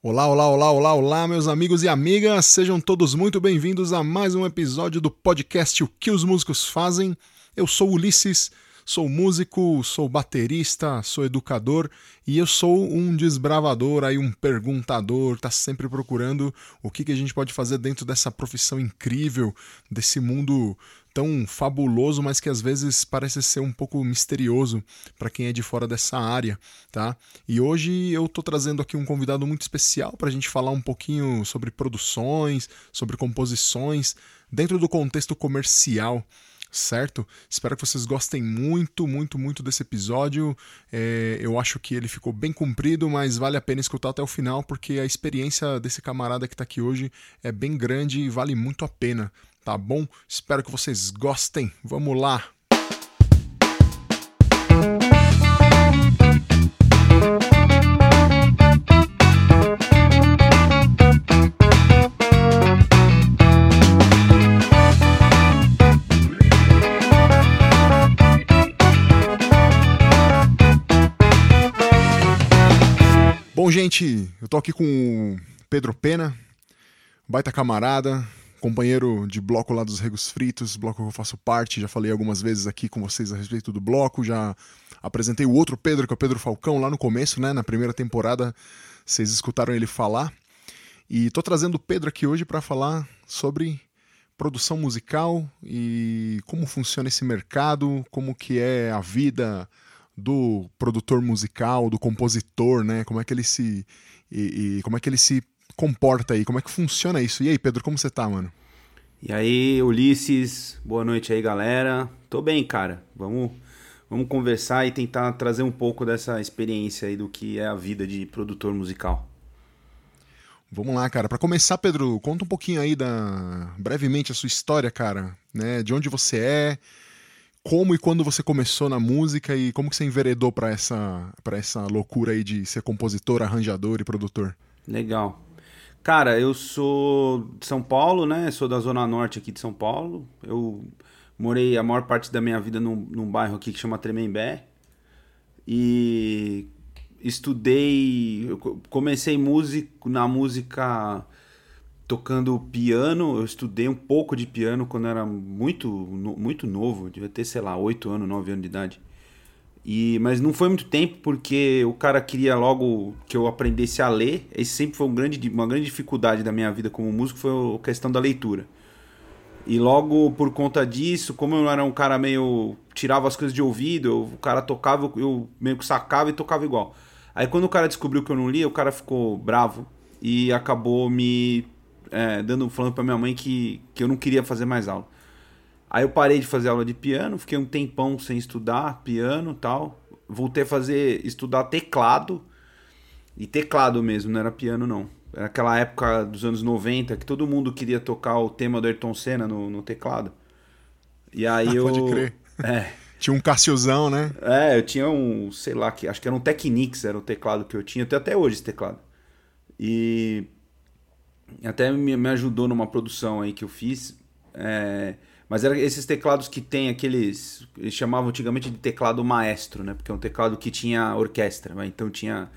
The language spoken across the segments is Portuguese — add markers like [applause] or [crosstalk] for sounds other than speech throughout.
Olá, olá, olá, olá, olá, meus amigos e amigas, sejam todos muito bem-vindos a mais um episódio do podcast O que os músicos fazem. Eu sou Ulisses, sou músico, sou baterista, sou educador e eu sou um desbravador, aí um perguntador, tá sempre procurando o que, que a gente pode fazer dentro dessa profissão incrível, desse mundo tão fabuloso, mas que às vezes parece ser um pouco misterioso para quem é de fora dessa área, tá? E hoje eu tô trazendo aqui um convidado muito especial para a gente falar um pouquinho sobre produções, sobre composições dentro do contexto comercial certo? Espero que vocês gostem muito, muito, muito desse episódio. É, eu acho que ele ficou bem comprido, mas vale a pena escutar até o final, porque a experiência desse camarada que está aqui hoje é bem grande e vale muito a pena tá bom? Espero que vocês gostem. Vamos lá! Bom, gente, eu tô aqui com o Pedro Pena, baita camarada, companheiro de bloco lá dos Regos Fritos, bloco que eu faço parte, já falei algumas vezes aqui com vocês a respeito do bloco, já apresentei o outro Pedro, que é o Pedro Falcão, lá no começo, né, na primeira temporada, vocês escutaram ele falar. E tô trazendo o Pedro aqui hoje para falar sobre produção musical e como funciona esse mercado, como que é a vida do produtor musical, do compositor, né? Como é que ele se e, e como é que ele se comporta aí? Como é que funciona isso? E aí, Pedro, como você tá, mano? E aí, Ulisses, boa noite aí, galera. Tô bem, cara. Vamos, vamos conversar e tentar trazer um pouco dessa experiência aí do que é a vida de produtor musical. Vamos lá, cara. Para começar, Pedro, conta um pouquinho aí da brevemente a sua história, cara, né? De onde você é, como e quando você começou na música e como que você enveredou para essa para essa loucura aí de ser compositor, arranjador e produtor. Legal. Cara, eu sou de São Paulo, né? Sou da zona norte aqui de São Paulo. Eu morei a maior parte da minha vida num, num bairro aqui que chama Tremembé. E estudei, comecei músico na música tocando piano. Eu estudei um pouco de piano quando era muito muito novo, devia ter, sei lá, 8 anos, 9 anos de idade. E, mas não foi muito tempo porque o cara queria logo que eu aprendesse a ler. Esse sempre foi um grande, uma grande dificuldade da minha vida como músico, foi a questão da leitura. E logo por conta disso, como eu era um cara meio. tirava as coisas de ouvido, eu, o cara tocava, eu meio que sacava e tocava igual. Aí quando o cara descobriu que eu não lia, o cara ficou bravo e acabou me é, dando, falando pra minha mãe que, que eu não queria fazer mais aula. Aí eu parei de fazer aula de piano, fiquei um tempão sem estudar piano tal. Voltei a fazer, estudar teclado. E teclado mesmo, não era piano não. Era aquela época dos anos 90 que todo mundo queria tocar o tema do Ayrton Senna no, no teclado. E aí [laughs] eu. Pode crer. É. Tinha um Cassiozão, né? É, eu tinha um, sei lá, que acho que era um Technics, era o teclado que eu tinha. Eu tenho até hoje esse teclado. E até me, me ajudou numa produção aí que eu fiz. É, mas era esses teclados que tem aqueles. Eles chamavam antigamente de teclado maestro, né? Porque é um teclado que tinha orquestra, né? então tinha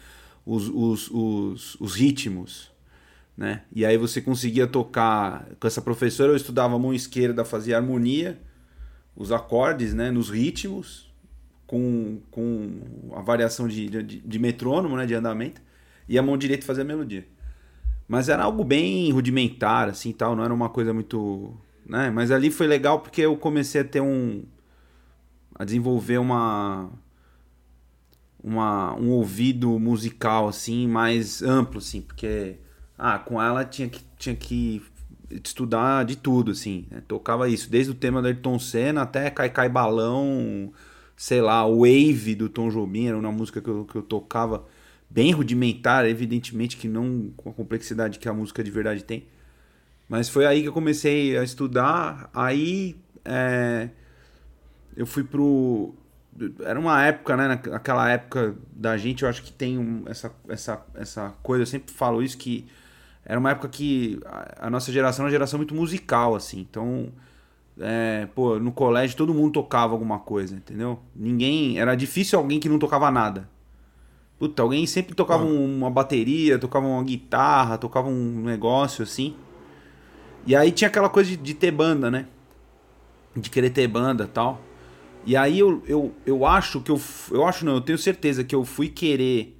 os, os, os, os ritmos. Né? E aí você conseguia tocar. Com essa professora eu estudava a mão esquerda, fazia harmonia, os acordes, né? Nos ritmos, com, com a variação de, de, de metrônomo, né? De andamento, e a mão direita fazia a melodia. Mas era algo bem rudimentar, assim tal, não era uma coisa muito né? Mas ali foi legal porque eu comecei a ter um a desenvolver uma uma um ouvido musical assim mais amplo assim, porque ah, com ela tinha que tinha que estudar de tudo assim, né? tocava isso, desde o tema do Ayrton Senna até Cai Cai Balão, sei lá, Wave do Tom Jobim, era uma música que eu, que eu tocava bem rudimentar, evidentemente que não com a complexidade que a música de verdade tem. Mas foi aí que eu comecei a estudar. Aí é, eu fui pro. Era uma época, né? Naquela época da gente, eu acho que tem um, essa, essa, essa coisa, eu sempre falo isso, que era uma época que a, a nossa geração era uma geração muito musical, assim. Então, é, pô, no colégio todo mundo tocava alguma coisa, entendeu? Ninguém. Era difícil alguém que não tocava nada. Puta, alguém sempre tocava um, uma bateria, tocava uma guitarra, tocava um negócio assim. E aí tinha aquela coisa de, de ter banda, né? De querer ter banda tal. E aí eu, eu, eu acho que eu. Eu acho não, eu tenho certeza que eu fui querer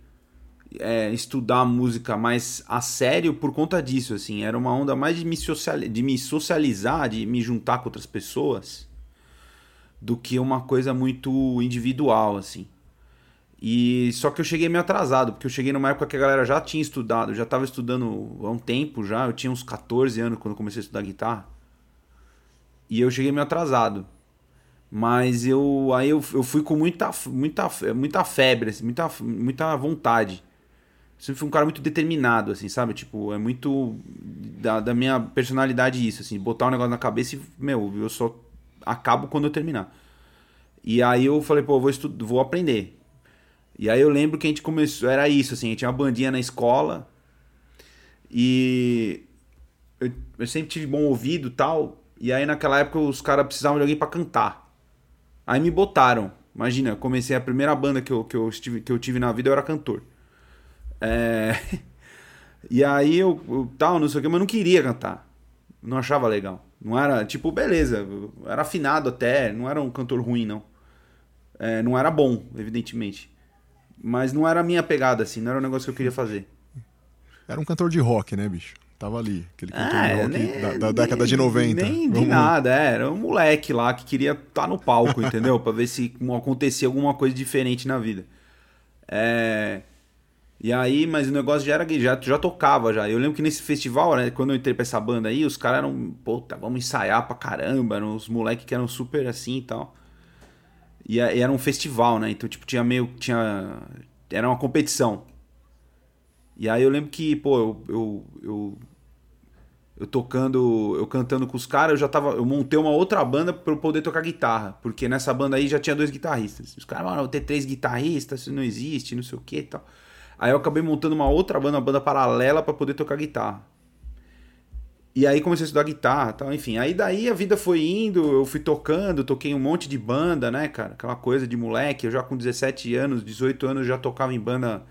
é, estudar música mais a sério por conta disso, assim. Era uma onda mais de me, de me socializar, de me juntar com outras pessoas, do que uma coisa muito individual, assim. E só que eu cheguei meio atrasado, porque eu cheguei numa época que a galera já tinha estudado, já estava estudando há um tempo já, eu tinha uns 14 anos quando comecei a estudar guitarra. E eu cheguei meio atrasado. Mas eu aí eu, eu fui com muita muita muita febre, assim, muita muita vontade. Eu sempre fui um cara muito determinado, assim, sabe? Tipo, é muito da, da minha personalidade isso, assim, botar um negócio na cabeça e, meu, eu só acabo quando eu terminar. E aí eu falei, pô, eu vou, vou aprender. E aí eu lembro que a gente começou, era isso, assim, tinha uma bandinha na escola e eu, eu sempre tive bom ouvido tal. E aí naquela época os caras precisavam de alguém para cantar. Aí me botaram. Imagina, eu comecei a primeira banda que eu, que eu, estive, que eu tive na vida, eu era cantor. É... [laughs] E aí eu, eu tal, não sei o que, mas não queria cantar. Não achava legal. Não era, tipo, beleza, era afinado até, não era um cantor ruim, não. É, não era bom, evidentemente. Mas não era a minha pegada, assim, não era o negócio que eu queria fazer. Era um cantor de rock, né, bicho? Tava ali, aquele cantor é, de rock nem, da, da, década de 90. Nem de nada, é, era um moleque lá que queria estar tá no palco, entendeu? pra ver se acontecia alguma coisa diferente na vida. É... E aí, mas o negócio já era já, já tocava já. Eu lembro que nesse festival, né, quando eu entrei pra essa banda aí, os caras eram, puta, vamos ensaiar pra caramba, eram os moleques que eram super assim e tal. E, era um festival, né? Então, tipo, tinha meio. Tinha. Era uma competição. E aí eu lembro que, pô, eu. eu, eu, eu tocando. Eu cantando com os caras, eu já tava. Eu montei uma outra banda pra eu poder tocar guitarra. Porque nessa banda aí já tinha dois guitarristas. Os caras, mano, ter três guitarristas, isso não existe, não sei o que e tal. Aí eu acabei montando uma outra banda, uma banda paralela para poder tocar guitarra. E aí comecei a estudar guitarra tal, enfim. Aí daí a vida foi indo, eu fui tocando, toquei um monte de banda, né, cara? Aquela coisa de moleque. Eu já com 17 anos, 18 anos, já tocava em banda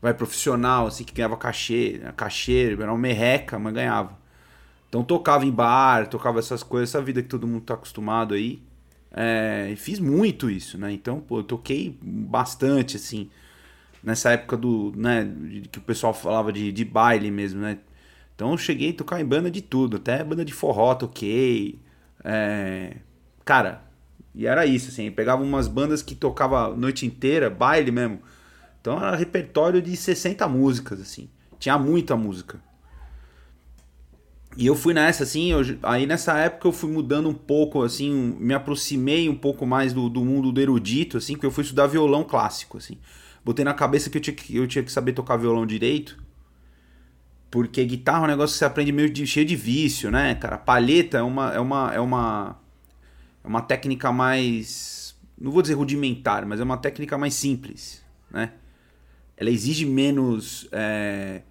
vai profissional, assim, que ganhava cachê, né? cachê, era uma merreca, mas ganhava. Então tocava em bar, tocava essas coisas, essa vida que todo mundo tá acostumado aí. É, e fiz muito isso, né? Então, pô, eu toquei bastante, assim, nessa época do, né, que o pessoal falava de, de baile mesmo, né? Então eu cheguei a tocar em banda de tudo, até banda de forró toquei. É... Cara, e era isso, assim, pegava umas bandas que tocava a noite inteira, baile mesmo. Então era repertório de 60 músicas, assim. Tinha muita música. E eu fui nessa, assim, eu, aí nessa época eu fui mudando um pouco, assim, me aproximei um pouco mais do, do mundo do erudito, assim, porque eu fui estudar violão clássico, assim. Botei na cabeça que eu tinha que, eu tinha que saber tocar violão direito. Porque guitarra é um negócio que você aprende meio de, cheio de vício, né, cara? Palheta é uma, é uma, é uma, é uma técnica mais, não vou dizer rudimentar, mas é uma técnica mais simples, né? Ela exige menos é,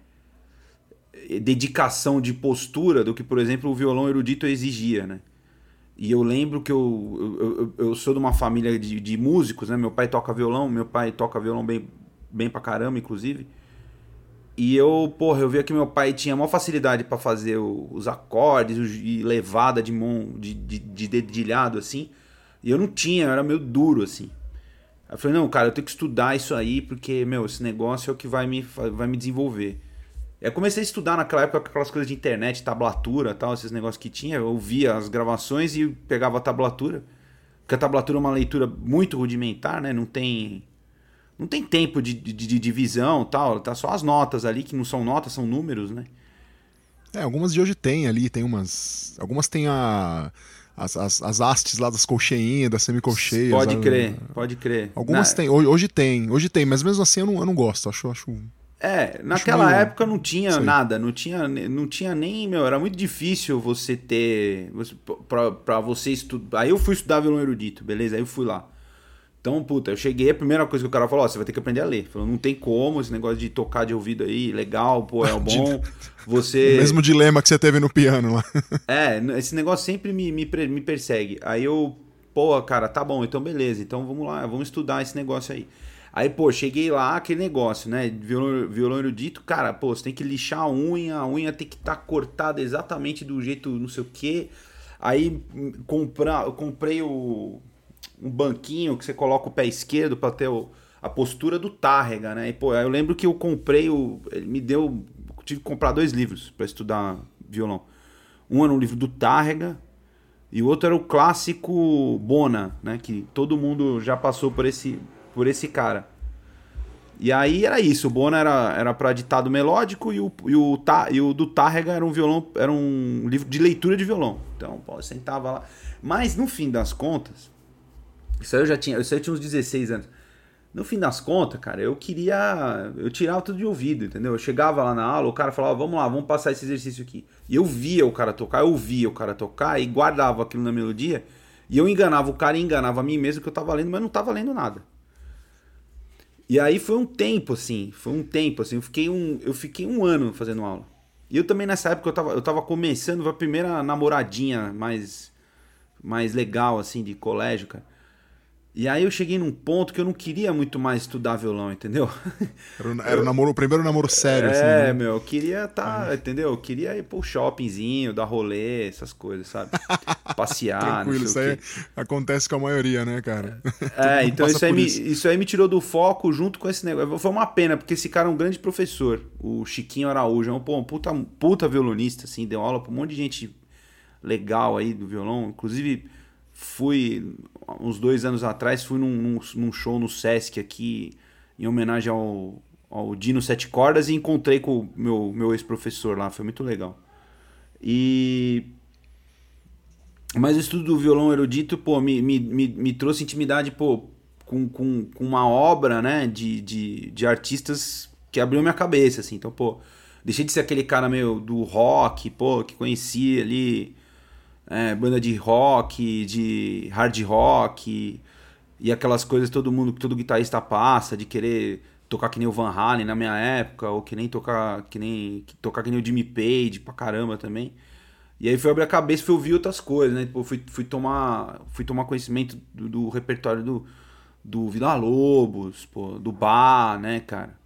dedicação de postura do que, por exemplo, o violão erudito exigia, né? E eu lembro que eu, eu, eu, sou de uma família de, de músicos, né? Meu pai toca violão, meu pai toca violão bem, bem pra caramba, inclusive. E eu, porra, eu via que meu pai tinha maior facilidade para fazer os acordes e levada de mão, de, de, de, dedilhado, assim. E eu não tinha, eu era meio duro, assim. Aí eu falei, não, cara, eu tenho que estudar isso aí, porque, meu, esse negócio é o que vai me, vai me desenvolver. Eu comecei a estudar naquela época aquelas coisas de internet, tablatura tal, esses negócios que tinha. Eu ouvia as gravações e pegava a tablatura. Porque a tablatura é uma leitura muito rudimentar, né? Não tem não tem tempo de, de, de divisão tal, tá só as notas ali, que não são notas, são números, né? É, algumas de hoje tem ali, tem umas. Algumas tem a. As, as, as hastes lá das colcheinhas, das semicolcheias. Pode a, crer, pode crer. Algumas Na... tem, hoje, hoje, tem, hoje tem, mas mesmo assim eu não, eu não gosto, acho, acho é, naquela meio... época não tinha Sei. nada, não tinha, não tinha nem, meu, era muito difícil você ter, pra você estudar, aí eu fui estudar violão erudito, beleza, aí eu fui lá. Então, puta, eu cheguei, a primeira coisa que o cara falou, ó, você vai ter que aprender a ler. Falou, não tem como, esse negócio de tocar de ouvido aí, legal, pô, é [laughs] bom. [laughs] Você. O mesmo dilema que você teve no piano lá. [laughs] é, esse negócio sempre me, me, me persegue. Aí eu, pô, cara, tá bom, então beleza, então vamos lá, vamos estudar esse negócio aí. Aí, pô, cheguei lá, aquele negócio, né? Violão, violão erudito, cara, pô, você tem que lixar a unha, a unha tem que estar tá cortada exatamente do jeito não sei o quê. Aí comprar, eu comprei o, um banquinho que você coloca o pé esquerdo para ter o, a postura do Tárrega, né? E, pô, eu lembro que eu comprei o. Ele me deu. Tive que comprar dois livros para estudar violão. Um era um livro do Tárrega e o outro era o clássico Bona, né? Que todo mundo já passou por esse, por esse cara. E aí era isso, o Bona era, era para ditado melódico e o, e, o, e o do Tárrega era um violão, era um livro de leitura de violão. Então, pô, sentava lá. Mas no fim das contas, isso aí eu já tinha, isso aí eu tinha uns 16 anos. No fim das contas, cara, eu queria. Eu tirava tudo de ouvido, entendeu? Eu chegava lá na aula, o cara falava, vamos lá, vamos passar esse exercício aqui. E eu via o cara tocar, eu via o cara tocar e guardava aquilo na melodia. E eu enganava o cara e enganava a mim mesmo que eu tava lendo, mas não tava lendo nada. E aí foi um tempo, assim, foi um tempo, assim, eu fiquei um, eu fiquei um ano fazendo aula. E eu também nessa época eu tava, eu tava começando a primeira namoradinha mais, mais legal, assim, de colégio, cara. E aí eu cheguei num ponto que eu não queria muito mais estudar violão, entendeu? Era, o, era o, namoro, o primeiro namoro sério, é, assim. É, né? meu, eu queria tá, ah. entendeu? Eu queria ir pro shoppingzinho, dar rolê, essas coisas, sabe? [laughs] Passear, Tranquilo, isso aí acontece com a maioria, né, cara? É, [laughs] então isso aí, me, isso. isso aí me tirou do foco junto com esse negócio. Foi uma pena, porque esse cara é um grande professor, o Chiquinho Araújo, é um, pô, um puta, puta violonista, assim, deu aula pra um monte de gente legal aí do violão, inclusive fui uns dois anos atrás fui num, num, num, show no Sesc aqui em homenagem ao, ao Dino Sete Cordas e encontrei com o meu, meu ex-professor lá, foi muito legal. E mas o estudo do violão erudito, pô, me, me, me, me trouxe intimidade, pô, com, com, com uma obra, né, de, de, de artistas que abriu minha cabeça, assim. Então, pô, deixei de ser aquele cara meio do rock, pô, que conhecia ali é, banda de rock, de hard rock e aquelas coisas todo mundo, todo guitarrista passa, de querer tocar que nem o Van Halen na minha época, ou que nem tocar que nem tocar que nem o Jimmy Page pra caramba também. E aí fui abrir a cabeça, fui ouvir outras coisas, né? Tipo, fui, fui tomar fui tomar conhecimento do, do repertório do do Vila Lobos, pô, do Bar, né, cara?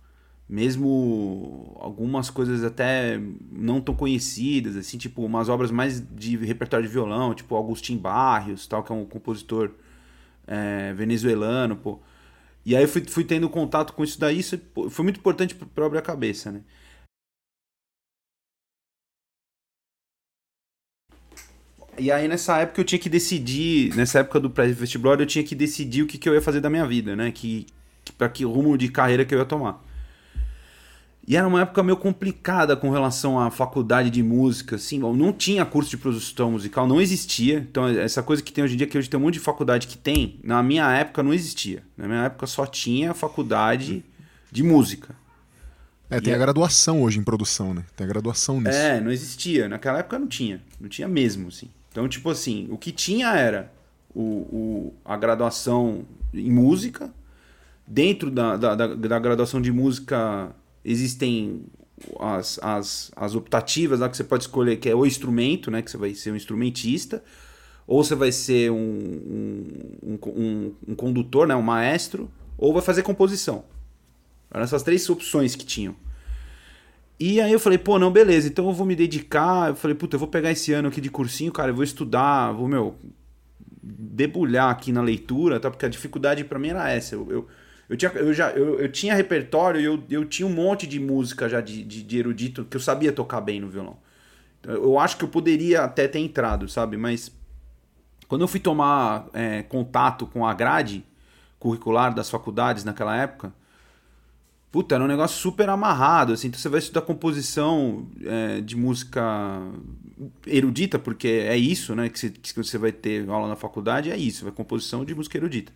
Mesmo algumas coisas até não tão conhecidas, assim, tipo umas obras mais de repertório de violão, tipo Agustin Barrios, tal, que é um compositor é, venezuelano, pô. E aí fui, fui tendo contato com isso daí, isso foi muito importante para a cabeça, né? E aí nessa época eu tinha que decidir, nessa época do pré-vestibular eu tinha que decidir o que, que eu ia fazer da minha vida, né? Que, que para que rumo de carreira que eu ia tomar. E era uma época meio complicada com relação à faculdade de música, assim, não tinha curso de produção musical, não existia. Então, essa coisa que tem hoje em dia, que hoje tem um monte de faculdade que tem, na minha época não existia. Na minha época só tinha faculdade de música. É, tem e a graduação hoje em produção, né? Tem a graduação nisso. É, não existia. Naquela época não tinha. Não tinha mesmo, assim. Então, tipo assim, o que tinha era o, o a graduação em música. Dentro da, da, da, da graduação de música existem as, as, as optativas lá que você pode escolher, que é o instrumento, né? Que você vai ser um instrumentista, ou você vai ser um, um, um, um condutor, né? Um maestro, ou vai fazer composição. Eram essas três opções que tinham. E aí eu falei, pô, não, beleza, então eu vou me dedicar. Eu falei, puta, eu vou pegar esse ano aqui de cursinho, cara, eu vou estudar, vou, meu, debulhar aqui na leitura, tá? Porque a dificuldade para mim era essa. Eu, eu, eu tinha, eu já, eu, eu tinha repertório e eu, eu tinha um monte de música já de, de, de, erudito que eu sabia tocar bem no violão. Eu acho que eu poderia até ter entrado, sabe? Mas quando eu fui tomar é, contato com a grade curricular das faculdades naquela época, puta, era um negócio super amarrado, assim. Então você vai estudar composição é, de música erudita, porque é isso, né? Que você, que você vai ter aula na faculdade, é isso, vai composição de música erudita.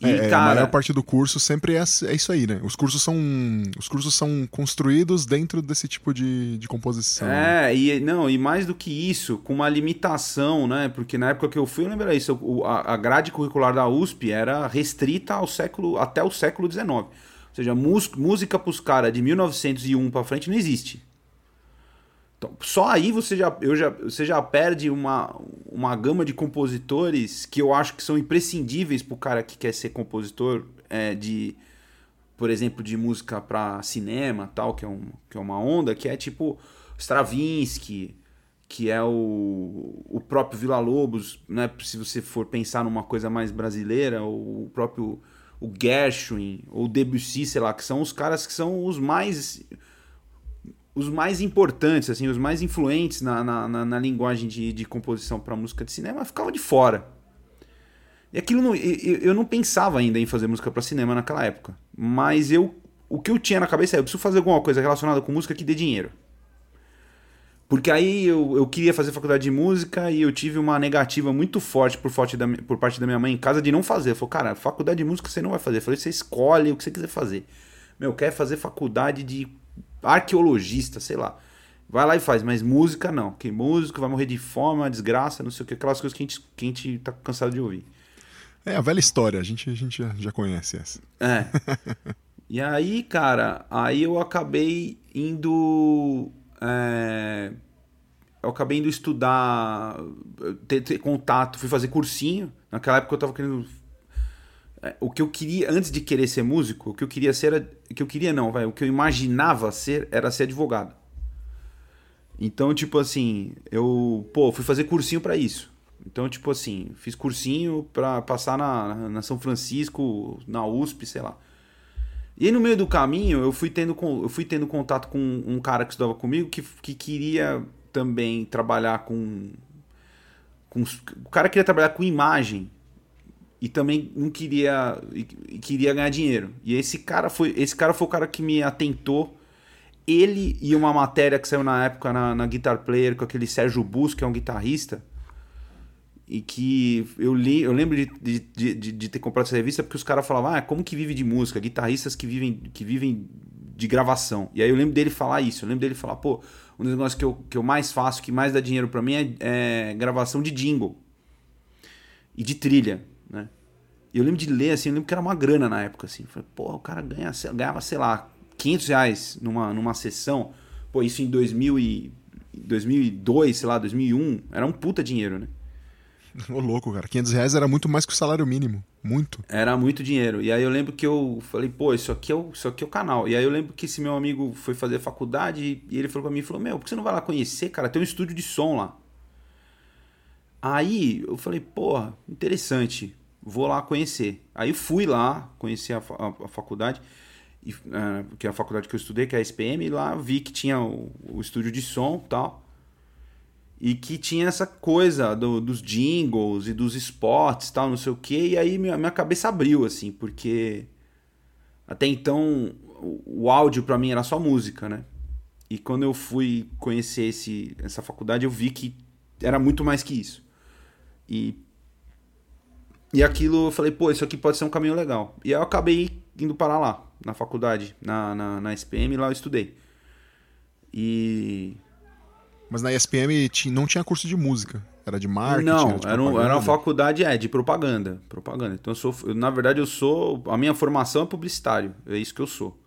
E, é, cara... A maior parte do curso sempre é, é isso aí, né? Os cursos são, os cursos são construídos dentro desse tipo de, de composição. É, e não, e mais do que isso, com uma limitação, né? Porque na época que eu fui, eu lembro isso, a, a grade curricular da USP era restrita ao século, até o século XIX. Ou seja, música para os caras de 1901 para frente não existe. Então, só aí você já, eu já, você já perde uma, uma gama de compositores que eu acho que são imprescindíveis para o cara que quer ser compositor é, de, por exemplo, de música para cinema, tal, que é, um, que é uma onda, que é tipo Stravinsky, que é o, o próprio Vila Lobos, né? Se você for pensar numa coisa mais brasileira, o próprio o Gershwin ou Debussy, sei lá, que são os caras que são os mais os mais importantes, assim, os mais influentes na, na, na, na linguagem de, de composição para música de cinema, ficava de fora. E aquilo não, eu, eu não pensava ainda em fazer música para cinema naquela época, mas eu o que eu tinha na cabeça é eu preciso fazer alguma coisa relacionada com música que dê dinheiro. Porque aí eu, eu queria fazer faculdade de música e eu tive uma negativa muito forte por, forte da, por parte da minha mãe em casa de não fazer. Falou, cara, faculdade de música você não vai fazer. Eu falei, você escolhe o que você quiser fazer. Meu, quer fazer faculdade de arqueologista, sei lá. Vai lá e faz, mas música não. Que música vai morrer de fome, uma desgraça, não sei o que, aquelas coisas que a gente, que a gente tá cansado de ouvir. É a velha história, a gente, a gente já, já conhece essa. É. [laughs] e aí, cara, aí eu acabei indo é, eu acabei indo estudar, ter, ter, contato, fui fazer cursinho. Naquela época eu tava querendo. É, o que eu queria, antes de querer ser músico, o que eu queria ser era. O que eu queria não, vai, o que eu imaginava ser era ser advogado. Então, tipo assim, eu, pô, fui fazer cursinho para isso. Então, tipo assim, fiz cursinho para passar na, na São Francisco, na USP, sei lá. E aí no meio do caminho eu fui tendo, eu fui tendo contato com um cara que estudava comigo que, que queria também trabalhar com, com. O cara queria trabalhar com imagem e também não queria queria ganhar dinheiro. E esse cara foi esse cara foi o cara que me atentou. Ele e uma matéria que saiu na época na, na Guitar Player com aquele Sérgio Bus, que é um guitarrista e que eu li, eu lembro de, de, de, de ter comprado essa revista porque os caras falavam, ah, como que vive de música? Guitarristas que vivem, que vivem de gravação. E aí eu lembro dele falar isso, eu lembro dele falar, pô, um dos negócios que eu, que eu mais faço, que mais dá dinheiro para mim é, é, gravação de jingle e de trilha, né? E eu lembro de ler assim, eu lembro que era uma grana na época, assim. Falei, pô, o cara ganha, ganhava, sei lá, 500 reais numa, numa sessão. Pô, isso em 2000 e, 2002, sei lá, 2001, era um puta dinheiro, né? [laughs] Ô, louco, cara. 500 reais era muito mais que o salário mínimo. Muito. Era muito dinheiro. E aí eu lembro que eu falei, pô, isso aqui é o, isso aqui é o canal. E aí eu lembro que esse meu amigo foi fazer faculdade e ele falou pra mim, falou, meu, por que você não vai lá conhecer, cara? Tem um estúdio de som lá. Aí eu falei, porra, interessante. Vou lá conhecer. Aí fui lá, conheci a, a, a faculdade, e, uh, que é a faculdade que eu estudei, que é a SPM, e lá vi que tinha o, o estúdio de som e tal e que tinha essa coisa do, dos jingles e dos spots tal, não sei o que, e aí minha, minha cabeça abriu, assim, porque até então o, o áudio para mim era só música, né? E quando eu fui conhecer esse, essa faculdade, eu vi que era muito mais que isso. E, e aquilo eu falei, pô, isso aqui pode ser um caminho legal. E eu acabei indo parar lá, na faculdade, na, na, na SPM, lá eu estudei. E mas na ESPM não tinha curso de música, era de marketing? Não, era, era, um, era, uma faculdade é, de propaganda, propaganda. Então eu sou, eu, na verdade eu sou, a minha formação é publicitário, é isso que eu sou.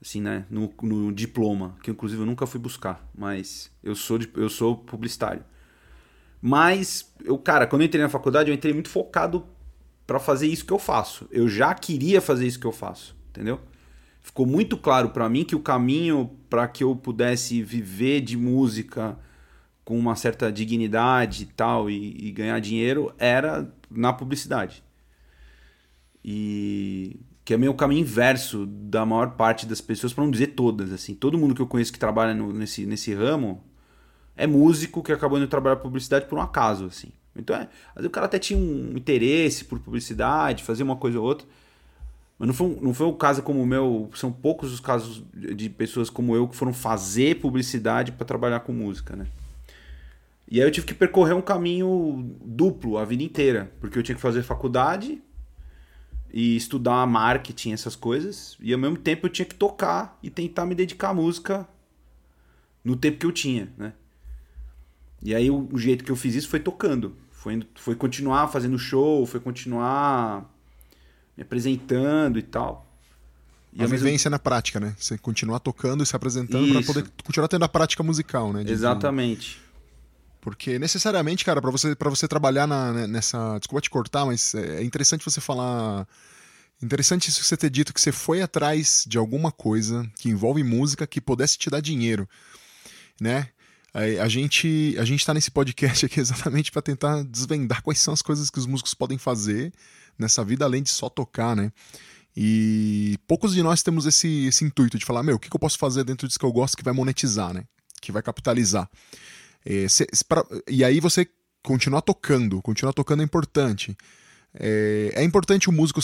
Assim, né, no, no diploma, que inclusive eu nunca fui buscar, mas eu sou eu sou publicitário. Mas eu, cara, quando eu entrei na faculdade, eu entrei muito focado para fazer isso que eu faço. Eu já queria fazer isso que eu faço, entendeu? ficou muito claro para mim que o caminho para que eu pudesse viver de música com uma certa dignidade e tal e, e ganhar dinheiro era na publicidade. E que é meio o caminho inverso da maior parte das pessoas, para não dizer todas, assim. Todo mundo que eu conheço que trabalha no, nesse, nesse ramo é músico que acabou indo trabalhar publicidade por um acaso, assim. Então, é, às vezes o cara até tinha um interesse por publicidade, fazer uma coisa ou outra, mas não foi, não foi um caso como o meu, são poucos os casos de pessoas como eu que foram fazer publicidade para trabalhar com música, né? E aí eu tive que percorrer um caminho duplo a vida inteira, porque eu tinha que fazer faculdade e estudar marketing, essas coisas, e ao mesmo tempo eu tinha que tocar e tentar me dedicar à música no tempo que eu tinha, né? E aí o, o jeito que eu fiz isso foi tocando, foi, foi continuar fazendo show, foi continuar me apresentando e tal. E a vivência mesmo... na prática, né? Você continuar tocando e se apresentando para poder continuar tendo a prática musical, né? De, Exatamente. Porque necessariamente, cara, para você para você trabalhar na, né, nessa, desculpa te cortar, mas é, é interessante você falar Interessante isso que você ter dito que você foi atrás de alguma coisa que envolve música que pudesse te dar dinheiro, né? A gente a gente tá nesse podcast aqui [laughs] exatamente para tentar desvendar quais são as coisas que os músicos podem fazer nessa vida além de só tocar, né? E poucos de nós temos esse, esse intuito de falar, meu, o que, que eu posso fazer dentro disso que eu gosto que vai monetizar, né? Que vai capitalizar. É, se, se pra, e aí você continuar tocando, continuar tocando é importante. É, é, importante o músico,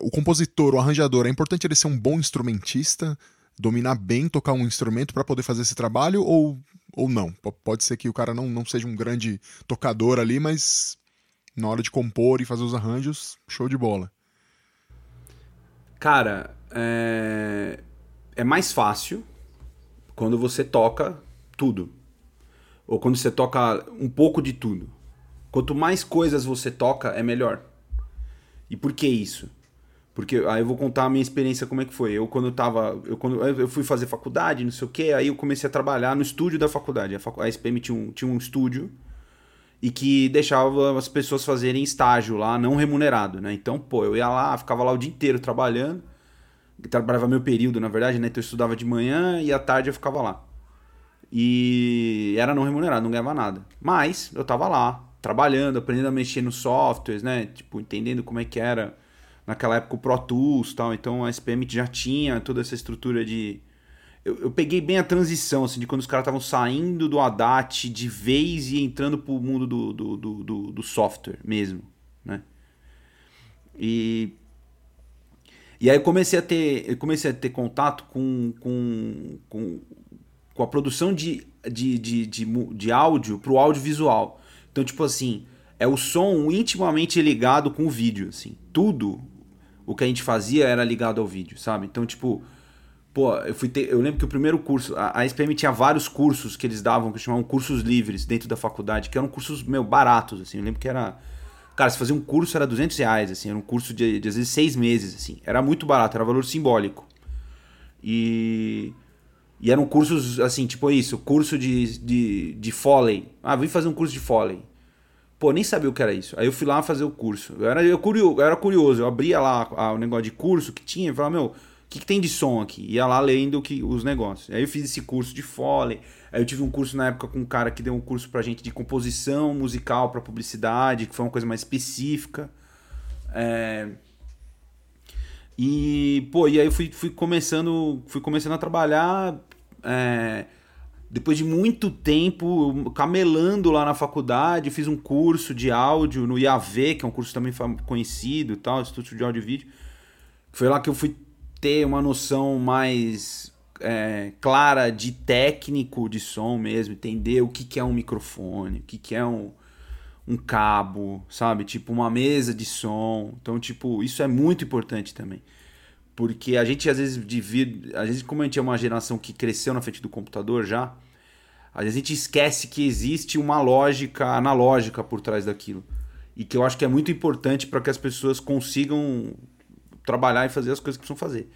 o compositor, o arranjador, é importante ele ser um bom instrumentista, dominar bem, tocar um instrumento para poder fazer esse trabalho ou, ou não? P pode ser que o cara não, não seja um grande tocador ali, mas na hora de compor e fazer os arranjos, show de bola. Cara, é, é mais fácil quando você toca tudo. Ou quando você toca um pouco de tudo. Quanto mais coisas você toca, é melhor. E por que isso? Porque aí eu vou contar a minha experiência como é que foi. Eu quando eu tava, eu quando eu fui fazer faculdade, não sei o quê, aí eu comecei a trabalhar no estúdio da faculdade. A, facu, a SPM tinha um, tinha um estúdio e que deixava as pessoas fazerem estágio lá, não remunerado, né? Então, pô, eu ia lá, ficava lá o dia inteiro trabalhando. trabalhava meu período, na verdade, né? Então eu estudava de manhã e à tarde eu ficava lá. E era não remunerado, não ganhava nada. Mas eu tava lá, trabalhando, aprendendo a mexer nos softwares, né? Tipo, entendendo como é que era naquela época o Pro Tools tal. Então a SPM já tinha toda essa estrutura de. Eu, eu peguei bem a transição, assim, de quando os caras estavam saindo do ADAT de vez e entrando pro mundo do, do, do, do, do software mesmo, né? E. E aí eu comecei a ter, comecei a ter contato com, com, com, com a produção de, de, de, de, de áudio para o audiovisual. Então, tipo assim, é o som intimamente ligado com o vídeo, assim. Tudo o que a gente fazia era ligado ao vídeo, sabe? Então, tipo, pô, eu fui ter, eu lembro que o primeiro curso, a, a SPM tinha vários cursos que eles davam, que chamavam cursos livres dentro da faculdade, que eram cursos, meu, baratos, assim. Eu lembro que era Cara, se fazia um curso era 200 reais, assim, era um curso de, de às vezes seis meses, assim. Era muito barato, era valor simbólico. E e eram cursos, assim, tipo isso, curso de, de, de Foley. Ah, vim fazer um curso de Foley. Pô, nem sabia o que era isso. Aí eu fui lá fazer o curso. Eu era, eu curioso, eu era curioso, eu abria lá o negócio de curso que tinha e falava, meu, o que, que, tem de som aqui? Ia lá lendo que, os negócios. Aí eu fiz esse curso de Foley. Aí eu tive um curso na época com um cara que deu um curso pra gente de composição musical para publicidade, que foi uma coisa mais específica. É... E, pô, e aí eu fui, fui começando, fui começando a trabalhar é, depois de muito tempo camelando lá na faculdade, fiz um curso de áudio no IAV, que é um curso também conhecido e tal, Instituto de Áudio e Vídeo. Foi lá que eu fui ter uma noção mais é, clara de técnico de som mesmo, entender o que, que é um microfone, o que, que é um, um cabo, sabe? Tipo, uma mesa de som. Então, tipo, isso é muito importante também. Porque a gente às vezes divide, a gente como a gente é uma geração que cresceu na frente do computador já, às vezes a gente esquece que existe uma lógica analógica por trás daquilo. E que eu acho que é muito importante para que as pessoas consigam trabalhar e fazer as coisas que precisam fazer.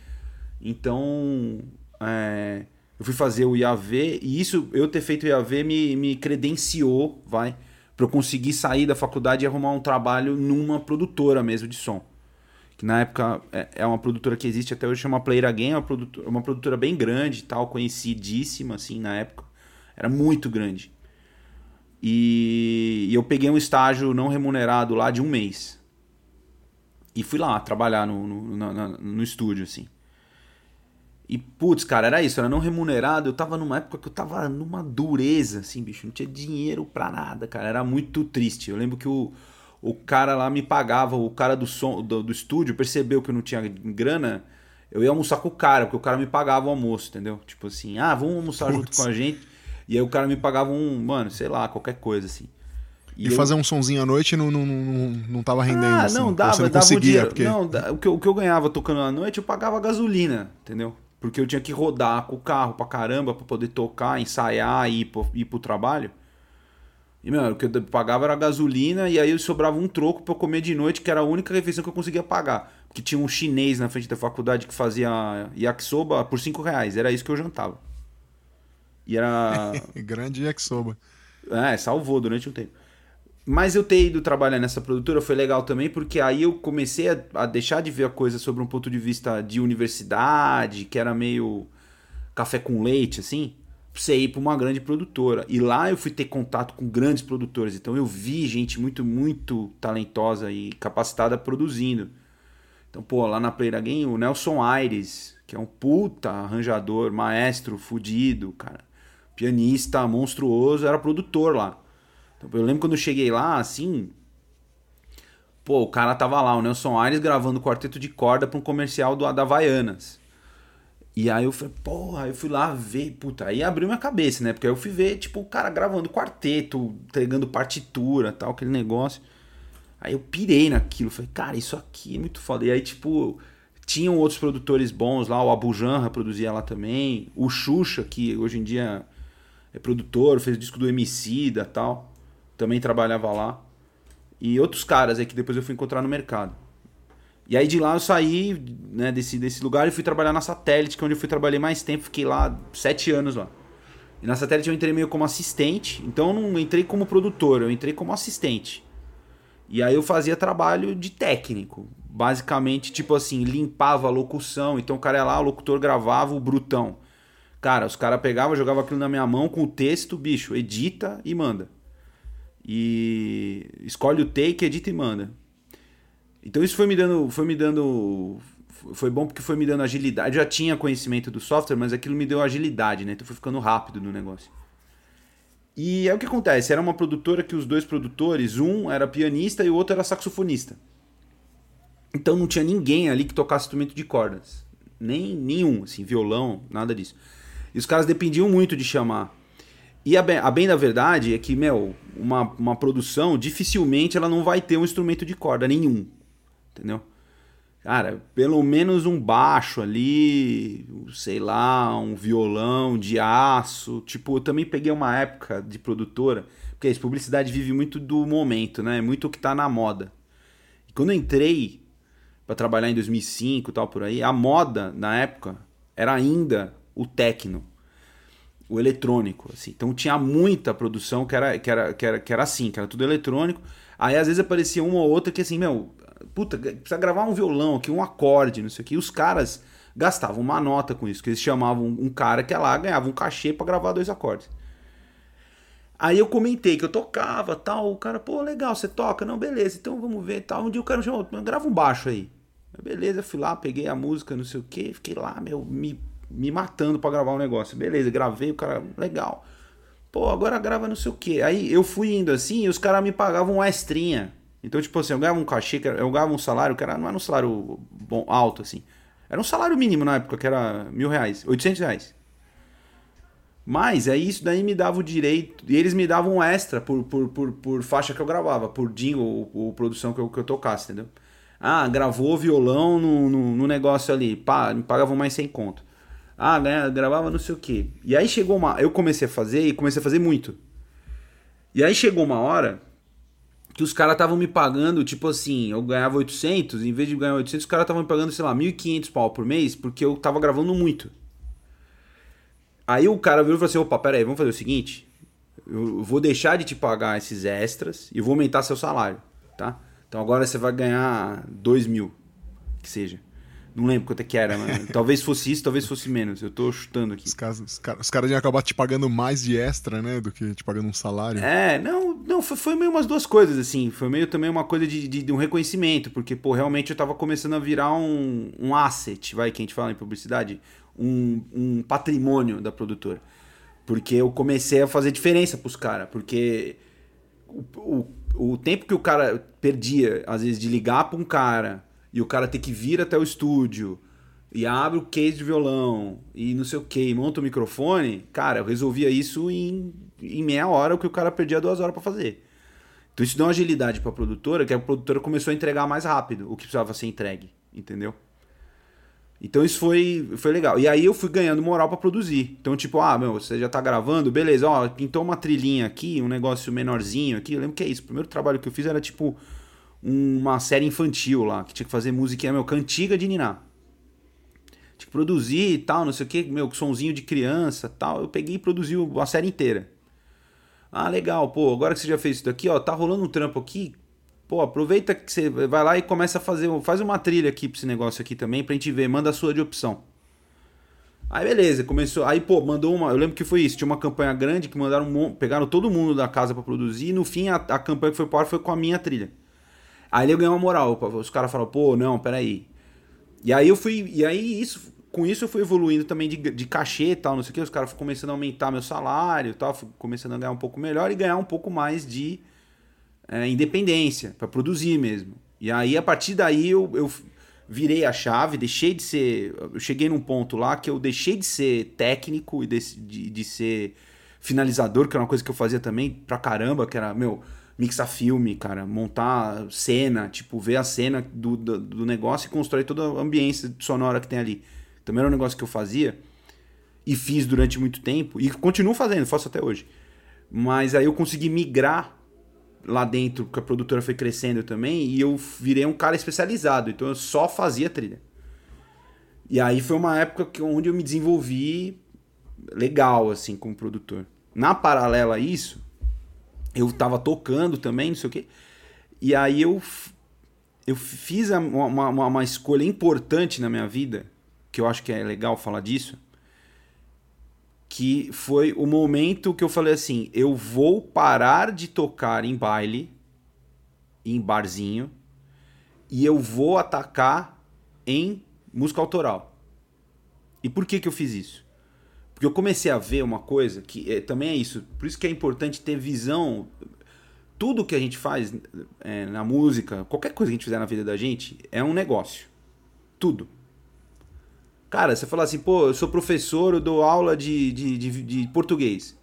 Então, é, eu fui fazer o IAV e isso, eu ter feito o IAV me, me credenciou, vai, para eu conseguir sair da faculdade e arrumar um trabalho numa produtora mesmo de som que na época é, é uma produtora que existe até hoje, chama Player Again, é uma produtora, uma produtora bem grande tal, conhecidíssima, assim, na época. Era muito grande. E, e eu peguei um estágio não remunerado lá de um mês. E fui lá trabalhar no, no, no, no estúdio, assim. E, putz, cara, era isso, era não remunerado. Eu tava numa época que eu tava numa dureza, assim, bicho. Não tinha dinheiro pra nada, cara. Era muito triste. Eu lembro que o, o cara lá me pagava, o cara do som do, do estúdio percebeu que eu não tinha grana, eu ia almoçar com o cara, porque o cara me pagava o almoço, entendeu? Tipo assim, ah, vamos almoçar Putz. junto com a gente. E aí o cara me pagava um, mano, sei lá, qualquer coisa assim. E, e eu... fazer um sonzinho à noite não, não, não, não tava rendendo. Ah, assim, não, dava, não dava conseguia, um porque... Não, o que, eu, o que eu ganhava tocando à noite, eu pagava gasolina, entendeu? Porque eu tinha que rodar com o carro pra caramba pra poder tocar, ensaiar e ir pro, ir pro trabalho. E, mano, o que eu pagava era gasolina e aí sobrava um troco para eu comer de noite, que era a única refeição que eu conseguia pagar. Porque tinha um chinês na frente da faculdade que fazia yakisoba por 5 reais. Era isso que eu jantava. E era. [laughs] Grande yakisoba. É, salvou durante um tempo. mas eu ter ido trabalhar nessa produtora foi legal também, porque aí eu comecei a, a, deixar de ver a coisa sobre um ponto de vista de universidade, que era meio café com leite, assim, você ir pra uma grande produtora. E lá eu fui ter contato com grandes produtores. Então eu vi gente muito, muito talentosa e capacitada produzindo. Então, pô, lá na Player Game, o Nelson Aires, que é um puta arranjador, maestro, fudido, cara. Pianista monstruoso, era produtor lá. Eu lembro quando eu cheguei lá, assim. Pô, o cara tava lá, o Nelson Aires gravando quarteto de corda pra um comercial do, da Havaianas. E aí eu falei, porra, eu fui lá ver, puta, aí abriu minha cabeça, né? Porque aí eu fui ver, tipo, o cara gravando quarteto, entregando partitura tal, aquele negócio. Aí eu pirei naquilo, falei, cara, isso aqui é muito foda. E aí, tipo, tinham outros produtores bons lá, o Abu Janra produzia lá também, o Xuxa, que hoje em dia é produtor, fez o disco do MC da tal também trabalhava lá. E outros caras aí que depois eu fui encontrar no mercado. E aí de lá eu saí né, desse, desse lugar e fui trabalhar na Satélite, que é onde eu fui trabalhar mais tempo. Fiquei lá sete anos lá. E na Satélite eu entrei meio como assistente. Então eu não entrei como produtor, eu entrei como assistente. E aí eu fazia trabalho de técnico. Basicamente, tipo assim, limpava a locução. Então o cara ia lá, o locutor gravava o brutão. Cara, os caras pegavam, jogavam aquilo na minha mão com o texto, bicho, edita e manda e escolhe o take, edita e manda. Então isso foi me dando, foi me dando, foi bom porque foi me dando agilidade. Eu já tinha conhecimento do software, mas aquilo me deu agilidade, né? Então foi ficando rápido no negócio. E é o que acontece, era uma produtora que os dois produtores, um era pianista e o outro era saxofonista. Então não tinha ninguém ali que tocasse instrumento de cordas. Nem nenhum, assim, violão, nada disso. E os caras dependiam muito de chamar e a bem, a bem da verdade é que, meu, uma, uma produção, dificilmente ela não vai ter um instrumento de corda nenhum. Entendeu? Cara, pelo menos um baixo ali, sei lá, um violão de aço. Tipo, eu também peguei uma época de produtora, porque a publicidade vive muito do momento, né? Muito o que tá na moda. E quando eu entrei para trabalhar em 2005 e tal por aí, a moda na época era ainda o techno o eletrônico, assim. Então tinha muita produção que era, que era, que era, que era assim, que era tudo eletrônico. Aí às vezes aparecia uma ou outra que assim, meu, puta, precisa gravar um violão aqui, um acorde, não sei o que. E os caras gastavam uma nota com isso, que eles chamavam um cara que ia lá, ganhava um cachê para gravar dois acordes. Aí eu comentei que eu tocava, tal, o cara, pô, legal, você toca? Não, beleza, então vamos ver, tal. Um dia o cara me chamou, grava um baixo aí. Beleza, fui lá, peguei a música, não sei o que, fiquei lá, meu, me me matando para gravar um negócio. Beleza, gravei, o cara, legal. Pô, agora grava não sei o que. Aí eu fui indo assim e os caras me pagavam uma extrinha. Então, tipo assim, eu ganhava um cachê, eu ganhava um salário, que era, não era um salário bom, alto, assim. Era um salário mínimo na época, que era mil reais, oitocentos reais. Mas aí isso daí me dava o direito, e eles me davam um extra por, por, por, por faixa que eu gravava, por jingle ou, ou produção que eu, que eu tocasse, entendeu? Ah, gravou violão no, no, no negócio ali, pá, me pagavam mais sem conto. Ah, né, gravava não sei o quê. E aí chegou uma. Eu comecei a fazer e comecei a fazer muito. E aí chegou uma hora que os caras estavam me pagando, tipo assim, eu ganhava 800, em vez de ganhar 800, os caras estavam me pagando, sei lá, 1.500 pau por mês, porque eu tava gravando muito. Aí o cara virou e falou assim: opa, pera aí, vamos fazer o seguinte. Eu vou deixar de te pagar esses extras e vou aumentar seu salário, tá? Então agora você vai ganhar 2 mil, que seja. Não lembro quanto é que era, mano. talvez fosse isso, talvez fosse menos. Eu tô chutando aqui. Os caras, os caras, os caras iam acabar te pagando mais de extra, né? Do que te pagando um salário. É, não, não foi, foi meio umas duas coisas, assim. Foi meio também uma coisa de, de, de, um reconhecimento, porque, pô, realmente eu tava começando a virar um, um asset, vai, que a gente fala em publicidade, um, um patrimônio da produtora. Porque eu comecei a fazer diferença pros caras, porque o, o, o tempo que o cara perdia, às vezes, de ligar pra um cara e o cara ter que vir até o estúdio e abre o case de violão e não sei o que, monta o microfone, cara, eu resolvia isso em, em meia hora, o que o cara perdia duas horas para fazer. Então isso deu uma agilidade para a produtora, que a produtora começou a entregar mais rápido o que precisava ser entregue, entendeu? Então isso foi, foi legal. E aí eu fui ganhando moral para produzir. Então, tipo, ah, meu, você já tá gravando, beleza, ó, pintou uma trilhinha aqui, um negócio menorzinho aqui. Eu lembro que é isso. O primeiro trabalho que eu fiz era tipo uma série infantil lá, que tinha que fazer música, meu, cantiga de Niná. Tinha que produzir e tal, não sei o que, meu, sonzinho de criança tal. Eu peguei e produzi a série inteira. Ah, legal, pô, agora que você já fez isso daqui, ó, tá rolando um trampo aqui. Pô, aproveita que você vai lá e começa a fazer, faz uma trilha aqui pra esse negócio aqui também, pra gente ver, manda a sua de opção. Aí beleza, começou. Aí, pô, mandou uma. Eu lembro que foi isso. Tinha uma campanha grande que mandaram. Pegaram todo mundo da casa para produzir. E no fim, a, a campanha que foi pro ar foi com a minha trilha. Aí eu ganhei uma moral. Os caras falaram, pô, não, peraí. E aí eu fui. E aí isso. Com isso eu fui evoluindo também de, de cachê e tal, não sei o que. Os caras começando a aumentar meu salário e tal. Fui começando a ganhar um pouco melhor e ganhar um pouco mais de é, independência, para produzir mesmo. E aí, a partir daí, eu, eu virei a chave, deixei de ser. Eu cheguei num ponto lá que eu deixei de ser técnico e de, de, de ser finalizador, que era uma coisa que eu fazia também pra caramba, que era, meu, mixar filme, cara, montar cena, tipo, ver a cena do, do, do, negócio e construir toda a ambiência sonora que tem ali. Também era um negócio que eu fazia e fiz durante muito tempo e continuo fazendo, faço até hoje. Mas aí eu consegui migrar lá dentro, porque a produtora foi crescendo também, e eu virei um cara especializado, então eu só fazia trilha. E aí foi uma época que, onde eu me desenvolvi legal, assim, como produtor. Na paralela a isso, eu tava tocando também, não sei o quê. E aí eu, eu fiz uma, uma, uma escolha importante na minha vida, que eu acho que é legal falar disso, que foi o momento que eu falei assim: eu vou parar de tocar em baile, em barzinho, e eu vou atacar em música autoral. E por que, que eu fiz isso? Eu comecei a ver uma coisa que é, também é isso. Por isso que é importante ter visão. Tudo que a gente faz é, na música, qualquer coisa que a gente fizer na vida da gente, é um negócio. Tudo. Cara, você fala assim, pô, eu sou professor, eu dou aula de, de, de, de português.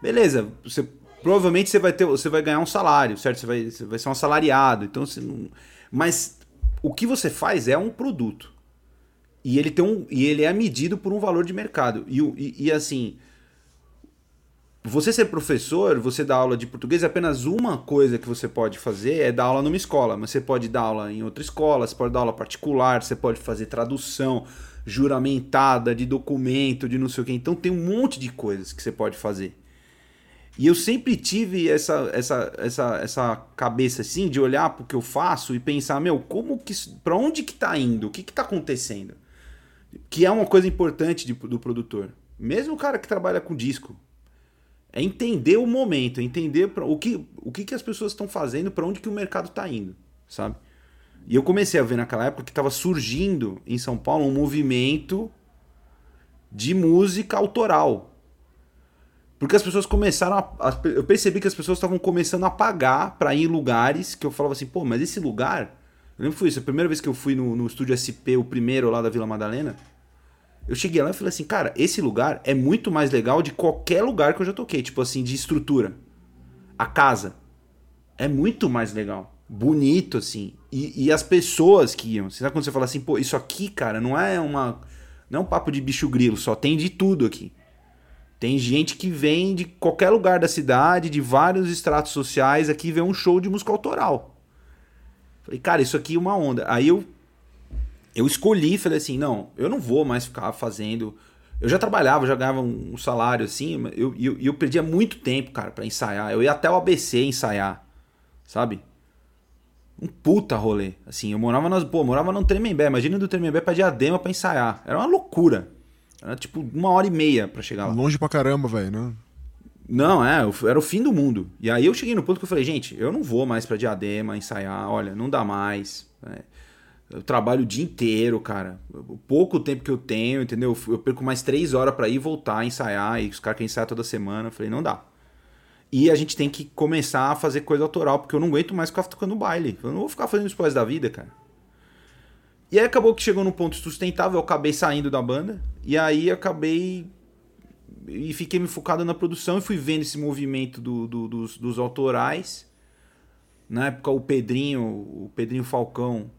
Beleza, você, provavelmente você vai, ter, você vai ganhar um salário, certo? Você vai, você vai ser um assalariado. Então você não... Mas o que você faz é um produto. E ele, tem um, e ele é medido por um valor de mercado. E, e, e assim, você ser professor, você dar aula de português, é apenas uma coisa que você pode fazer é dar aula numa escola. Mas você pode dar aula em outra escola, você pode dar aula particular, você pode fazer tradução juramentada de documento, de não sei o que. Então tem um monte de coisas que você pode fazer. E eu sempre tive essa, essa, essa, essa cabeça assim de olhar para o que eu faço e pensar, meu, como que para onde que tá indo? O que que tá acontecendo? Que é uma coisa importante de, do produtor. Mesmo o cara que trabalha com disco, é entender o momento, entender pra, o, que, o que, que as pessoas estão fazendo, para onde que o mercado está indo, sabe? E eu comecei a ver naquela época que estava surgindo em São Paulo um movimento de música autoral. Porque as pessoas começaram a, a eu percebi que as pessoas estavam começando a pagar para ir em lugares que eu falava assim, pô, mas esse lugar. Lembro que foi isso, a primeira vez que eu fui no, no estúdio SP, o primeiro lá da Vila Madalena. Eu cheguei lá e falei assim, cara, esse lugar é muito mais legal de qualquer lugar que eu já toquei, tipo assim, de estrutura. A casa é muito mais legal, bonito assim. E, e as pessoas que iam, você sabe quando você fala assim, pô, isso aqui, cara, não é uma não é um papo de bicho grilo, só tem de tudo aqui. Tem gente que vem de qualquer lugar da cidade, de vários estratos sociais, aqui ver um show de música autoral. Falei, cara, isso aqui é uma onda. Aí eu eu escolhi, falei assim, não, eu não vou mais ficar fazendo. Eu já trabalhava, já ganhava um, salário assim, e eu, eu, eu, perdia muito tempo, cara, para ensaiar. Eu ia até o ABC ensaiar, sabe? Um puta rolê. Assim, eu morava nas. Pô, morava no Tremembé. Imagina do Tremembé pra Diadema pra ensaiar. Era uma loucura. Era tipo uma hora e meia para chegar lá. Longe pra caramba, velho, né? Não, é, era o fim do mundo. E aí eu cheguei no ponto que eu falei, gente, eu não vou mais pra Diadema ensaiar, olha, não dá mais. É, eu trabalho o dia inteiro, cara. O pouco tempo que eu tenho, entendeu? Eu perco mais três horas para ir voltar, ensaiar, e os caras querem ensaiar toda semana. Eu falei, não dá. E a gente tem que começar a fazer coisa autoral, porque eu não aguento mais ficar tocando baile. Eu não vou ficar fazendo isso da vida, cara. E aí acabou que chegou num ponto sustentável, eu acabei saindo da banda, e aí acabei. E fiquei me focado na produção e fui vendo esse movimento do, do, dos, dos autorais. Na época, o Pedrinho, o Pedrinho Falcão,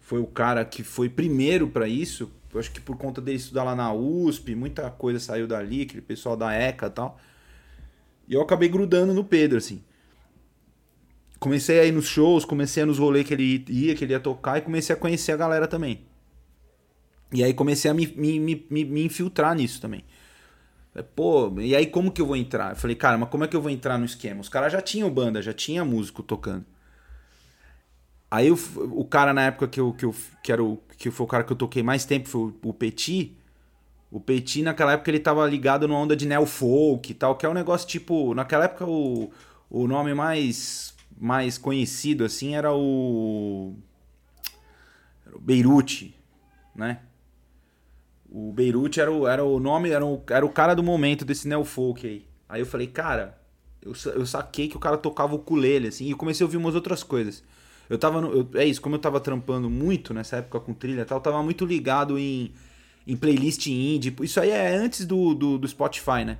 foi o cara que foi primeiro para isso. Eu acho que por conta dele estudar lá na USP, muita coisa saiu dali, aquele pessoal da ECA e tal. E eu acabei grudando no Pedro, assim. Comecei a ir nos shows, comecei a ir nos rolês que ele ia, que ele ia tocar, e comecei a conhecer a galera também. E aí comecei a me, me, me, me infiltrar nisso também. Pô, e aí como que eu vou entrar? Eu falei, cara, mas como é que eu vou entrar no esquema? Os caras já tinham banda, já tinha músico tocando. Aí o, o cara na época que eu, que eu que era o, que foi o cara que eu toquei mais tempo foi o, o Petit. O Petit naquela época ele tava ligado numa onda de neo folk e tal, que é um negócio tipo, naquela época o, o nome mais mais conhecido assim era o, era o Beirute, né? O Beirute era o, era o nome, era o, era o cara do momento desse neofolk aí. Aí eu falei, cara, eu, eu saquei que o cara tocava o ukulele, assim, e comecei a ouvir umas outras coisas. Eu tava, no, eu, é isso, como eu tava trampando muito nessa época com trilha e tal, eu tava muito ligado em, em playlist indie. Isso aí é antes do, do, do Spotify, né?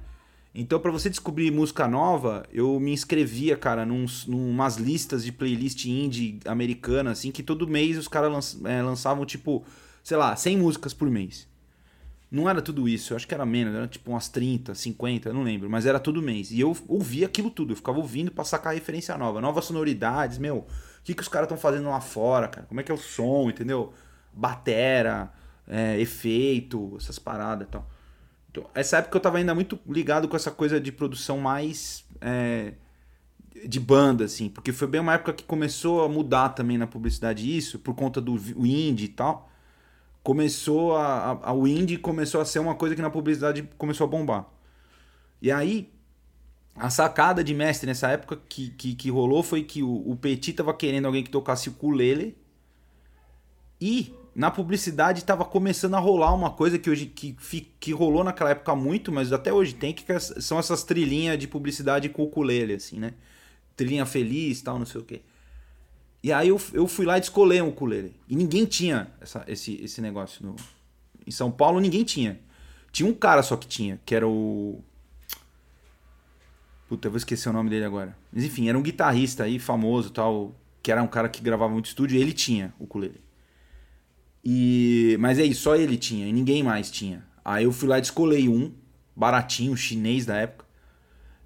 Então, para você descobrir música nova, eu me inscrevia, cara, num numas listas de playlist indie americana, assim, que todo mês os caras é, lançavam, tipo, sei lá, 100 músicas por mês. Não era tudo isso, eu acho que era menos, era tipo umas 30, 50, não lembro, mas era todo mês. E eu ouvia aquilo tudo, eu ficava ouvindo pra sacar referência nova, novas sonoridades, meu. O que, que os caras estão fazendo lá fora, cara? Como é que é o som, entendeu? Batera, é, efeito, essas paradas e tal. Então, essa época eu tava ainda muito ligado com essa coisa de produção mais. É, de banda, assim, porque foi bem uma época que começou a mudar também na publicidade isso, por conta do indie e tal começou a, a, a o indie começou a ser uma coisa que na publicidade começou a bombar. E aí a sacada de mestre nessa época que, que, que rolou foi que o, o Petit tava querendo alguém que tocasse ukulele e na publicidade estava começando a rolar uma coisa que hoje que, que rolou naquela época muito, mas até hoje tem que são essas trilhinhas de publicidade com ukulele assim, né? Trilhinha feliz, tal, não sei o quê. E aí eu, eu fui lá e descolei um ukulele. E ninguém tinha essa, esse, esse negócio. No... Em São Paulo ninguém tinha. Tinha um cara só que tinha, que era o. Puta, eu vou esquecer o nome dele agora. Mas enfim, era um guitarrista aí, famoso tal, que era um cara que gravava muito estúdio, ele tinha o ukulele. E... Mas é isso, só ele tinha, e ninguém mais tinha. Aí eu fui lá e descolei um, baratinho, chinês da época.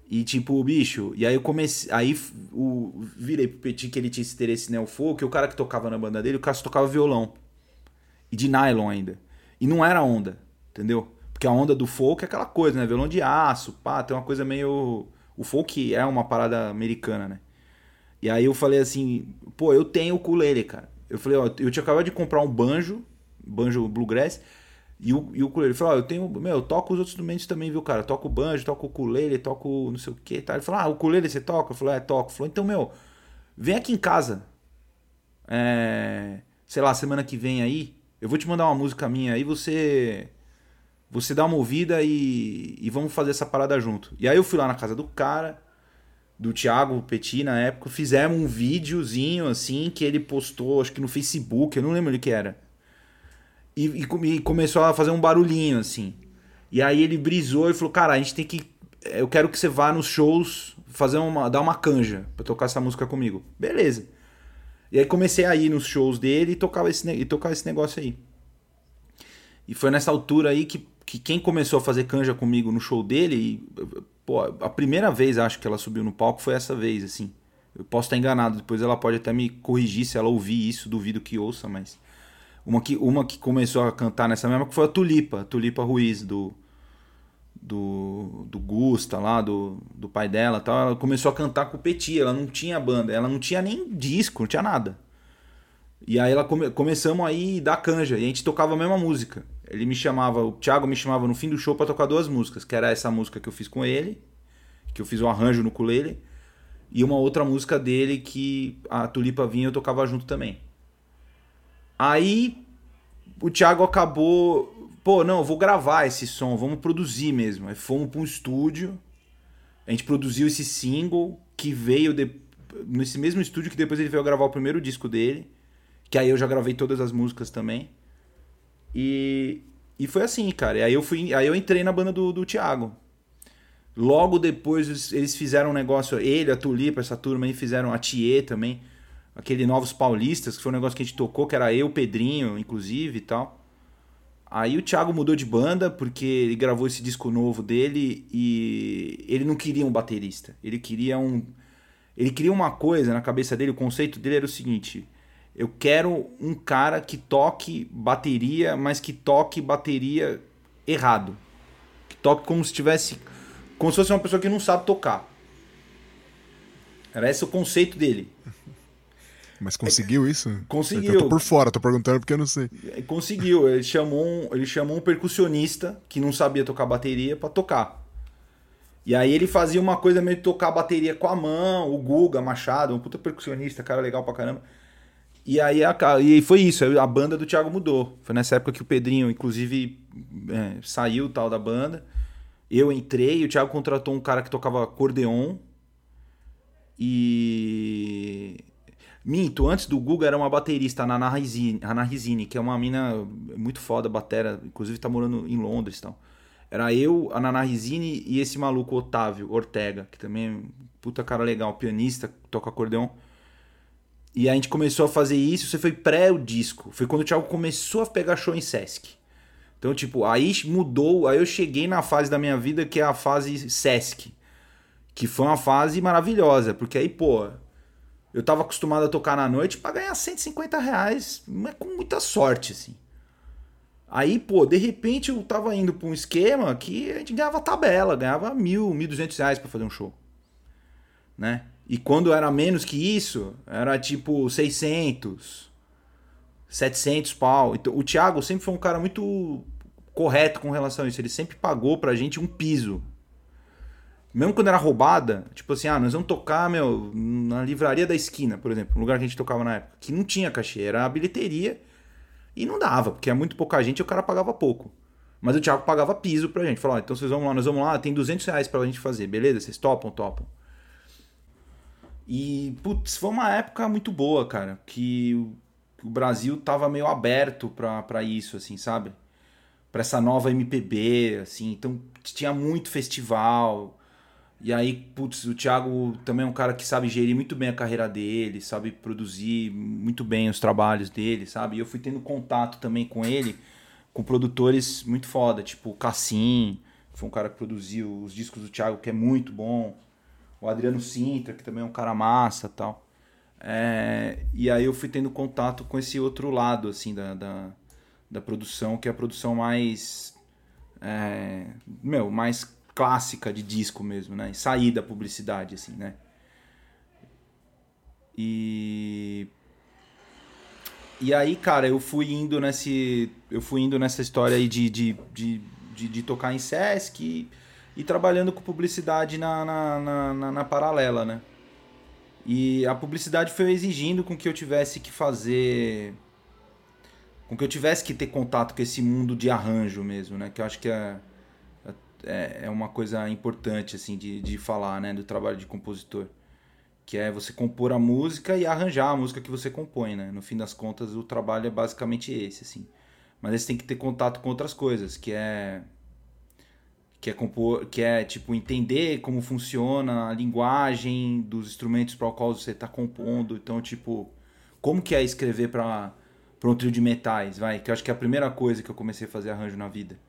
E tipo, bicho, e aí eu comecei. Aí o, virei pro Petit que ele tinha esse interesse neofolk, que o cara que tocava na banda dele, o cara tocava violão. E de nylon ainda. E não era onda, entendeu? Porque a onda do folk é aquela coisa, né? Violão de aço, pá, tem uma coisa meio. O folk é uma parada americana, né? E aí eu falei assim, pô, eu tenho o ukulele, cara. Eu falei, ó, eu tinha acabado de comprar um banjo, banjo bluegrass, e o, e o ukulele, ele falou, ó, eu tenho, meu, eu toco os outros instrumentos também, viu, cara? Eu toco banjo, toco ukulele, toco não sei o que, tá? Ele falou, ah, o ukulele você toca? Eu falei, é, toco. Ele falou, então, meu, vem aqui em casa, é, sei lá, semana que vem aí, eu vou te mandar uma música minha aí, você, você dá uma ouvida e, e vamos fazer essa parada junto. E aí eu fui lá na casa do cara, do Thiago Petit na época, fizemos um videozinho assim, que ele postou, acho que no Facebook, eu não lembro o que era e, e, e, começou a fazer um barulhinho, assim. E aí ele brisou e falou, cara, a gente tem que. Eu quero que você vá nos shows fazer uma. dar uma canja pra tocar essa música comigo. Beleza. E aí comecei a ir nos shows dele e tocava esse, e tocava esse negócio aí. E foi nessa altura aí que, que quem começou a fazer canja comigo no show dele, e, pô, a primeira vez acho que ela subiu no palco foi essa vez, assim. Eu posso estar enganado, depois ela pode até me corrigir se ela ouvir isso, duvido que ouça, mas uma que, uma que começou a cantar nessa mesma que foi a Tulipa, Tulipa Ruiz, do, do, do Gusta lá, do, do pai dela tal. Ela começou a cantar com o Petit, ela não tinha banda, ela não tinha nem disco, não tinha nada. E aí ela come, começamos aí dar canja, e a gente tocava a mesma música. Ele me chamava, o Thiago me chamava no fim do show para tocar duas músicas, que era essa música que eu fiz com ele, que eu fiz um arranjo no ukulele, e uma outra música dele que a Tulipa vinha eu tocava junto também. Aí o Thiago acabou, pô, não, vou gravar esse som, vamos produzir mesmo. Aí fomos para um estúdio, a gente produziu esse single que veio de, nesse mesmo estúdio que depois ele veio gravar o primeiro disco dele, que aí eu já gravei todas as músicas também. E, e foi assim, cara. E aí eu fui, aí eu entrei na banda do, do Thiago. Logo depois eles fizeram um negócio, ele, a Tulipa, essa turma aí fizeram a Thier também aquele Novos Paulistas, que foi um negócio que a gente tocou, que era eu, Pedrinho, inclusive e tal. Aí o Thiago mudou de banda porque ele gravou esse disco novo dele e ele não queria um baterista. Ele queria um ele queria uma coisa na cabeça dele, o conceito dele era o seguinte: eu quero um cara que toque bateria, mas que toque bateria errado. toque como se tivesse. Como se fosse uma pessoa que não sabe tocar. Era esse o conceito dele. Mas conseguiu isso? Conseguiu. Eu tô por fora, tô perguntando porque eu não sei. Conseguiu. Ele chamou um, ele chamou um percussionista que não sabia tocar bateria para tocar. E aí ele fazia uma coisa meio de tocar bateria com a mão, o Guga Machado, um puta percussionista, cara legal pra caramba. E aí a, e foi isso, a banda do Thiago mudou. Foi nessa época que o Pedrinho, inclusive, é, saiu tal da banda. Eu entrei, o Thiago contratou um cara que tocava acordeon. E Minto, antes do Guga era uma baterista, a Nana Rizini, que é uma mina muito foda, batera, inclusive tá morando em Londres e tal. Era eu, a Nana Rizini e esse maluco Otávio Ortega, que também é um puta cara legal, pianista, toca acordeon. E a gente começou a fazer isso, você foi pré o disco. Foi quando o Thiago começou a pegar show em Sesc. Então, tipo, aí mudou, aí eu cheguei na fase da minha vida que é a fase Sesc. Que foi uma fase maravilhosa, porque aí, pô, eu tava acostumado a tocar na noite para ganhar 150 reais, mas com muita sorte, assim. Aí, pô, de repente eu tava indo pra um esquema que a gente ganhava tabela, ganhava mil, mil duzentos reais pra fazer um show. Né? E quando era menos que isso, era tipo 600, 700 pau. Então, o Thiago sempre foi um cara muito correto com relação a isso. Ele sempre pagou pra gente um piso mesmo quando era roubada, tipo assim, ah, nós vamos tocar, meu, na livraria da esquina, por exemplo, um lugar que a gente tocava na época, que não tinha cachê, era a bilheteria e não dava, porque é muito pouca gente e o cara pagava pouco. Mas o Thiago pagava piso pra gente, falou, então vocês vão lá, nós vamos lá, tem 200 reais pra gente fazer, beleza? Vocês topam, topam. E, putz, foi uma época muito boa, cara, que o, o Brasil tava meio aberto pra, pra isso, assim, sabe? Pra essa nova MPB, assim, então tinha muito festival, e aí, putz, o Thiago também é um cara que sabe gerir muito bem a carreira dele, sabe produzir muito bem os trabalhos dele, sabe? E eu fui tendo contato também com ele, com produtores muito foda, tipo o Cassim, que foi um cara que produziu os discos do Thiago, que é muito bom. O Adriano Sintra, que também é um cara massa tal. É, e aí eu fui tendo contato com esse outro lado, assim, da, da, da produção, que é a produção mais... É, meu, mais clássica de disco mesmo, né? sair da publicidade, assim, né? E e aí, cara, eu fui indo nesse eu fui indo nessa história aí de, de, de, de, de tocar em Sesc e, e, trabalhando com publicidade na, na, na, na, na paralela, né? E a publicidade foi exigindo com que eu tivesse que fazer com que eu tivesse que ter contato com esse mundo de arranjo mesmo, né? Que eu acho que é é, é uma coisa importante assim de, de falar, né, do trabalho de compositor, que é você compor a música e arranjar a música que você compõe, né? No fim das contas, o trabalho é basicamente esse, assim. Mas você tem que ter contato com outras coisas, que é que é compor, que é tipo entender como funciona a linguagem dos instrumentos para os quais você está compondo. Então, tipo, como que é escrever para para um trio de metais, vai? Que eu acho que é a primeira coisa que eu comecei a fazer arranjo na vida.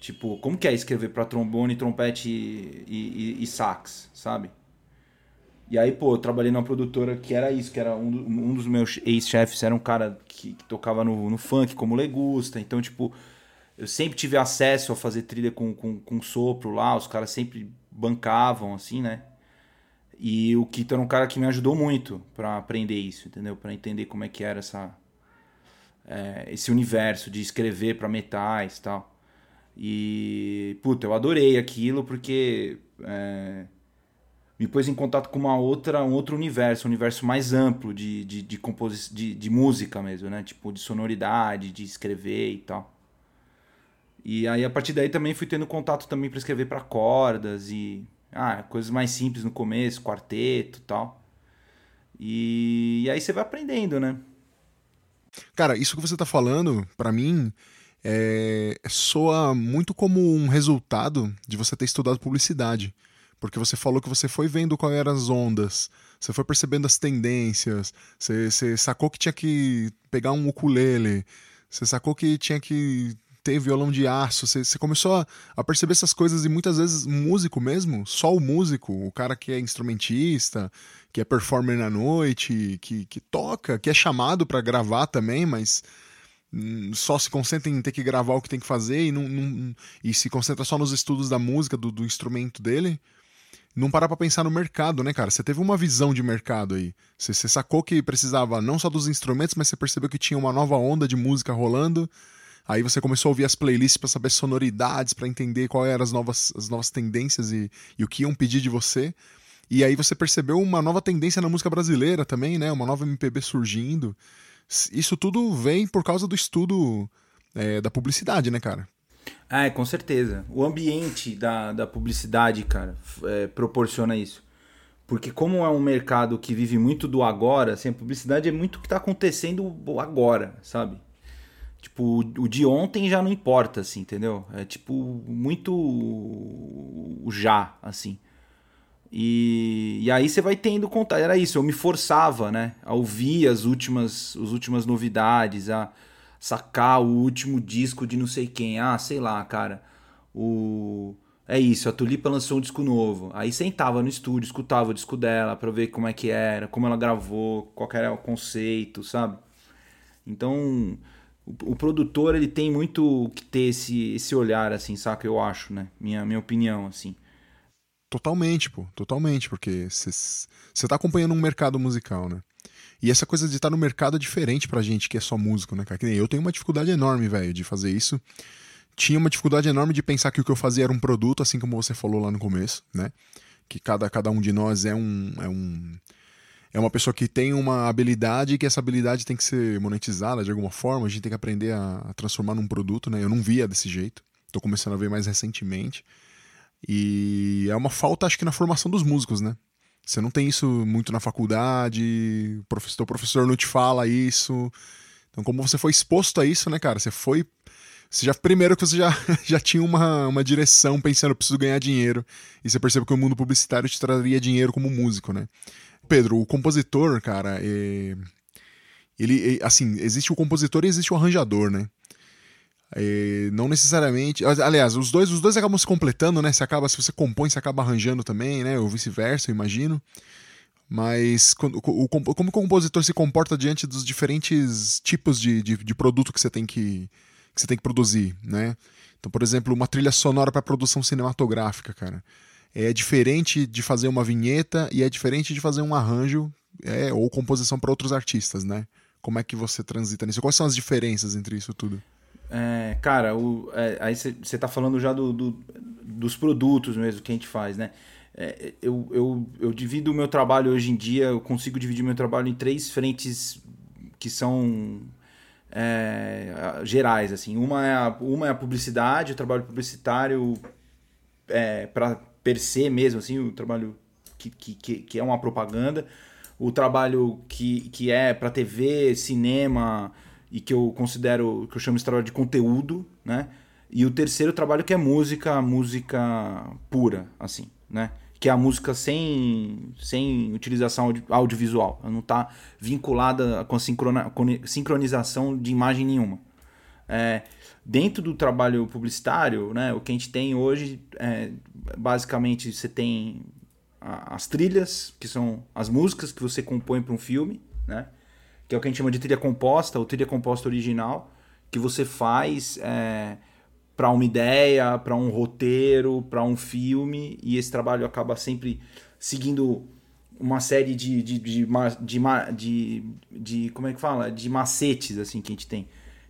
Tipo, como que é escrever para trombone, trompete e, e, e, sax, sabe? E aí, pô, eu trabalhei numa produtora que era isso, que era um, um dos meus ex-chefes, era um cara que, que tocava no, no, funk como legusta. Então, tipo, eu sempre tive acesso a fazer trilha com, com, com sopro lá, os caras sempre bancavam, assim, né? E o Kito era um cara que me ajudou muito para aprender isso, entendeu? Para entender como é que era essa, é, esse universo de escrever para metais e tal. E, puta, eu adorei aquilo porque é, me pôs em contato com uma outra, um outro universo, um universo mais amplo de, de, de, composi de, de música mesmo, né? Tipo, de sonoridade, de escrever e tal. E aí, a partir daí, também fui tendo contato também para escrever para cordas e... Ah, coisas mais simples no começo, quarteto e tal. E, e aí você vai aprendendo, né? Cara, isso que você tá falando, para mim, é, soa muito como um resultado de você ter estudado publicidade. Porque você falou que você foi vendo quais eram as ondas, você foi percebendo as tendências, você, você sacou que tinha que pegar um ukulele, você sacou que tinha que ter violão de aço, você, você começou a, a, perceber essas coisas e muitas vezes músico mesmo, só o músico, o cara que é instrumentista, que é performer na noite, que, que toca, que é chamado para gravar também, mas só se concentra em ter que gravar o que tem que fazer e, não, não e se concentra só nos estudos da música, do, do instrumento dele, não parar pra pensar no mercado, né, cara? Você teve uma visão de mercado aí. Você, você sacou que precisava não só dos instrumentos, mas você percebeu que tinha uma nova onda de música rolando. Aí você começou a ouvir as playlists para saber sonoridades, para entender quais eram as novas, as novas tendências e, e o que iam pedir de você. E aí você percebeu uma nova tendência na música brasileira também, né? Uma nova MPB surgindo. Isso tudo vem por causa do estudo é, da publicidade, né, cara? É, com certeza. O ambiente da, da publicidade, cara, é, proporciona isso. Porque como é um mercado que vive muito do agora, assim, a publicidade é muito o que está acontecendo agora, sabe? Tipo, o de ontem já não importa, assim, entendeu? É tipo muito o já, assim. E, e aí você vai tendo contato. Era isso, eu me forçava, né? A ouvir as últimas, as últimas novidades, a sacar o último disco de não sei quem. Ah, sei lá, cara. O. É isso, a Tulipa lançou um disco novo. Aí sentava no estúdio, escutava o disco dela pra ver como é que era, como ela gravou, qual era o conceito, sabe? Então, o, o produtor, ele tem muito que ter esse, esse olhar, assim, saca? Eu acho, né? Minha, minha opinião, assim. Totalmente, pô, totalmente, porque você tá acompanhando um mercado musical, né? E essa coisa de estar tá no mercado é diferente pra gente que é só músico, né, cara? Que nem eu tenho uma dificuldade enorme, velho, de fazer isso. Tinha uma dificuldade enorme de pensar que o que eu fazia era um produto, assim como você falou lá no começo, né? Que cada, cada um de nós é um, é um. É uma pessoa que tem uma habilidade e que essa habilidade tem que ser monetizada de alguma forma, a gente tem que aprender a, a transformar num produto, né? Eu não via desse jeito, tô começando a ver mais recentemente. E é uma falta, acho que, na formação dos músicos, né? Você não tem isso muito na faculdade, o professor, o professor não te fala isso. Então, como você foi exposto a isso, né, cara? Você foi. Você já, primeiro que você já, [laughs] já tinha uma, uma direção pensando, preciso ganhar dinheiro. E você percebe que o mundo publicitário te traria dinheiro como músico, né? Pedro, o compositor, cara, é... ele, é, assim, existe o compositor e existe o arranjador, né? É, não necessariamente. Aliás, os dois, os dois acabam se completando, né? Se acaba, se você compõe, você acaba arranjando também, né? Ou vice-versa, imagino. Mas quando, o, como o compositor se comporta diante dos diferentes tipos de, de, de, produto que você tem que, que você tem que produzir, né? Então, por exemplo, uma trilha sonora para produção cinematográfica, cara. É diferente de fazer uma vinheta e é diferente de fazer um arranjo é, ou composição para outros artistas, né? Como é que você transita nisso? Quais são as diferenças entre isso tudo? É, cara, o, é, aí você tá falando já do, do, dos produtos mesmo que a gente faz, né? É, eu, eu, eu divido o meu trabalho hoje em dia, eu consigo dividir meu trabalho em três frentes que são é, gerais, assim. Uma é, a, uma é a publicidade, o trabalho publicitário é, para per se mesmo, assim, o trabalho que, que, que é uma propaganda. O trabalho que, que é para TV, cinema, e que eu considero, que eu chamo de trabalho de conteúdo, né? E o terceiro trabalho que é música, música pura, assim, né? Que é a música sem, sem utilização audio, audiovisual. Ela não está vinculada com a sincrona, com sincronização de imagem nenhuma. É, dentro do trabalho publicitário, né, o que a gente tem hoje, é, basicamente, você tem as trilhas, que são as músicas que você compõe para um filme, né? Que é o que a gente chama de trilha composta, ou trilha composta original, que você faz é, para uma ideia, para um roteiro, para um filme, e esse trabalho acaba sempre seguindo uma série de, de, de, de, de, de como é que fala? De macetes, assim, que a gente tem.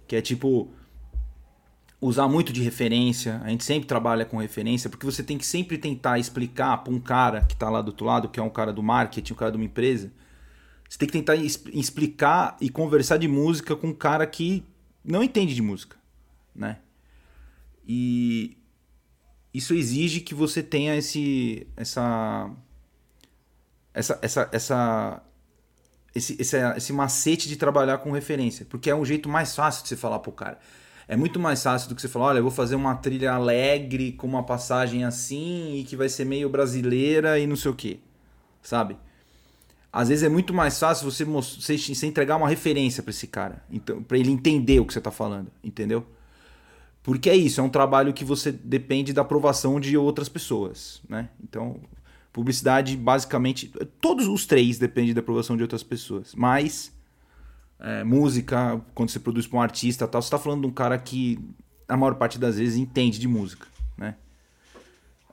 Que é tipo usar muito de referência. A gente sempre trabalha com referência, porque você tem que sempre tentar explicar para um cara que está lá do outro lado, que é um cara do marketing, um cara de uma empresa, você tem que tentar explicar e conversar de música com um cara que não entende de música, né? E isso exige que você tenha esse essa essa essa, essa esse, esse, esse macete de trabalhar com referência, porque é um jeito mais fácil de você falar pro cara. É muito mais fácil do que você falar, olha, eu vou fazer uma trilha alegre com uma passagem assim e que vai ser meio brasileira e não sei o que, sabe? Às vezes é muito mais fácil você, você, você entregar uma referência para esse cara, então para ele entender o que você está falando, entendeu? Porque é isso, é um trabalho que você depende da aprovação de outras pessoas, né? Então, publicidade basicamente, todos os três dependem da aprovação de outras pessoas, mas é, música, quando você produz para um artista tal, você está falando de um cara que, a maior parte das vezes, entende de música, né?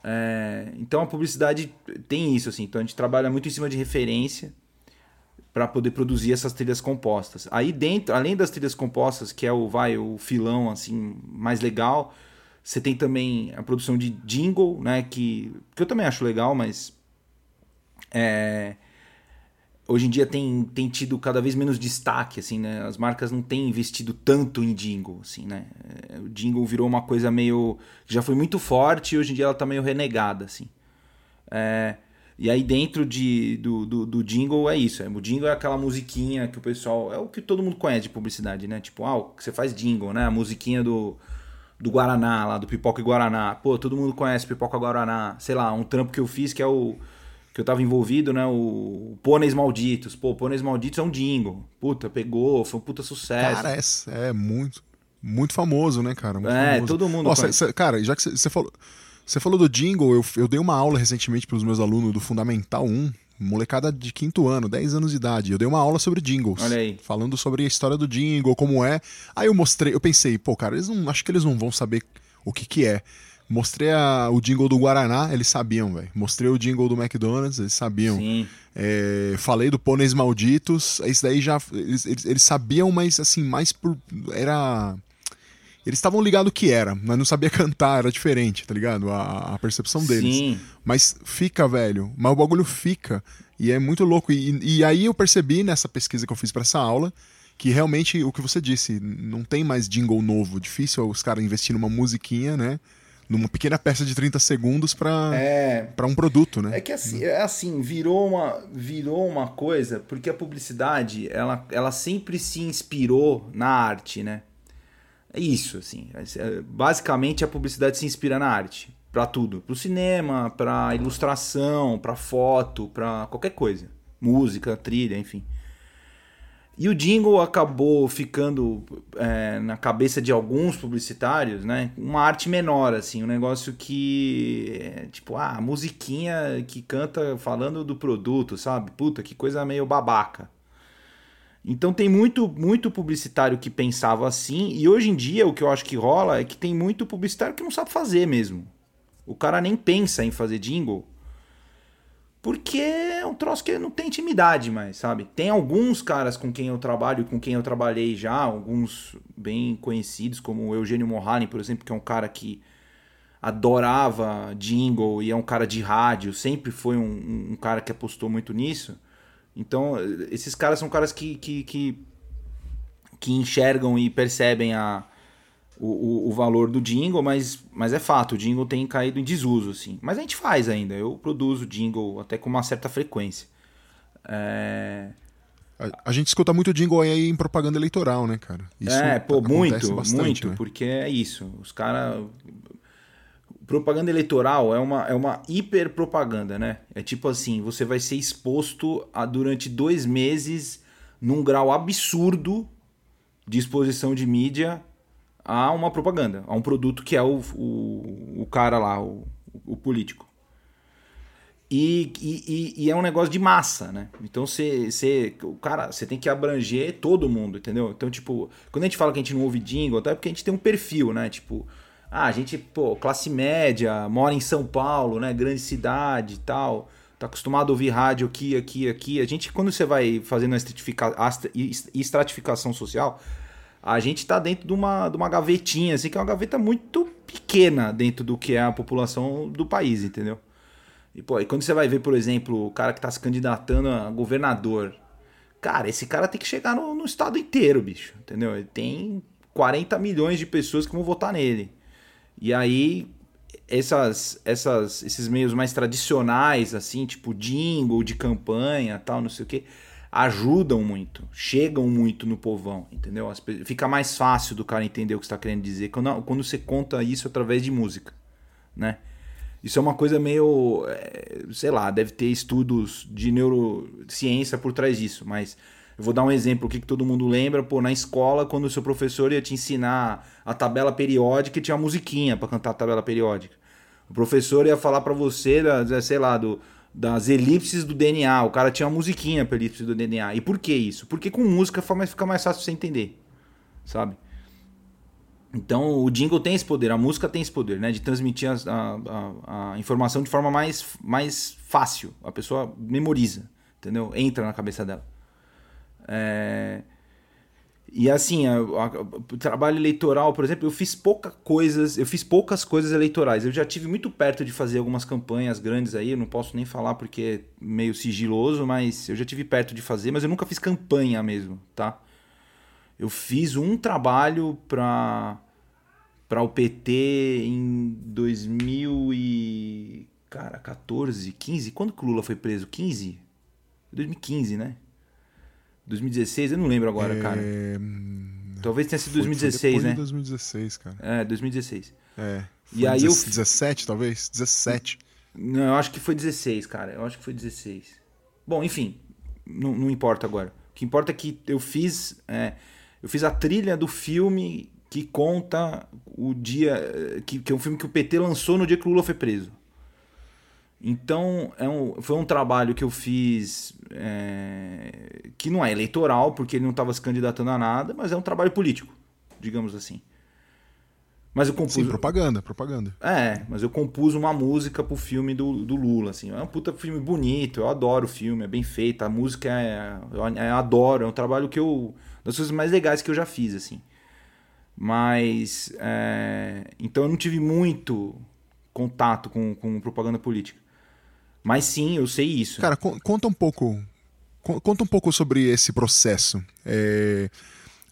É, então a publicidade tem isso, assim. Então a gente trabalha muito em cima de referência para poder produzir essas trilhas compostas. Aí dentro, além das trilhas compostas, que é o vai o filão assim mais legal, você tem também a produção de jingle, né, que, que eu também acho legal, mas é, hoje em dia tem, tem tido cada vez menos destaque, assim, né? As marcas não têm investido tanto em jingle, assim, né? É, o jingle virou uma coisa meio... já foi muito forte e hoje em dia ela tá meio renegada, assim. É, e aí dentro de, do, do, do, jingle é isso. É, o jingle é aquela musiquinha que o pessoal... É o que todo mundo conhece de publicidade, né? Tipo, ah, você faz jingle, né? A musiquinha do, do Guaraná lá, do Pipoca e Guaraná. Pô, todo mundo conhece Pipoca Guaraná. Sei lá, um trampo que eu fiz que é o que eu tava envolvido, né? O Pôneis Malditos. Pô, Pôneis Malditos é um jingle. Puta, pegou, foi um puta sucesso. Cara, é, é muito, muito famoso, né, cara? Muito é, famoso. todo mundo Nossa, cê, cara, já que você falou, você falou do jingle, eu, eu dei uma aula recentemente para os meus alunos do Fundamental 1, molecada de quinto ano, 10 anos de idade. Eu dei uma aula sobre jingles. Olha aí. Falando sobre a história do jingle, como é. Aí eu mostrei, eu pensei, pô, cara, eles não, acho que eles não vão saber o que que é. Mostrei a, o jingle do Guaraná, eles sabiam, velho. Mostrei o jingle do McDonald's, eles sabiam. É, falei do Pôneis Malditos, isso daí já. Eles, eles, eles, sabiam, mas assim, mais por. Era. Eles estavam ligados o que era, mas não sabia [laughs] cantar, era diferente, tá ligado? A, a percepção deles. Sim. Mas fica, velho. Mas o bagulho fica. E é muito louco. E, e aí eu percebi nessa pesquisa que eu fiz para essa aula que realmente o que você disse, não tem mais jingle novo. Difícil os caras investir numa musiquinha, né? Numa pequena peça de 30 segundos para é, para um produto, né? É que assim, é assim, virou uma virou uma coisa, porque a publicidade, ela, ela sempre se inspirou na arte, né? É isso, assim. É, basicamente a publicidade se inspira na arte, para tudo, para o cinema, para ilustração, para foto, para qualquer coisa, música, trilha, enfim. E o jingle acabou ficando é, na cabeça de alguns publicitários, né? Uma arte menor, assim, um negócio que. É, tipo, ah, musiquinha que canta falando do produto, sabe? Puta, que coisa meio babaca. Então tem muito, muito publicitário que pensava assim, e hoje em dia o que eu acho que rola é que tem muito publicitário que não sabe fazer mesmo. O cara nem pensa em fazer jingle porque é um troço que não tem intimidade mais, sabe? Tem alguns caras com quem eu trabalho, com quem eu trabalhei já, alguns bem conhecidos, como o Eugênio Mohani, por exemplo, que é um cara que adorava jingle e é um cara de rádio, sempre foi um, um cara que apostou muito nisso. Então, esses caras são caras que, que, que, que enxergam e percebem a, o, o, o, valor do jingle, mas, mas é fato, o jingle tem caído em desuso, assim. Mas a gente faz ainda, eu produzo jingle até com uma certa frequência. É... A, a gente escuta muito jingle aí em propaganda eleitoral, né, cara? Isso é, pô, muito, bastante, muito, né? porque é isso. Os caras. Propaganda eleitoral é uma, é uma hiper propaganda, né? É tipo assim, você vai ser exposto a, durante dois meses num grau absurdo de exposição de mídia a uma propaganda, a um produto que é o, o, o cara lá, o, o político. E, e, e, é um negócio de massa, né? Então você, você, cara, você tem que abranger todo mundo, entendeu? Então, tipo, quando a gente fala que a gente não ouve jingle, até porque a gente tem um perfil, né? Tipo, ah, a gente, pô, classe média, mora em São Paulo, né? Grande cidade e tal. Tá acostumado a ouvir rádio aqui, aqui, aqui. A gente, quando você vai fazendo a estratificação social, a gente está dentro de uma, de uma gavetinha, assim, que é uma gaveta muito pequena dentro do que é a população do país, entendeu? E, pô, e quando você vai ver, por exemplo, o cara que está se candidatando a governador, cara, esse cara tem que chegar no, no estado inteiro, bicho, entendeu? Ele tem 40 milhões de pessoas que vão votar nele. E aí, essas, essas, esses meios mais tradicionais, assim, tipo jingle de campanha tal, não sei o quê ajudam muito, chegam muito no povão, entendeu? Fica mais fácil do cara entender o que está querendo dizer quando, quando você conta isso através de música, né? Isso é uma coisa meio, é, sei lá, deve ter estudos de neurociência por trás disso, mas eu vou dar um exemplo o que todo mundo lembra, pô, na escola, quando o seu professor ia te ensinar a tabela periódica tinha uma musiquinha para cantar a tabela periódica. O professor ia falar para você, sei lá, do das elipses do DNA. O cara tinha uma musiquinha pra elipse do DNA. E por que isso? Porque com música fica mais fácil você entender, sabe? Então o jingle tem esse poder, a música tem esse poder, né? De transmitir a, a, a, informação de forma mais, mais fácil. A pessoa memoriza, entendeu? Entra na cabeça dela. É... E assim, o trabalho eleitoral, por exemplo, eu fiz poucas coisas, eu fiz poucas coisas eleitorais. Eu já tive muito perto de fazer algumas campanhas grandes aí, eu não posso nem falar porque é meio sigiloso, mas eu já tive perto de fazer, mas eu nunca fiz campanha mesmo, tá? Eu fiz um trabalho para para o PT em 2000 e cara, 14, 15, quando que o Lula foi preso? 15? 2015, né? 2016, eu não lembro agora, é... cara. Talvez tenha sido 2016, foi, foi né? 2016, cara. É, 2016. É. e aí 17, eu 17, talvez, 17. Não, eu acho que foi 16, cara. Eu acho que foi 16. Bom, enfim, não, não importa agora. O que importa é que eu fiz, é, eu fiz a trilha do filme que conta o dia que, que é um filme que o PT lançou no dia que o Lula foi preso. Então, é um, foi um trabalho que eu fiz é, que não é eleitoral, porque ele não estava se candidatando a nada, mas é um trabalho político, digamos assim. Mas eu compus. Sim, propaganda, propaganda. É, mas eu compus uma música pro filme do, do Lula, assim. É um puta filme bonito, eu adoro o filme, é bem feito, a música é. Eu, eu adoro, é um trabalho que eu. das coisas mais legais que eu já fiz, assim. Mas. É, então eu não tive muito contato com, com propaganda política. Mas sim, eu sei isso. Cara, conta um pouco. Conta um pouco sobre esse processo. É,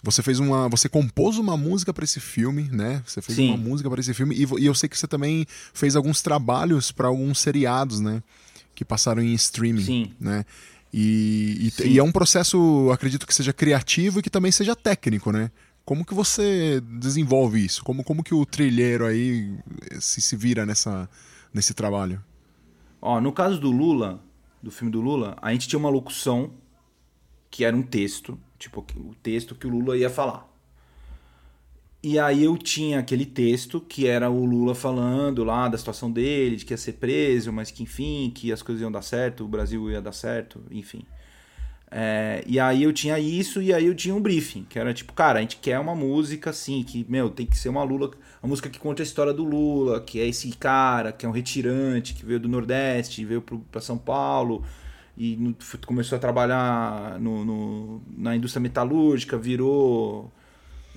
você fez uma. Você compôs uma música para esse filme, né? Você fez sim. uma música para esse filme. E, e, eu sei que você também fez alguns trabalhos para alguns seriados, né? Que passaram em streaming. Sim. Né? E, e, e, é um processo, acredito que seja criativo e que também seja técnico, né? Como que você desenvolve isso? Como, como que o trilheiro aí se, se vira nessa, nesse trabalho? Ó, no caso do Lula, do filme do Lula, a gente tinha uma locução que era um texto, tipo o texto que o Lula ia falar. E aí eu tinha aquele texto que era o Lula falando lá da situação dele, de que ia ser preso, mas que enfim, que as coisas iam dar certo, o Brasil ia dar certo, enfim. É, e aí eu tinha isso e aí eu tinha um briefing, que era tipo, cara, a gente quer uma música assim, que, meu, tem que ser uma Lula, uma música que conte a história do Lula, que é esse cara, que é um retirante, que veio do Nordeste, veio para São Paulo e no, começou a trabalhar no, no, na indústria metalúrgica, virou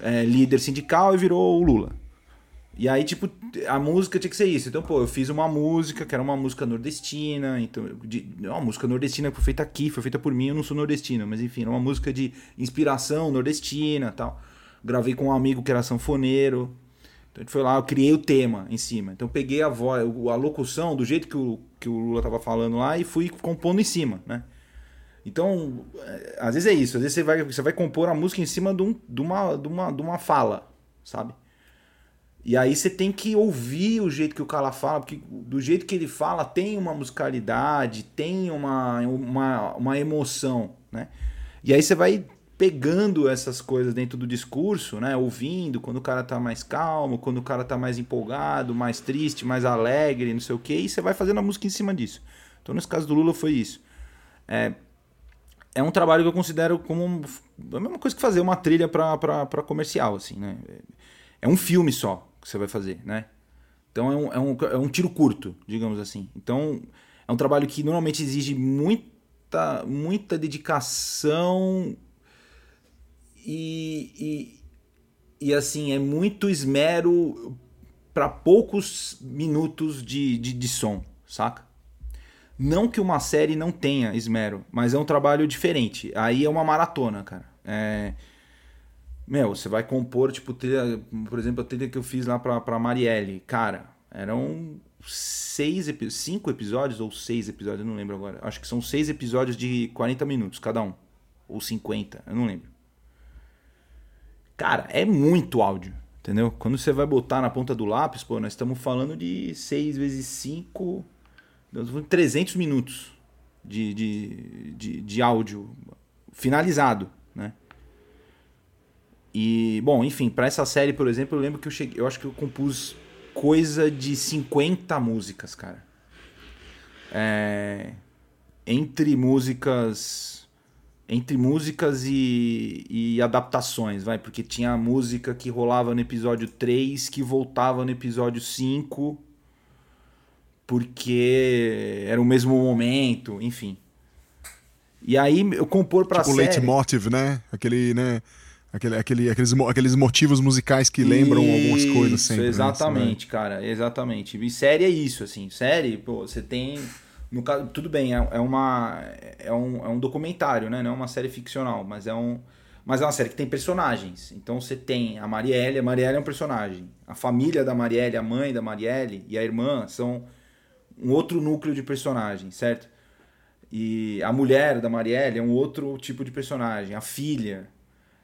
é, líder sindical e virou o Lula. E aí, tipo, a música tinha que ser isso. Então, pô, eu fiz uma música que era uma música nordestina. Então, de, uma música nordestina que foi feita aqui, foi feita por mim. Eu não sou nordestino, mas enfim, era uma música de inspiração nordestina tal. Gravei com um amigo que era sanfoneiro. Então, a gente foi lá, eu criei o tema em cima. Então, peguei a voz, a locução do jeito que o, que o Lula tava falando lá e fui compondo em cima, né? Então, é, às vezes é isso. Às vezes você vai, você vai compor a música em cima de, um, de, uma, de, uma, de uma fala, sabe? E aí você tem que ouvir o jeito que o cara fala, porque do jeito que ele fala tem uma musicalidade, tem uma, uma, uma emoção, né? E aí você vai pegando essas coisas dentro do discurso, né? Ouvindo quando o cara tá mais calmo, quando o cara tá mais empolgado, mais triste, mais alegre, não sei o que, e você vai fazendo a música em cima disso. Então, nesse caso do Lula foi isso. É, é um trabalho que eu considero como a mesma coisa que fazer uma trilha para comercial, assim, né? É um filme só que você vai fazer, né? Então é um, é um, é um tiro curto, digamos assim. Então é um trabalho que normalmente exige muita, muita dedicação e, e, e assim, é muito esmero para poucos minutos de, de, de som, saca? Não que uma série não tenha esmero, mas é um trabalho diferente. Aí é uma maratona, cara. É, meu, você vai compor, tipo, trilha, por exemplo, a trilha que eu fiz lá pra, pra Marielle. Cara, eram seis, cinco episódios ou seis episódios, eu não lembro agora. Acho que são seis episódios de 40 minutos cada um. Ou 50, eu não lembro. Cara, é muito áudio, entendeu? Quando você vai botar na ponta do lápis, pô, nós estamos falando de 6 vezes 5, 300 minutos de, de, de, de áudio finalizado? E, bom, enfim, para essa série, por exemplo, eu lembro que eu cheguei, eu acho que eu compus coisa de 50 músicas, cara. é, entre músicas entre músicas e, e, adaptações, vai, porque tinha música que rolava no episódio 3 que voltava no episódio 5 porque era o mesmo momento, enfim. E aí eu compor pra tipo série... Tipo leitmotiv, né? Aquele, né? Aquele, aquele, aqueles, aqueles motivos musicais que lembram isso, algumas coisas sempre. Né? Exatamente, né? cara, exatamente. E série é isso, assim. Série, pô, você tem. No caso, tudo bem, é, é, uma. É um, é um documentário, né? Não é uma série ficcional, mas é um. Mas é uma série que tem personagens. Então você tem a Marielle, a Marielle é um personagem. A família da Marielle, a mãe da Marielle e a irmã são um outro núcleo de personagem, certo? E a mulher da Marielle é um outro tipo de personagem, a filha,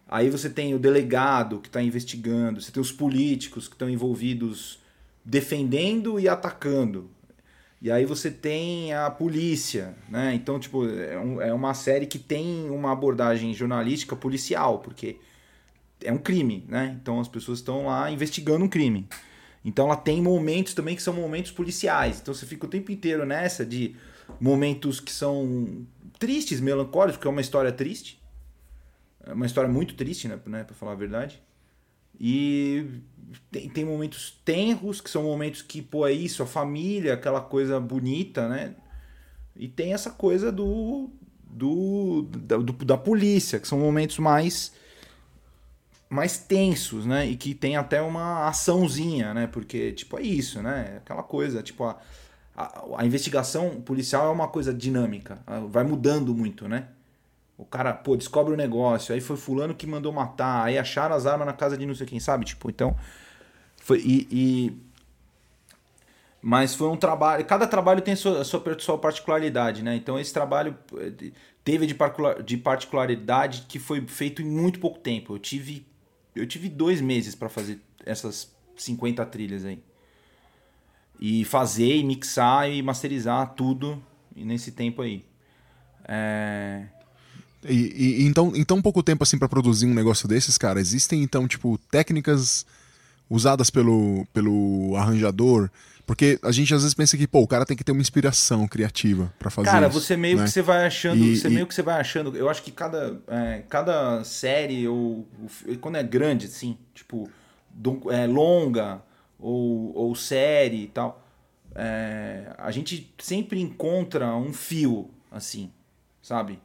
Aí você tem o delegado que está investigando, você tem os políticos que estão envolvidos defendendo e atacando. E aí você tem a polícia, né? Então, tipo, é, um, é uma série que tem uma abordagem jornalística policial, porque é um crime, né? Então as pessoas estão lá investigando um crime. Então ela tem momentos também que são momentos policiais. Então você fica o tempo inteiro nessa de momentos que são tristes, melancólicos, porque é uma história triste. É uma história muito triste, né, né para falar a verdade. E tem, tem momentos tenros, que são momentos que, pô, é isso, a família, aquela coisa bonita, né? E tem essa coisa do, do, da, do, da polícia, que são momentos mais mais tensos, né? E que tem até uma açãozinha, né? Porque, tipo, é isso, né? Aquela coisa, tipo, a, a, a investigação policial é uma coisa dinâmica, vai mudando muito, né? O cara, pô, descobre o negócio, aí foi fulano que mandou matar, aí acharam as armas na casa de não sei quem, sabe? Tipo, então. Foi, e, e... Mas foi um trabalho. Cada trabalho tem a sua, a sua, sua particularidade, né? Então esse trabalho eh, teve de, particular, de particularidade que foi feito em muito pouco tempo. Eu tive, eu tive dois meses para fazer essas 50 trilhas aí. E fazer, e mixar e masterizar tudo nesse tempo aí. É... E, e, então, em tão pouco tempo assim para produzir um negócio desses, cara, existem então tipo técnicas usadas pelo, pelo arranjador, porque a gente às vezes pensa que pô, o cara tem que ter uma inspiração criativa para fazer Cara, isso, você meio né? que você vai achando, e, você e... meio que você vai achando. Eu acho que cada, é, cada série ou, quando é grande assim, tipo é, longa ou, ou série e tal, é, a gente sempre encontra um fio assim, sabe?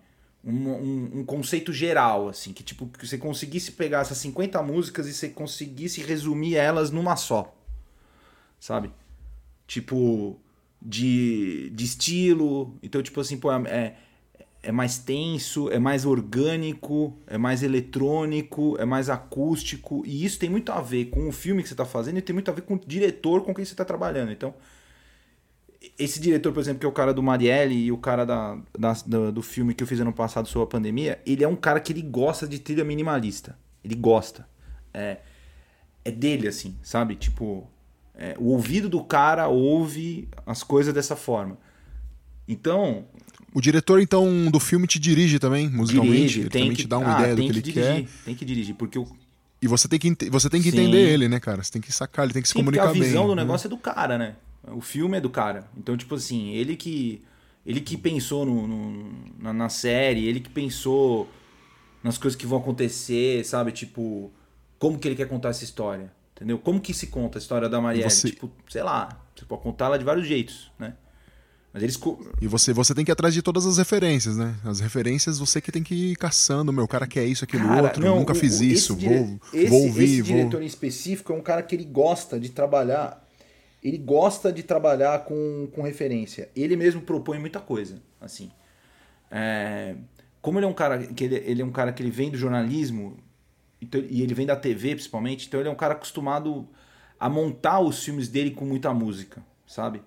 Um, um, um, conceito geral, assim, que tipo, que você conseguisse pegar essas 50 músicas e você conseguisse resumir elas numa só. Sabe? Tipo, de, de estilo. Então, tipo assim, pô, é, é mais tenso, é mais orgânico, é mais eletrônico, é mais acústico. E isso tem muito a ver com o filme que você está fazendo e tem muito a ver com o diretor com quem você está trabalhando. Então, esse diretor, por exemplo, que é o cara do Marielle e o cara da, da, do, filme que eu fiz ano passado sobre a pandemia, ele é um cara que ele gosta de trilha minimalista. Ele gosta. É, é dele, assim, sabe? Tipo, é, o ouvido do cara ouve as coisas dessa forma. Então. O diretor, então, do filme te dirige também, musicalmente? Dirige, ele tem também que, te dá uma ah, ideia do que, que ele dirigir, quer. Tem que dirigir, porque o. E você tem que, você tem que Sim. entender ele, né, cara? Você tem que sacar, ele tem que se Sim, porque comunicar a visão bem. do né? negócio é do cara, né? O filme é do cara. Então, tipo assim, ele que. Ele que pensou no, no na, na, série, ele que pensou nas coisas que vão acontecer, sabe? Tipo, como que ele quer contar essa história? Entendeu? Como que se conta a história da Marielle? Você- Tipo, sei lá, você pode contar ela de vários jeitos, né? Mas eles. E você, você tem que ir atrás de todas as referências, né? As referências você que tem que ir caçando, meu, o cara quer isso, aquilo Cara, outro, não, nunca o- fiz o- isso, vou, dire- esse, vou ouvir, esse vou... diretor em específico é um cara que ele gosta de trabalhar. Ele gosta de trabalhar com, com referência. Ele mesmo propõe muita coisa, assim. É, como ele é um cara que ele, ele é um cara que ele vem do jornalismo então- e ele vem da TV principalmente, então ele é um cara acostumado a montar os filmes dele com muita música, sabe?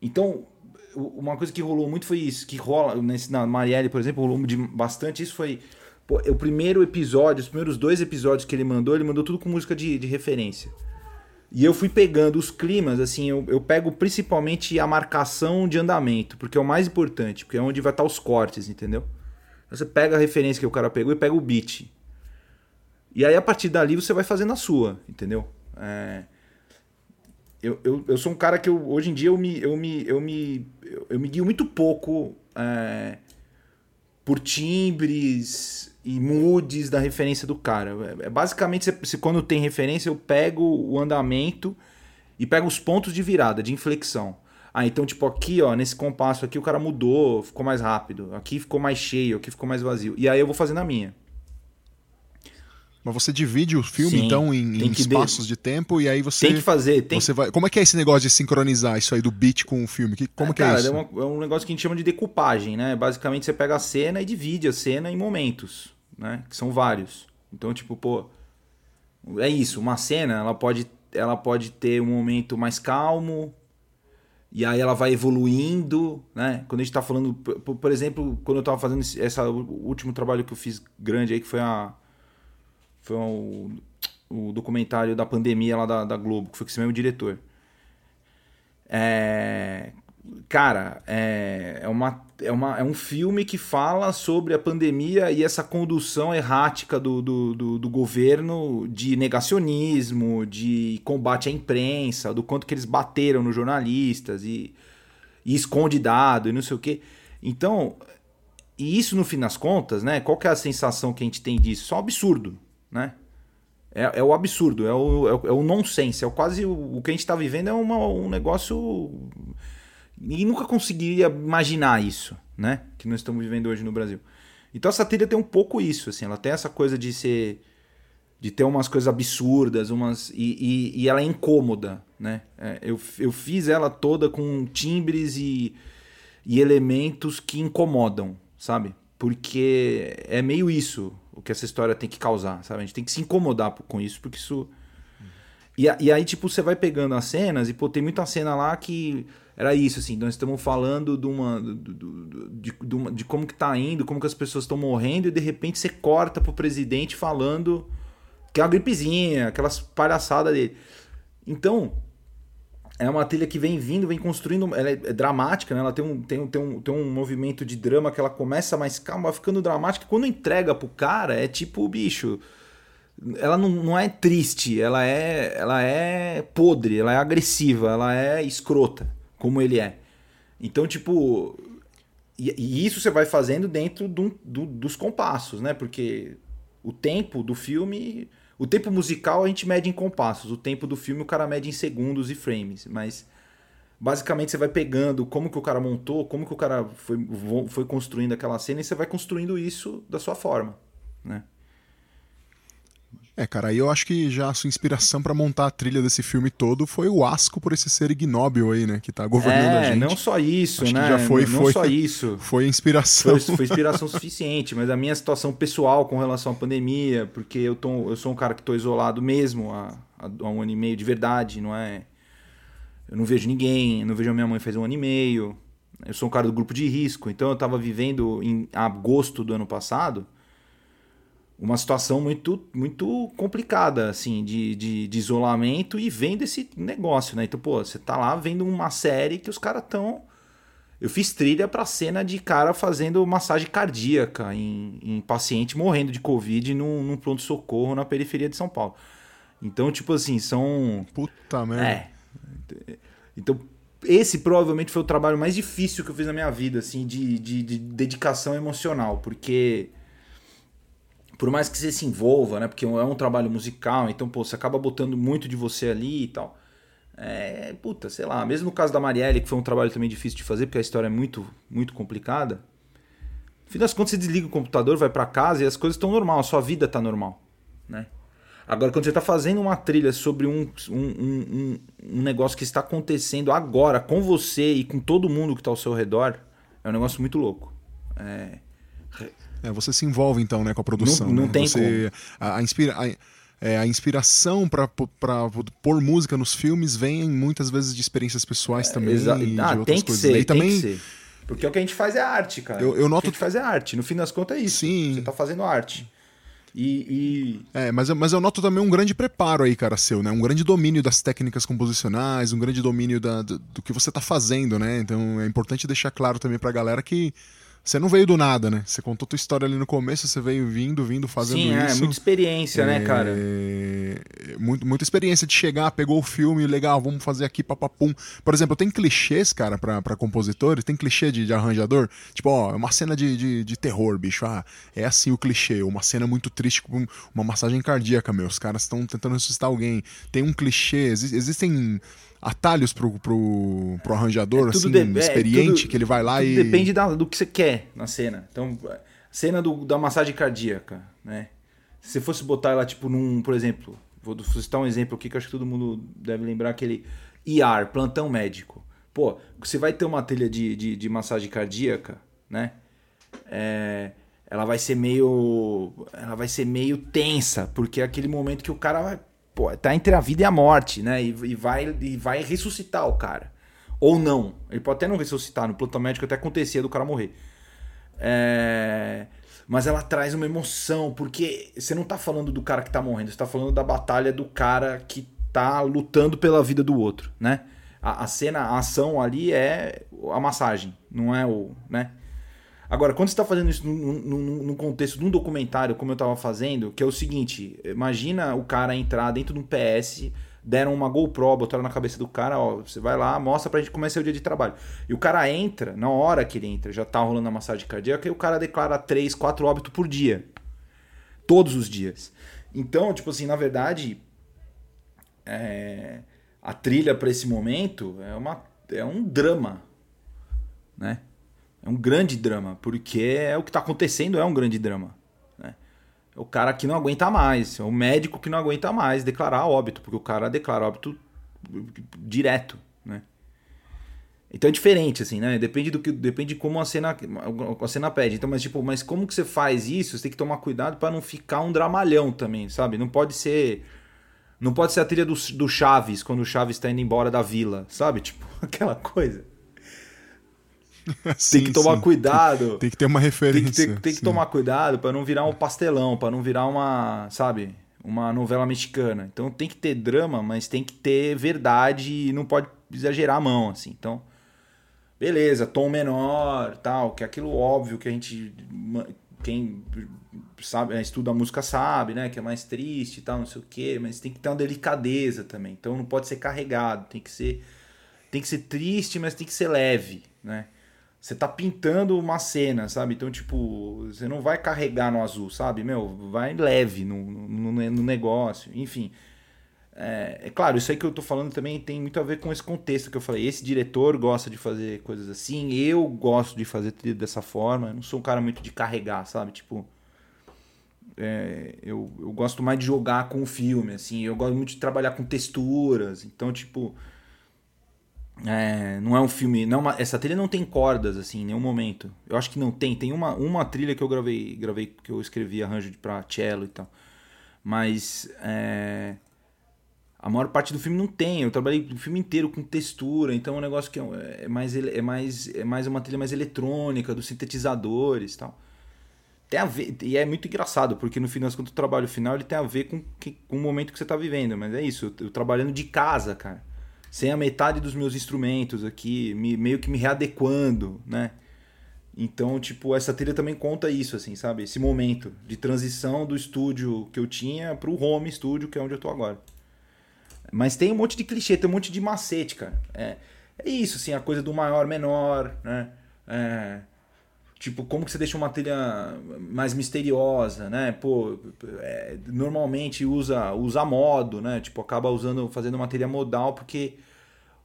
Então, uma coisa que rolou muito foi isso, que rola nesse, na Marielle, por exemplo, rolou de bastante isso foi pô, o primeiro episódio, os primeiros dois episódios que ele mandou, ele mandou tudo com música de, de referência. E eu fui pegando os climas, assim, eu, eu pego principalmente a marcação de andamento, porque é o mais importante, porque é onde vai estar os cortes, entendeu? Você pega a referência que o cara pegou e pega o beat. E aí, a partir dali, você vai fazendo a sua, entendeu? É, eu, eu, eu sou um cara que eu, hoje em dia eu me, eu me, eu me, eu me guio muito pouco é, por timbres e moods da referência do cara. É, é basicamente, se, quando tem referência, eu pego o andamento e pego os pontos de virada, de inflexão. Ah, então, tipo, aqui, ó, nesse compasso aqui, o cara mudou, ficou mais rápido. Aqui ficou mais cheio, aqui ficou mais vazio. E aí eu vou fazendo a minha. Mas você divide o filme, Sim, então, em, em espaços de... de... tempo e aí você. Tem que fazer. Tem... Você vai... Como é que é esse negócio de sincronizar isso aí do beat com o filme? Que, como é, que é cara, é isso? É, uma, é um negócio que a gente chama de decupagem, né? Basicamente você pega a cena e divide a cena em momentos, né? Que são vários. Então, tipo, pô. É isso. Uma cena, ela pode, ela pode ter um momento mais calmo, e aí ela vai evoluindo, né? Quando a gente tá falando, por, por exemplo, quando eu tava fazendo esse essa, o último trabalho que eu fiz grande aí, que foi a foi o, o documentário da pandemia lá da, da Globo, que foi com esse mesmo diretor. É, cara, é, é, uma, é, uma, é um filme que fala sobre a pandemia e essa condução errática do, do, do, do, governo de negacionismo, de combate à imprensa, do quanto que eles bateram nos jornalistas e, e esconde dado e não sei o quê. Então, e isso no fim das contas, né? Qual que é a sensação que a gente tem disso? Só um absurdo né? É, é o absurdo, é o, é o, é o nonsense, é o quase o, o que a gente está vivendo é uma, um negócio. Ninguém nunca conseguiria imaginar isso, né? Que nós estamos vivendo hoje no Brasil. Então essa trilha tem um pouco isso, assim, ela tem essa coisa de ser. de ter umas coisas absurdas, umas. E, e, e ela é incômoda, né? É, eu, eu fiz ela toda com timbres e, e elementos que incomodam, sabe? Porque é meio isso o que essa história tem que causar, sabe? A gente tem que se incomodar com isso, porque isso. Uhum. E, e aí, tipo, você vai pegando as cenas, e pô, tem muita cena lá que era isso, assim, nós estamos falando de uma. De, de, de, como que tá indo, como que as pessoas estão morrendo, e de repente você corta pro presidente falando que é uma gripezinha, aquelas palhaçadas dele. Então, é uma trilha que vem vindo, vem construindo. Ela é, é dramática, né? Ela tem um, tem, tem, um, tem um movimento de drama que ela começa mais calma, ficando dramática. Quando entrega pro cara, é tipo, bicho. Ela não, não é triste, ela é, ela é podre, ela é agressiva, ela é escrota, como ele é. Então, tipo. E, e isso você vai fazendo dentro do, do, dos compassos, né? Porque o tempo do filme o tempo musical a gente mede em compassos, o tempo do filme o cara mede em segundos e frames, mas basicamente você vai pegando como que o cara montou, como que o cara foi, foi construindo aquela cena e você vai construindo isso da sua forma, né? É, cara, aí eu acho que já a sua inspiração para montar a trilha desse filme todo foi o asco por esse ser ignóbil aí, né? Que tá governando é, a gente. não só isso, acho né? já foi, não foi, só isso. Foi inspiração. Foi, foi inspiração suficiente, mas a minha situação pessoal com relação à pandemia, porque eu, tô, eu sou um cara que tô isolado mesmo há, há um ano e meio de verdade, não é? Eu não vejo ninguém, eu não vejo a minha mãe faz um ano e meio. Eu sou um cara do grupo de risco, então eu tava vivendo em agosto do ano passado uma situação muito muito complicada, assim, de, de, de, isolamento e vendo esse negócio, né? Então, pô, você tá lá vendo uma série que os caras tão. Eu fiz trilha pra cena de cara fazendo massagem cardíaca em, em paciente morrendo de Covid num, num pronto-socorro na periferia de São Paulo. Então, tipo assim, são. Puta merda. É. Então, esse provavelmente foi o trabalho mais difícil que eu fiz na minha vida, assim, de, de, de dedicação emocional, porque por mais que você se envolva, né? Porque é um trabalho musical, então, pô, você acaba botando muito de você ali e tal. É, puta, sei lá, mesmo no caso da Marielle, que foi um trabalho também difícil de fazer, porque a história é muito, muito complicada. No fim das contas, você desliga o computador, vai para casa e as coisas estão normal, a sua vida tá normal, né? Agora, quando você está fazendo uma trilha sobre um, um, um, um, negócio que está acontecendo agora com você e com todo mundo que está ao seu redor, é um negócio muito louco. É, é, você se envolve então né, com a produção. Não, não né? tem você, como. A, a, inspira, a, é, a inspiração para pôr música nos filmes vem muitas vezes de experiências pessoais também. É, de ah, outras tem que coisas. ser, e também, ser. Porque o que a gente faz é arte, cara. Eu, eu noto... O que a gente faz é arte. No fim das contas é isso. Sim. Você tá fazendo arte. E, e... É, mas, mas eu noto também um grande preparo aí, cara, seu, né? Um grande domínio das técnicas composicionais, um grande domínio da, do, do que você tá fazendo, né? Então é importante deixar claro também pra galera que você não veio do nada, né? Você contou tua história ali no começo, você veio vindo, vindo, fazendo Sim, isso. é, muita experiência, né, cara? É, muito, muita experiência de chegar, pegou o filme, legal, vamos fazer aqui, papapum. Por exemplo, tem clichês, cara, pra, pra compositores, tem clichê de, de arranjador. Tipo, ó, é uma cena de, de, de, terror, bicho. Ah, é assim o clichê. Uma cena muito triste uma massagem cardíaca, meu. Os caras estão tentando ressuscitar alguém. Tem um clichê, existem atalhos pro, pro, pro arranjador, é assim, de, experiente, é, tudo, que ele vai lá e. Depende da, do que você quer na cena. Então, cena do, da massagem cardíaca, né? Se você fosse botar ela, tipo, num, por exemplo, vou citar um exemplo aqui que acho que todo mundo deve lembrar, aquele IR, plantão médico. Pô, você vai ter uma trilha de, de, de massagem cardíaca, né? É, ela vai ser meio. Ela vai ser meio tensa, porque é aquele momento que o cara vai pô, tá entre a vida e a morte, né? E, e, vai, e vai ressuscitar o cara. Ou não. Ele pode até não ressuscitar. No plantão médico até acontecia do cara morrer. É... Mas ela traz uma emoção, porque você não tá falando do cara que tá morrendo, você tá falando da batalha do cara que tá lutando pela vida do outro, né? A, a cena, a ação ali é a massagem, não é o. né? Agora, quando você está fazendo isso no, contexto de um documentário, como eu estava fazendo, que é o seguinte: imagina o cara entrar dentro de um PS, deram uma GoPro, botaram na cabeça do cara, ó, você vai lá, mostra pra gente como é seu dia de trabalho. E o cara entra, na hora que ele entra, já tá rolando a massagem cardíaca, e o cara declara 3, 4 óbitos por dia. Todos os dias. Então, tipo assim, na verdade, é, a trilha para esse momento é, uma, é um drama, né? É um grande drama, porque é o que está acontecendo é um grande drama. Né? É o cara que não aguenta mais, é o médico que não aguenta mais declarar óbito, porque o cara declara óbito direto, né? Então é diferente, assim, né? Depende do que. Depende de como a cena, a cena pede. Então, mas tipo, mas como que você faz isso? Você tem que tomar cuidado para não ficar um dramalhão também, sabe? Não pode ser. Não pode ser a trilha do, do Chaves, quando o Chaves está indo embora da vila, sabe? [laughs] Tipo, aquela coisa. Sim, [laughs] tem que tomar sim. cuidado. Tem, que ter uma referência. Tem que, ter, tem que tomar cuidado para não virar um pastelão, para não virar uma, sabe, uma novela mexicana. Então tem que ter drama, mas tem que ter verdade e não pode exagerar a mão, assim. Então, beleza, tom menor, tal, que é aquilo óbvio que a gente quem sabe, estuda a música sabe, né, que é mais triste e tal, não sei o quê, mas tem que ter uma delicadeza também. Então não pode ser carregado, tem que ser tem que ser triste, mas tem que ser leve, né? Você tá pintando uma cena, sabe? Então, tipo, você não vai carregar no azul, sabe? Meu, vai leve no, no, no negócio. Enfim. É, é, claro, isso aí que eu tô falando também tem muito a ver com esse contexto que eu falei. Esse diretor gosta de fazer coisas assim, eu gosto de fazer tudo dessa forma. Eu não sou um cara muito de carregar, sabe? Tipo. É, eu, eu gosto mais de jogar com o filme, assim. Eu gosto muito de trabalhar com texturas. Então, tipo é, não é um filme. Não é uma, essa trilha não tem cordas, assim, em nenhum momento. Eu acho que não tem. Tem uma, uma trilha que eu gravei, gravei que eu escrevi arranjo pra cello e tal. Mas é, a maior parte do filme não tem. Eu trabalhei o filme inteiro com textura, então é um negócio que é, é mais, é, mais, é mais uma trilha mais eletrônica, dos sintetizadores e tal. Tem a ver, e é muito engraçado, porque no final, quando o trabalho final, ele tem a ver com, com o momento que você tá vivendo. Mas é isso, eu, eu trabalhando de casa, cara sem a metade dos meus instrumentos aqui, me, meio que me readequando, né? Então, tipo, essa trilha também conta isso, assim, sabe? Esse momento de transição do estúdio que eu tinha pro home studio, que é onde eu tô agora. Mas tem um monte de clichê, tem um monte de macete, cara. É, é isso, assim, a coisa do maior, menor, né? É, tipo, como que você deixa uma trilha mais misteriosa, né? Pô, é, normalmente usa, usa modo, né? Tipo, acaba usando, fazendo uma trilha modal porque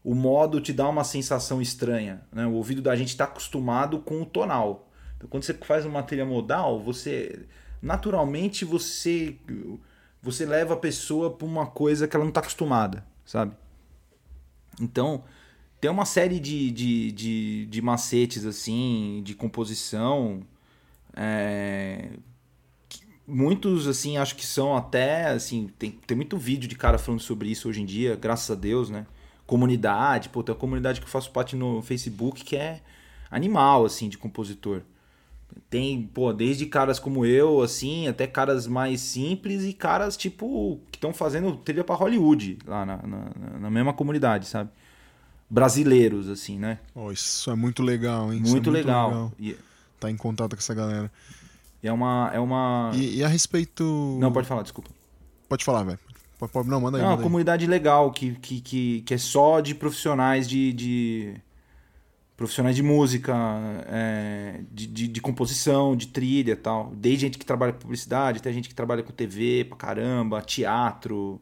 o modo te dá uma sensação estranha. Né? O ouvido da gente está acostumado com o tonal. Então, quando você faz uma trilha modal, você naturalmente você você leva a pessoa para uma coisa que ela não está acostumada, sabe? Então tem uma série de, de, de, de macetes assim, de composição. É, muitos assim acho que são até assim tem, tem muito vídeo de cara falando sobre isso hoje em dia, graças a Deus, né? Comunidade, pô, tem uma comunidade que eu faço parte no Facebook que é animal, assim, de compositor. Tem, pô, desde caras como eu, assim, até caras mais simples e caras, tipo, que estão fazendo trilha para Hollywood, lá na, na, na, mesma comunidade, sabe? Brasileiros, assim, né? Oh, isso é muito legal, hein? Muito, é muito legal. legal. E, tá em contato com essa galera. E é uma. É uma... E, e a respeito. Não, pode falar, desculpa. Pode falar, velho. Não, manda aí. É uma manda comunidade aí. legal que, que, que, que, é só de profissionais de. de profissionais de música, é, de, de, de, composição, de trilha tal. Desde gente que trabalha com publicidade, até gente que trabalha com TV pra caramba, teatro,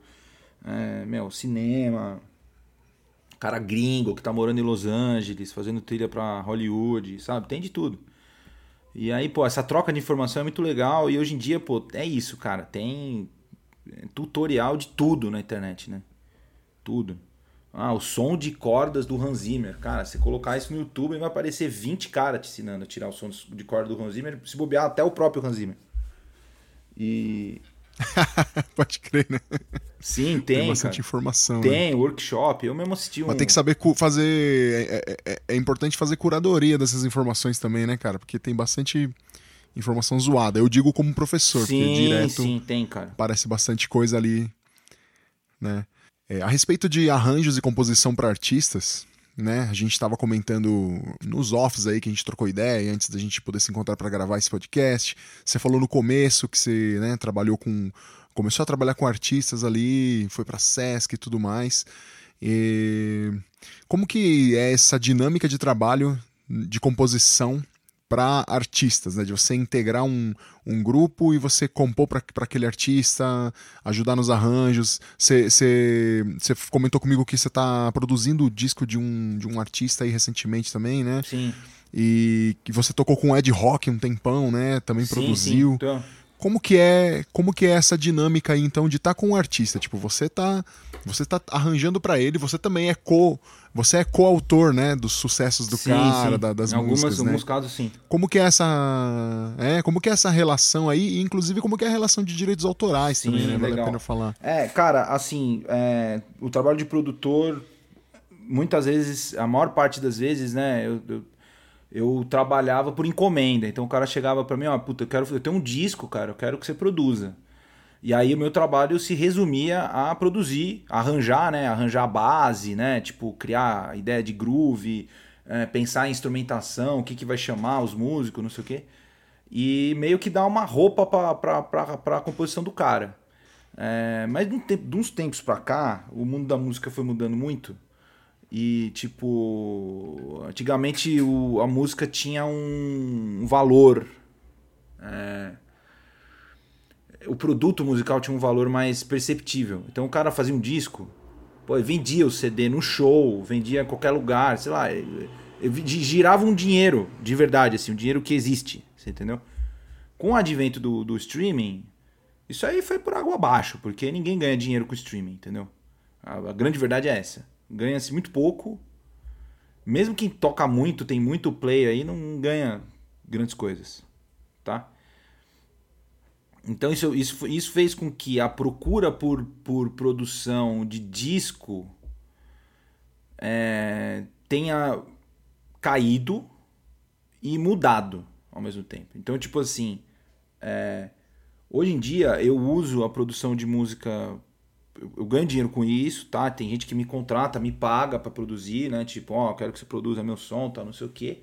é, meu, cinema. Cara gringo que tá morando em Los Angeles, fazendo trilha pra Hollywood, sabe? Tem de tudo. E aí, pô, essa troca de informação é muito legal. E hoje em dia, pô, é isso, cara. Tem tutorial de tudo na internet, né? Tudo. Ah, o som de cordas do Hans Zimmer. Cara, você colocar isso no YouTube vai aparecer 20 caras te ensinando a tirar o som de corda do Hans Zimmer, se bobear até o próprio Hans Zimmer. E. [laughs] Pode crer, né? Sim, tem. Tem bastante cara. informação. Tem, né? workshop. Eu mesmo assisti um. Mas tem que saber fazer. É, é, é, importante fazer curadoria dessas informações também, né, cara? Porque tem bastante informação zoada. Eu digo como professor, sim, porque direto. Sim, tem, cara. Parece bastante coisa ali, né? É, a respeito de arranjos e composição para artistas, né? A gente estava comentando nos offs aí que a gente trocou ideia antes da gente poder se encontrar para gravar esse podcast. Você falou no começo que você, né, trabalhou com começou a trabalhar com artistas ali, foi para Sesc e tudo mais. E como que é essa dinâmica de trabalho de composição para artistas, né? De você integrar um, um grupo e você compor para aquele artista, ajudar nos arranjos. Você comentou comigo que você está produzindo o disco de um, de um artista aí recentemente também, né? Sim. E que você tocou com o Ed Rock um tempão, né? Também sim, produziu. Sim, então... Como que é, como que é essa dinâmica aí então de estar tá com o artista? Tipo, você tá, você tá arranjando para ele, você também é co, você é coautor, né, dos sucessos do sim, cara, sim. Da, das em algumas, músicas, em né? alguns casos sim. Como que é essa, é, como que é essa relação aí, e inclusive como que é a relação de direitos autorais sim, também, né? Vale legal. a pena falar. É, cara, assim, é, o trabalho de produtor muitas vezes, a maior parte das vezes, né, eu, eu eu trabalhava por encomenda. Então o cara chegava para mim, ó, puta, eu quero eu tenho um disco, cara, eu quero que você produza. E aí o meu trabalho se resumia a produzir, arranjar, né, arranjar a base, né, tipo criar ideia de groove, é, pensar em instrumentação, o que que vai chamar os músicos, não sei o quê. E meio que dar uma roupa para a composição do cara. É, mas de uns tempos para cá, o mundo da música foi mudando muito. E, tipo, antigamente o, a música tinha um, um valor. É, o produto musical tinha um valor mais perceptível. Então o cara fazia um disco, pô, vendia o CD no show, vendia em qualquer lugar, sei lá, girava um dinheiro de verdade, assim, um dinheiro que existe, você entendeu? Com o advento do, do streaming, isso aí foi por água abaixo, porque ninguém ganha dinheiro com streaming, entendeu? A, a grande verdade é essa ganha-se muito pouco. Mesmo quem toca muito, tem muito play aí, não ganha grandes coisas, tá? Então isso, isso, isso fez com que a procura por, por produção de disco é, tenha caído e mudado ao mesmo tempo. Então, tipo assim, é, hoje em dia eu uso a produção de música eu ganho dinheiro com isso, tá? Tem gente que me contrata, me paga para produzir, né? Tipo, ó, oh, quero que você produza meu som, tá? Não sei o quê.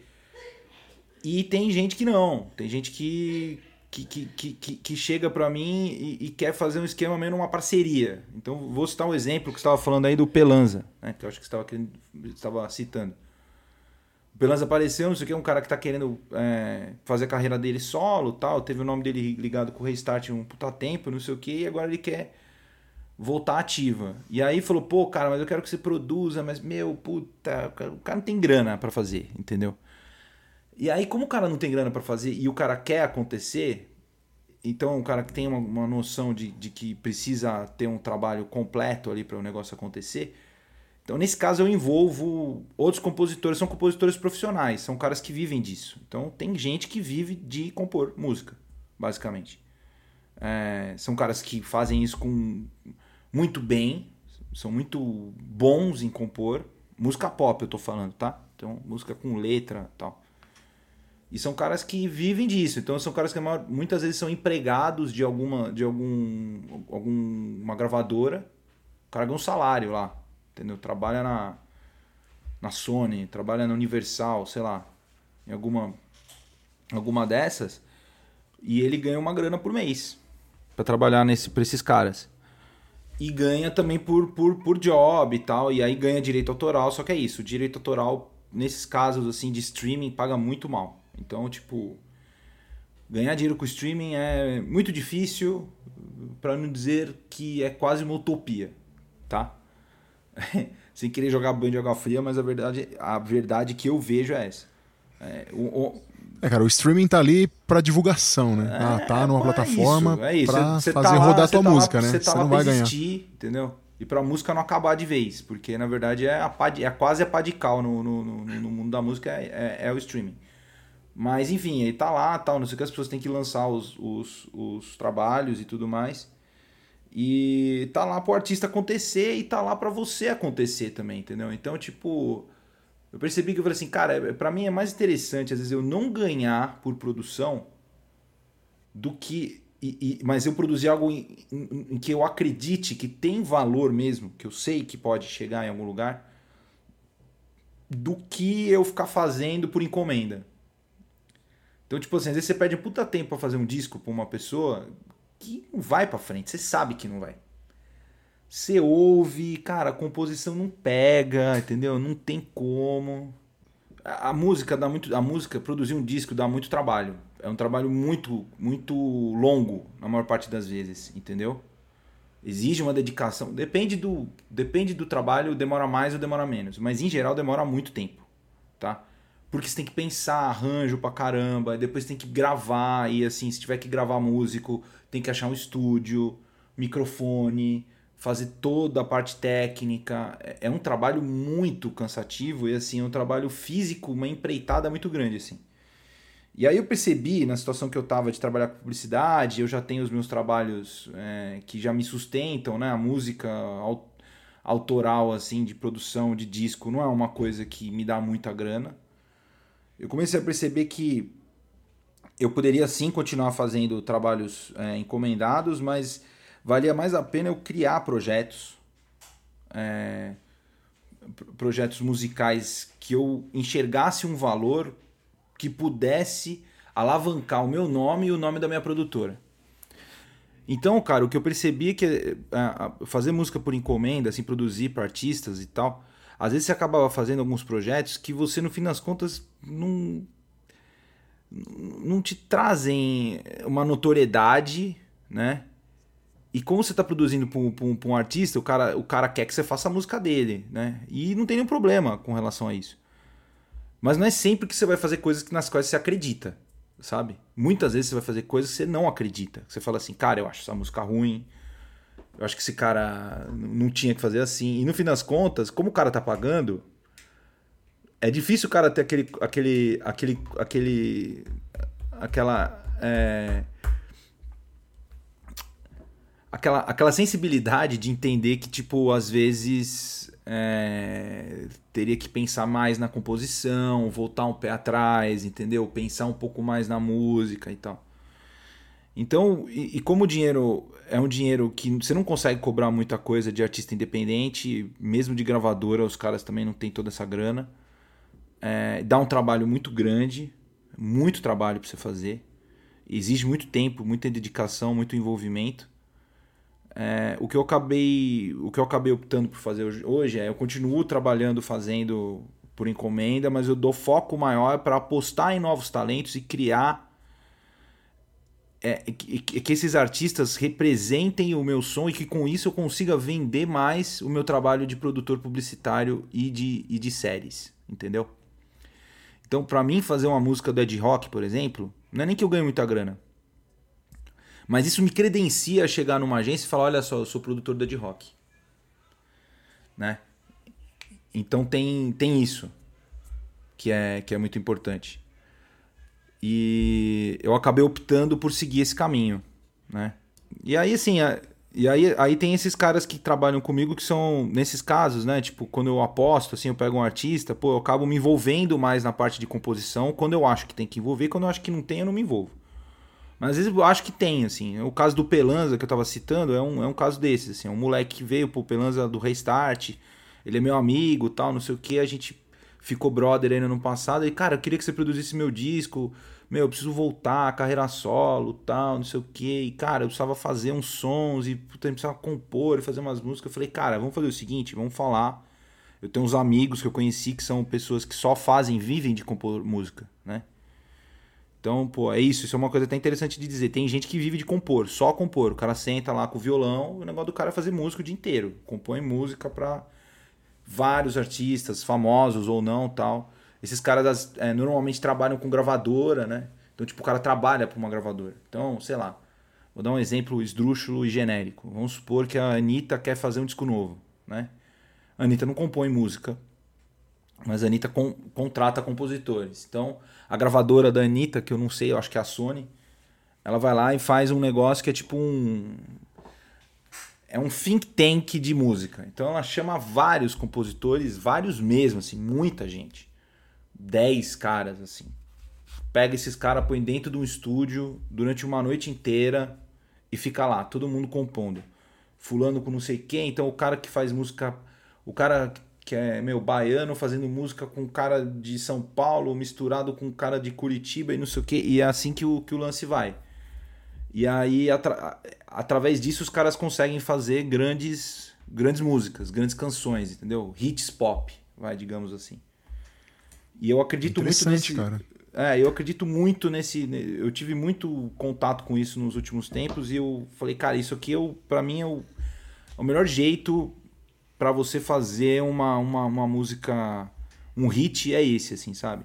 E tem gente que não. Tem gente que que, que, que, que chega para mim e, e, quer fazer um esquema meio numa parceria. Então, vou citar um exemplo que você estava falando aí do Pelanza, né? Que eu acho que você estava citando. O Pelanza apareceu, não sei o que, um cara que tá querendo é, fazer a carreira dele solo tal. Teve o nome dele ligado com o Restart um puta tempo, não sei o que, e agora ele quer voltar ativa. E aí falou, pô, cara, mas eu quero que você produza, mas meu, puta, o cara não tem grana para fazer, entendeu? E aí, como o cara não tem grana para fazer e o cara quer acontecer, então o cara que tem uma, uma noção de, de que precisa ter um trabalho completo ali para o negócio acontecer. Então, nesse caso, eu envolvo outros compositores, são compositores profissionais, são caras que vivem disso. Então, tem gente que vive de compor música, basicamente. É, são caras que fazem isso com muito bem, são muito bons em compor. Música pop eu tô falando, tá? Então, música com letra tal. E são caras que vivem disso. Então, são caras que muitas vezes são empregados de alguma de algum alguma gravadora. O cara ganha um salário lá, entendeu? Trabalha na na Sony, trabalha na Universal, sei lá, em alguma alguma dessas, e ele ganha uma grana por mês para trabalhar nesse, pra esses caras. E ganha também por, por, por job e tal, e aí ganha direito autoral, só que é isso, o direito autoral, nesses casos assim de streaming, paga muito mal. Então, tipo, ganhar dinheiro com streaming é muito difícil, para não dizer que é quase uma utopia, tá? [laughs] Sem querer jogar banho de água fria, mas a verdade, a verdade que eu vejo é essa. É, o, o... é cara, o streaming tá ali para divulgação, né? É, ah, tá numa plataforma é isso, é isso. pra fazer tá lá, rodar tua tá música, lá, né? Você, tá não vai existir, ganhar. entendeu? E pra música não acabar de vez, porque na verdade é, a pá de, é quase a pá de cal no, no, no, no mundo da música, é, é, é o streaming. Mas enfim, ele tá lá, tal, não sei o que, as pessoas têm que lançar os, os, os trabalhos e tudo mais. E tá lá pro artista acontecer e tá lá para você acontecer também, entendeu? Então, tipo, eu percebi que eu falei assim, cara, é, para mim é mais interessante às vezes eu não ganhar por produção do que e, e, mas eu produzir algo em, em, em, que eu acredite que tem valor mesmo, que eu sei que pode chegar em algum lugar, do que eu ficar fazendo por encomenda. Então, tipo assim, às vezes você perde um puta tempo pra fazer um disco pra uma pessoa que não vai para frente, você sabe que não vai. Você ouve, cara, a composição não pega, entendeu? Não tem como. A, música dá muito, a música produzir um disco dá muito trabalho. É um trabalho muito, muito longo na maior parte das vezes, entendeu? Exige uma dedicação. Depende do, depende do trabalho, demora mais ou demora menos, mas em geral demora muito tempo, tá? Porque você tem que pensar arranjo pra caramba, depois tem que gravar, e assim, se tiver que gravar músico, tem que achar um estúdio, microfone, fazer toda a parte técnica. É, é um trabalho muito cansativo e assim, é um trabalho físico, uma empreitada muito grande assim. E aí eu percebi, na situação que eu estava de trabalhar com publicidade, eu já tenho os meus trabalhos é, que já me sustentam, né? A música autoral, assim, de produção de disco, não é uma coisa que me dá muita grana. Eu comecei a perceber que eu poderia sim continuar fazendo trabalhos é, encomendados, mas valia mais a pena eu criar projetos, é, projetos musicais que eu enxergasse um valor que pudesse alavancar o meu nome e o nome da minha produtora. Então, cara, o que eu percebi é que fazer música por encomenda, assim, produzir para artistas e tal, às vezes você acabava fazendo alguns projetos que você, no fim das contas, não não te trazem uma notoriedade, né? E como você está produzindo para um, um, artista, o cara, o cara quer que você faça a música dele, né? E não tem nenhum problema com relação a isso. Mas não é sempre que você vai fazer coisas nas quais você acredita, sabe? Muitas vezes você vai fazer coisas que você não acredita. Você fala assim, cara, eu acho essa música ruim, eu acho que esse cara não tinha que fazer assim. E no fim das contas, como o cara tá pagando, é difícil o cara ter aquele. aquele. aquele. aquele. aquela. É, aquela, aquela sensibilidade de entender que, tipo, às vezes é, teria que pensar mais na composição, voltar um pé atrás, entendeu? Pensar um pouco mais na música e tal. Então, e, e, como o dinheiro é um dinheiro que você não consegue cobrar muita coisa de artista independente, mesmo de gravadora, os caras também não têm toda essa grana. É, dá um trabalho muito grande, muito trabalho para você fazer. Exige muito tempo, muita dedicação, muito envolvimento. É, o que eu acabei, o que eu acabei optando por fazer hoje, hoje é eu continuo trabalhando, fazendo por encomenda, mas eu dou foco maior para apostar em novos talentos e criar é, que, que, esses artistas representem o meu som e que com isso eu consiga vender mais o meu trabalho de produtor publicitário e de, e de séries, entendeu? Então, para mim, fazer uma música do Ed Rock, por exemplo, não é nem que eu ganhe muita grana. Mas isso me credencia a chegar numa agência e falar: olha só, eu sou produtor do Ed Rock. Né? Então tem, tem isso que é, que é muito importante. E eu acabei optando por seguir esse caminho. Né? E aí, assim, e aí, aí tem esses caras que trabalham comigo que são, nesses casos, né? Tipo, quando eu aposto, assim, eu pego um artista, pô, eu acabo me envolvendo mais na parte de composição quando eu acho que tem que envolver, quando eu acho que não tem, eu não me envolvo. Mas às vezes eu acho que tem, assim. O caso do Pelanza que eu tava citando é um, é um caso desses, assim. É um moleque que veio pro Pelanza do Restart, ele é meu amigo tal, não sei o que, a gente ficou brother aí no passado. E, cara, eu queria que você produzisse meu disco. Meu, eu preciso voltar, carreira solo, tal, não sei o quê. E, cara, eu precisava fazer uns sons e puta, eu precisava compor e fazer umas músicas. Eu falei, cara, vamos fazer o seguinte, vamos falar. Eu tenho uns amigos que eu conheci que são pessoas que só fazem, vivem de compor música, né? Então, pô, é isso. Isso é uma coisa até interessante de dizer. Tem gente que vive de compor, só compor. O cara senta lá com o violão, o negócio do cara é fazer música o dia inteiro. Compõe música pra vários artistas, famosos ou não, tal. Esses caras é, normalmente trabalham com gravadora, né? Então, tipo, o cara trabalha para uma gravadora. Então, sei lá. Vou dar um exemplo esdrúxulo e genérico. Vamos supor que a Anitta quer fazer um disco novo, né? A Anitta não compõe música, mas a Anitta con contrata compositores. Então, a gravadora da Anitta, que eu não sei, eu acho que é a Sony, ela vai lá e faz um negócio que é tipo um é um think tank de música. Então ela chama vários compositores, vários mesmo, assim, muita gente. Dez caras, assim. Pega esses caras, põe dentro de um estúdio durante uma noite inteira e fica lá, todo mundo compondo. Fulano com não sei quem, então o cara que faz música. O cara que é, meu, baiano fazendo música com cara de São Paulo misturado com cara de Curitiba e não sei o quê. E é assim que o, que o lance vai. E aí, atra através disso, os caras conseguem fazer grandes, grandes músicas, grandes canções, entendeu? Hits pop, vai, digamos assim. E eu acredito muito nesse. Cara. É, eu acredito muito nesse. Eu tive muito contato com isso nos últimos tempos e eu falei, cara, isso aqui eu, para mim é o, é o melhor jeito para você fazer uma, uma, uma música, um hit é esse, assim, sabe?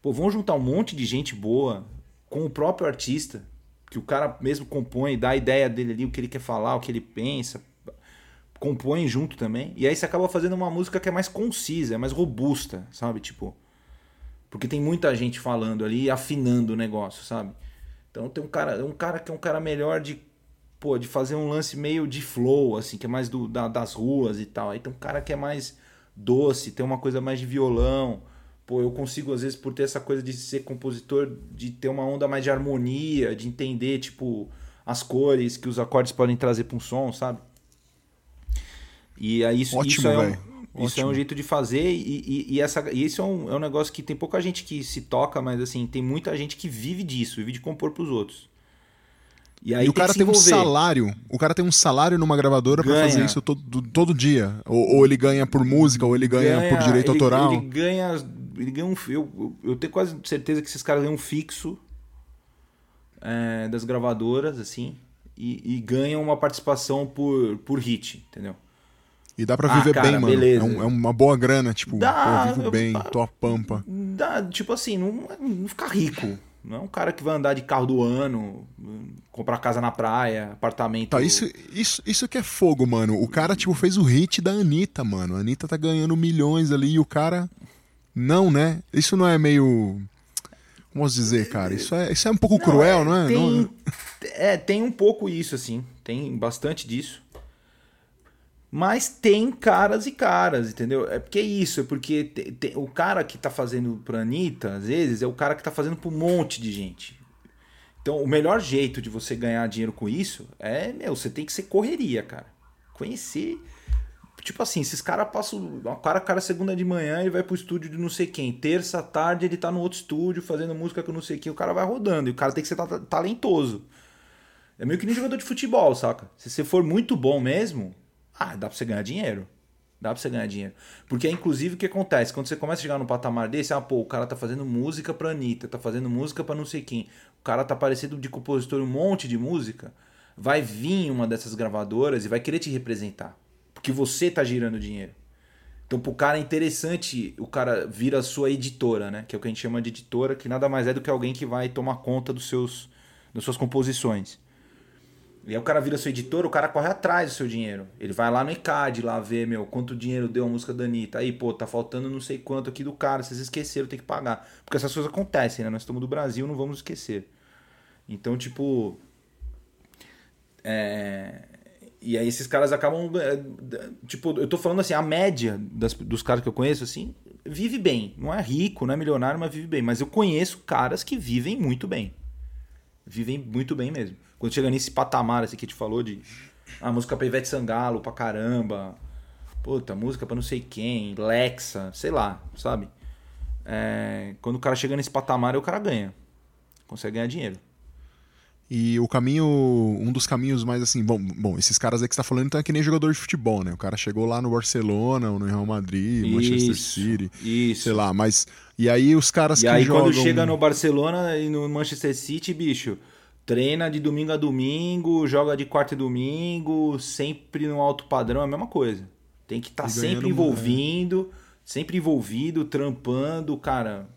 Pô, vamos juntar um monte de gente boa com o próprio artista que o cara mesmo compõe, dá a ideia dele ali, o que ele quer falar, o que ele pensa, compõe junto também. E aí você acaba fazendo uma música que é mais concisa, é mais robusta, sabe? Tipo, porque tem muita gente falando ali afinando o negócio, sabe? Então tem um cara, um cara que é um cara melhor de pô, de fazer um lance meio de flow, assim, que é mais do, da, das ruas e tal. Aí tem um cara que é mais doce, tem uma coisa mais de violão pô, eu consigo, às vezes, por ter essa coisa de ser compositor, de ter uma onda mais de harmonia, de entender, tipo, as cores que os acordes podem trazer para um som, sabe? E aí isso, Ótimo, isso, é, um, isso é um jeito de fazer, e, e, e, essa, e isso é um, é um negócio que tem pouca gente que se toca, mas assim, tem muita gente que vive disso, vive de compor para os outros. E, aí e o cara tem um salário. O cara tem um salário numa gravadora para fazer isso todo, todo dia. Ou, ou, ele ganha por música, ou ele ganha, ganha por direito ele, autoral. Ele ganha. Ele ganha um. Eu, eu tenho quase certeza que esses caras ganham um fixo é, das gravadoras, assim. E, e, ganham uma participação por, por hit, entendeu? E dá pra viver ah, cara, bem, mano. É, um, é, uma boa grana, tipo, dá, pô, vivo eu, bem, tô a pampa. Dá, tipo assim, não, não ficar rico. Não é um cara que vai andar de carro do ano, comprar casa na praia, apartamento. Tá, isso, isso, isso que é fogo, mano. O cara, tipo, fez o hit da Anitta, mano. A Anitta tá ganhando milhões ali e o cara. Não, né? Isso não é meio. Como posso dizer, cara? Isso é, isso é um pouco não, cruel, é, não é? Tem, não... é, tem um pouco isso, assim. Tem bastante disso. Mas tem caras e caras, entendeu? É porque é isso, é porque te, te, o cara que tá fazendo pra Anitta, às vezes, é o cara que tá fazendo pra um monte de gente. Então, o melhor jeito de você ganhar dinheiro com isso é, meu, você tem que ser correria, cara. Conhecer. Tipo assim, esses caras passam. O cara, cara, segunda de manhã ele vai pro estúdio de não sei quem. Terça tarde ele tá no outro estúdio fazendo música com não sei quem. O cara vai rodando. E o cara tem que ser talentoso. É meio que nem jogador de futebol, saca? Se você for muito bom mesmo, ah, dá pra você ganhar dinheiro. Dá pra você ganhar dinheiro. Porque, inclusive, o que acontece? Quando você começa a chegar no patamar desse, ah, pô, o cara tá fazendo música pra Anitta, tá fazendo música pra não sei quem. O cara tá parecendo de compositor um monte de música. Vai vir uma dessas gravadoras e vai querer te representar. Porque você tá girando dinheiro. Então, pro cara é interessante o cara vir a sua editora, né? Que é o que a gente chama de editora, que nada mais é do que alguém que vai tomar conta dos seus, das suas composições. E aí o cara vira seu editor, o cara corre atrás do seu dinheiro. Ele vai lá no ICAD, lá ver, meu, quanto dinheiro deu a música da Anitta. Aí, pô, tá faltando não sei quanto aqui do cara, vocês esqueceram, tem que pagar. Porque essas coisas acontecem, né? Nós estamos do Brasil, não vamos esquecer. Então, tipo. É... E aí esses caras acabam. É, tipo, eu tô falando assim, a média das, dos caras que eu conheço, assim, vive bem. Não é rico, não é milionário, mas vive bem. Mas eu conheço caras que vivem muito bem. Vivem muito bem mesmo. Quando chega nesse patamar assim que a gente falou de a música pra Ivete Sangalo pra caramba. Puta, música pra não sei quem, Lexa, sei lá, sabe? é, quando o cara chega nesse patamar, o cara ganha. Consegue ganhar dinheiro. E o caminho, um dos caminhos mais assim, bom, bom esses caras aí que você tá falando então é que nem jogador de futebol, né? O cara chegou lá no Barcelona, ou no Real Madrid, isso, Manchester City, isso. sei lá, mas e aí os caras e que aí jogam... quando chega no Barcelona e no Manchester City, bicho, treina de domingo a domingo, joga de quarta e domingo, sempre no alto padrão, é a mesma coisa. Tem que estar tá sempre envolvindo, é. sempre envolvido, trampando, cara.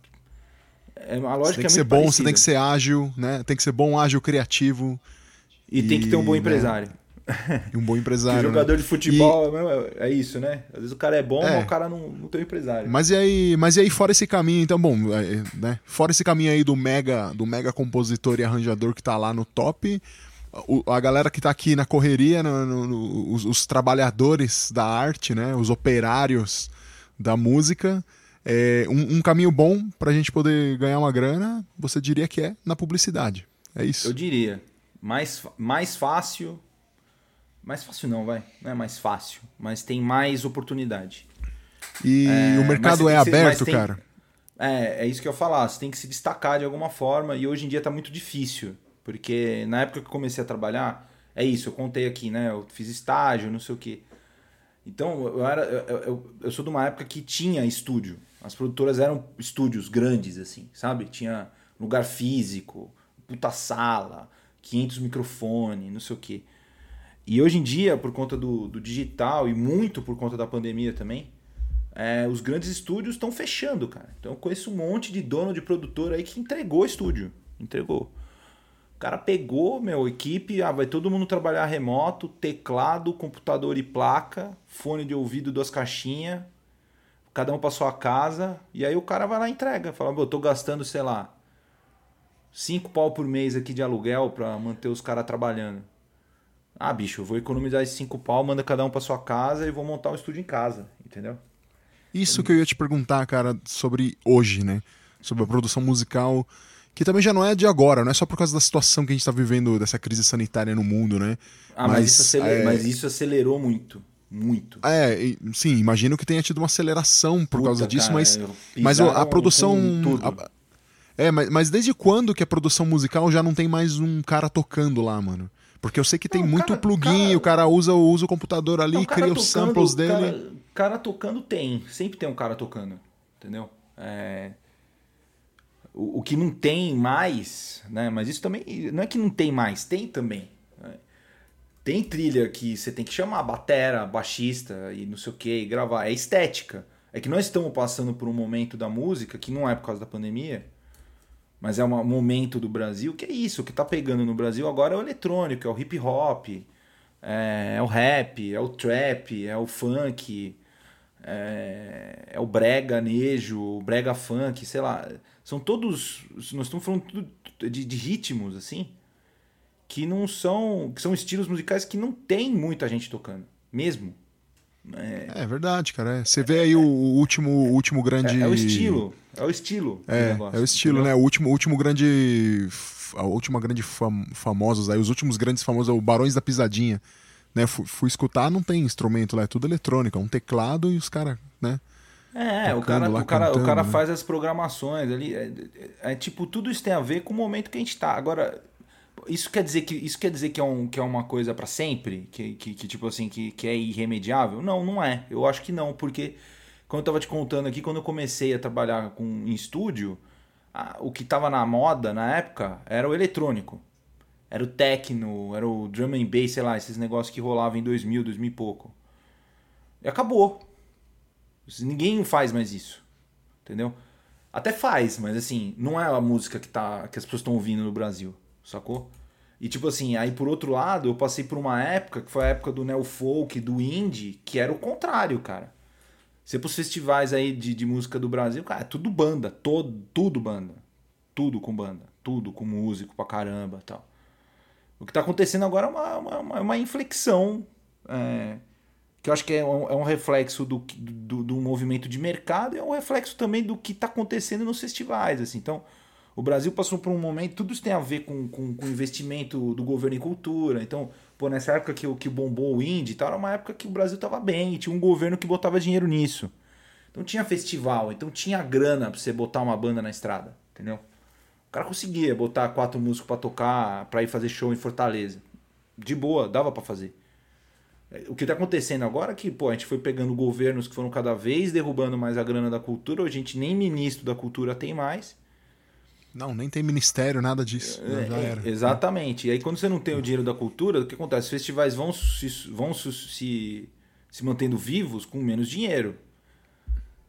É uma lógica você tem que é ser bom, parecida. você tem que ser ágil, né? Tem que ser bom, ágil, criativo. E, e tem que ter um bom né? empresário. E [laughs] um bom empresário. jogador né? de futebol e... é isso, né? Às vezes o cara é bom, é. mas o cara não, não tem um empresário. Mas e aí, mas e aí fora esse caminho, então, bom, né? Fora esse caminho aí do mega, do mega compositor e arranjador que tá lá no top, a galera que tá aqui na correria, no, no, no, os, os, trabalhadores da arte, né? Os operários da música, é, um, um caminho bom pra gente poder ganhar uma grana, você diria que é na publicidade. É isso? Eu diria. Mais, mais fácil mais fácil não, vai. Não é mais fácil, mas tem mais oportunidade. E é, o mercado é aberto, tem, cara. É, é isso que eu ia falar. Você tem que se destacar de alguma forma e hoje em dia tá muito difícil. Porque na época que eu comecei a trabalhar, é isso, eu contei aqui, né? Eu fiz estágio, não sei o quê. Então, eu, era, eu, eu, eu sou de uma época que tinha estúdio. As produtoras eram estúdios grandes, assim, sabe? Tinha lugar físico, puta sala, 500 microfones, não sei o quê. E hoje em dia, por conta do, do digital e muito por conta da pandemia também, é, os grandes estúdios estão fechando, cara. Então eu conheço um monte de dono de produtor aí que entregou estúdio. Entregou. O cara pegou, meu, equipe, ah, vai todo mundo trabalhar remoto, teclado, computador e placa, fone de ouvido, duas caixinhas, cada um para sua casa, e aí o cara vai lá e entrega. Fala, eu tô gastando, sei lá, cinco pau por mês aqui de aluguel para manter os caras trabalhando. Ah, bicho, eu vou economizar esses cinco pau, manda cada um para sua casa e vou montar um estúdio em casa, entendeu? Isso que eu ia te perguntar, cara, sobre hoje, né? Sobre a produção musical, que também já não é de agora, não é só por causa da situação que a gente está vivendo, dessa crise sanitária no mundo, né? Ah, mas, mas, isso, acelerou, é... mas isso acelerou muito. Muito. É, sim, imagino que tenha tido uma aceleração por Puta, causa disso, cara, mas, mas a produção. A, é, mas, mas desde quando que a produção musical já não tem mais um cara tocando lá, mano? Porque eu sei que tem não, muito cara, plugin, cara... o cara usa, usa o computador ali, não, cria os samples dele. Cara, cara, tocando tem, sempre tem um cara tocando, entendeu? É... O, o, que não tem mais, né? Mas isso também não é que não tem mais, tem também. Né? Tem trilha que você tem que chamar batera, baixista e não sei o que, gravar. É estética. É que nós estamos passando por um momento da música que não é por causa da pandemia mas é um momento do Brasil que é isso, o que tá pegando no Brasil agora é o eletrônico, é o hip hop, é, é o rap, é o trap, é o funk, é, é o brega nejo, o brega funk, sei lá. São todos. Nós estamos falando de, de ritmos, assim, que não são. que são estilos musicais que não tem muita gente tocando. Mesmo. É, é verdade, cara. É. Você vê aí o último, o último grande. É, é, o estilo. É o estilo. É, negócio, é o estilo, entendeu? né? O último, último grande. A última grande fam, famosos aí, os últimos grandes famosos, o Barões da Pisadinha. Né? Fui, fui escutar, não tem instrumento lá, é tudo eletrônico, é um teclado e os caras, né? É, o cara, lá, o cara, cantando, o cara né? faz as programações ali. É, é, é, tipo, tudo isso tem a ver com o momento que a gente tá. Agora, isso quer dizer que isso quer dizer que é, um, que é uma coisa para sempre, que, que, que, tipo assim que, que é irremediável? Não, não é. Eu acho que não, porque como eu tava te contando aqui, quando eu comecei a trabalhar com em estúdio, a, o que tava na moda na época era o eletrônico. Era o techno, era o drum and bass, sei lá, esses negócios que rolavam em 2000, 2000 e pouco. E acabou. Ninguém faz mais isso. Entendeu? Até faz, mas assim, não é a música que, tá, que as pessoas estão ouvindo no Brasil sacou? E tipo assim, aí por outro lado, eu passei por uma época que foi a época do neo folk, do indie, que era o contrário, cara. Você pros festivais aí de, de música do Brasil, cara, é tudo banda, todo, tudo banda. Tudo com banda, tudo com músico pra caramba tal. O que tá acontecendo agora é uma, uma, uma inflexão, é, que eu acho que é um, é um reflexo do, do, do movimento de mercado e é um reflexo também do que tá acontecendo nos festivais, assim. Então, o Brasil passou por um momento, tudo isso tem a ver com, com, com investimento do governo em cultura. Então, pô, nessa época que, que bombou o Indie, tal, era uma época que o Brasil estava bem, tinha um governo que botava dinheiro nisso. Então tinha festival, então tinha grana pra você botar uma banda na estrada, entendeu? O cara conseguia botar quatro músicos para tocar, para ir fazer show em Fortaleza. De boa, dava para fazer. O que tá acontecendo agora é que, pô, a gente foi pegando governos que foram cada vez derrubando mais a grana da cultura, a gente nem ministro da cultura tem mais. Não, nem tem ministério, nada disso. É, era. Exatamente. E aí, quando você não tem o dinheiro da cultura, o que acontece? Os festivais vão se, vão se, se mantendo vivos com menos dinheiro.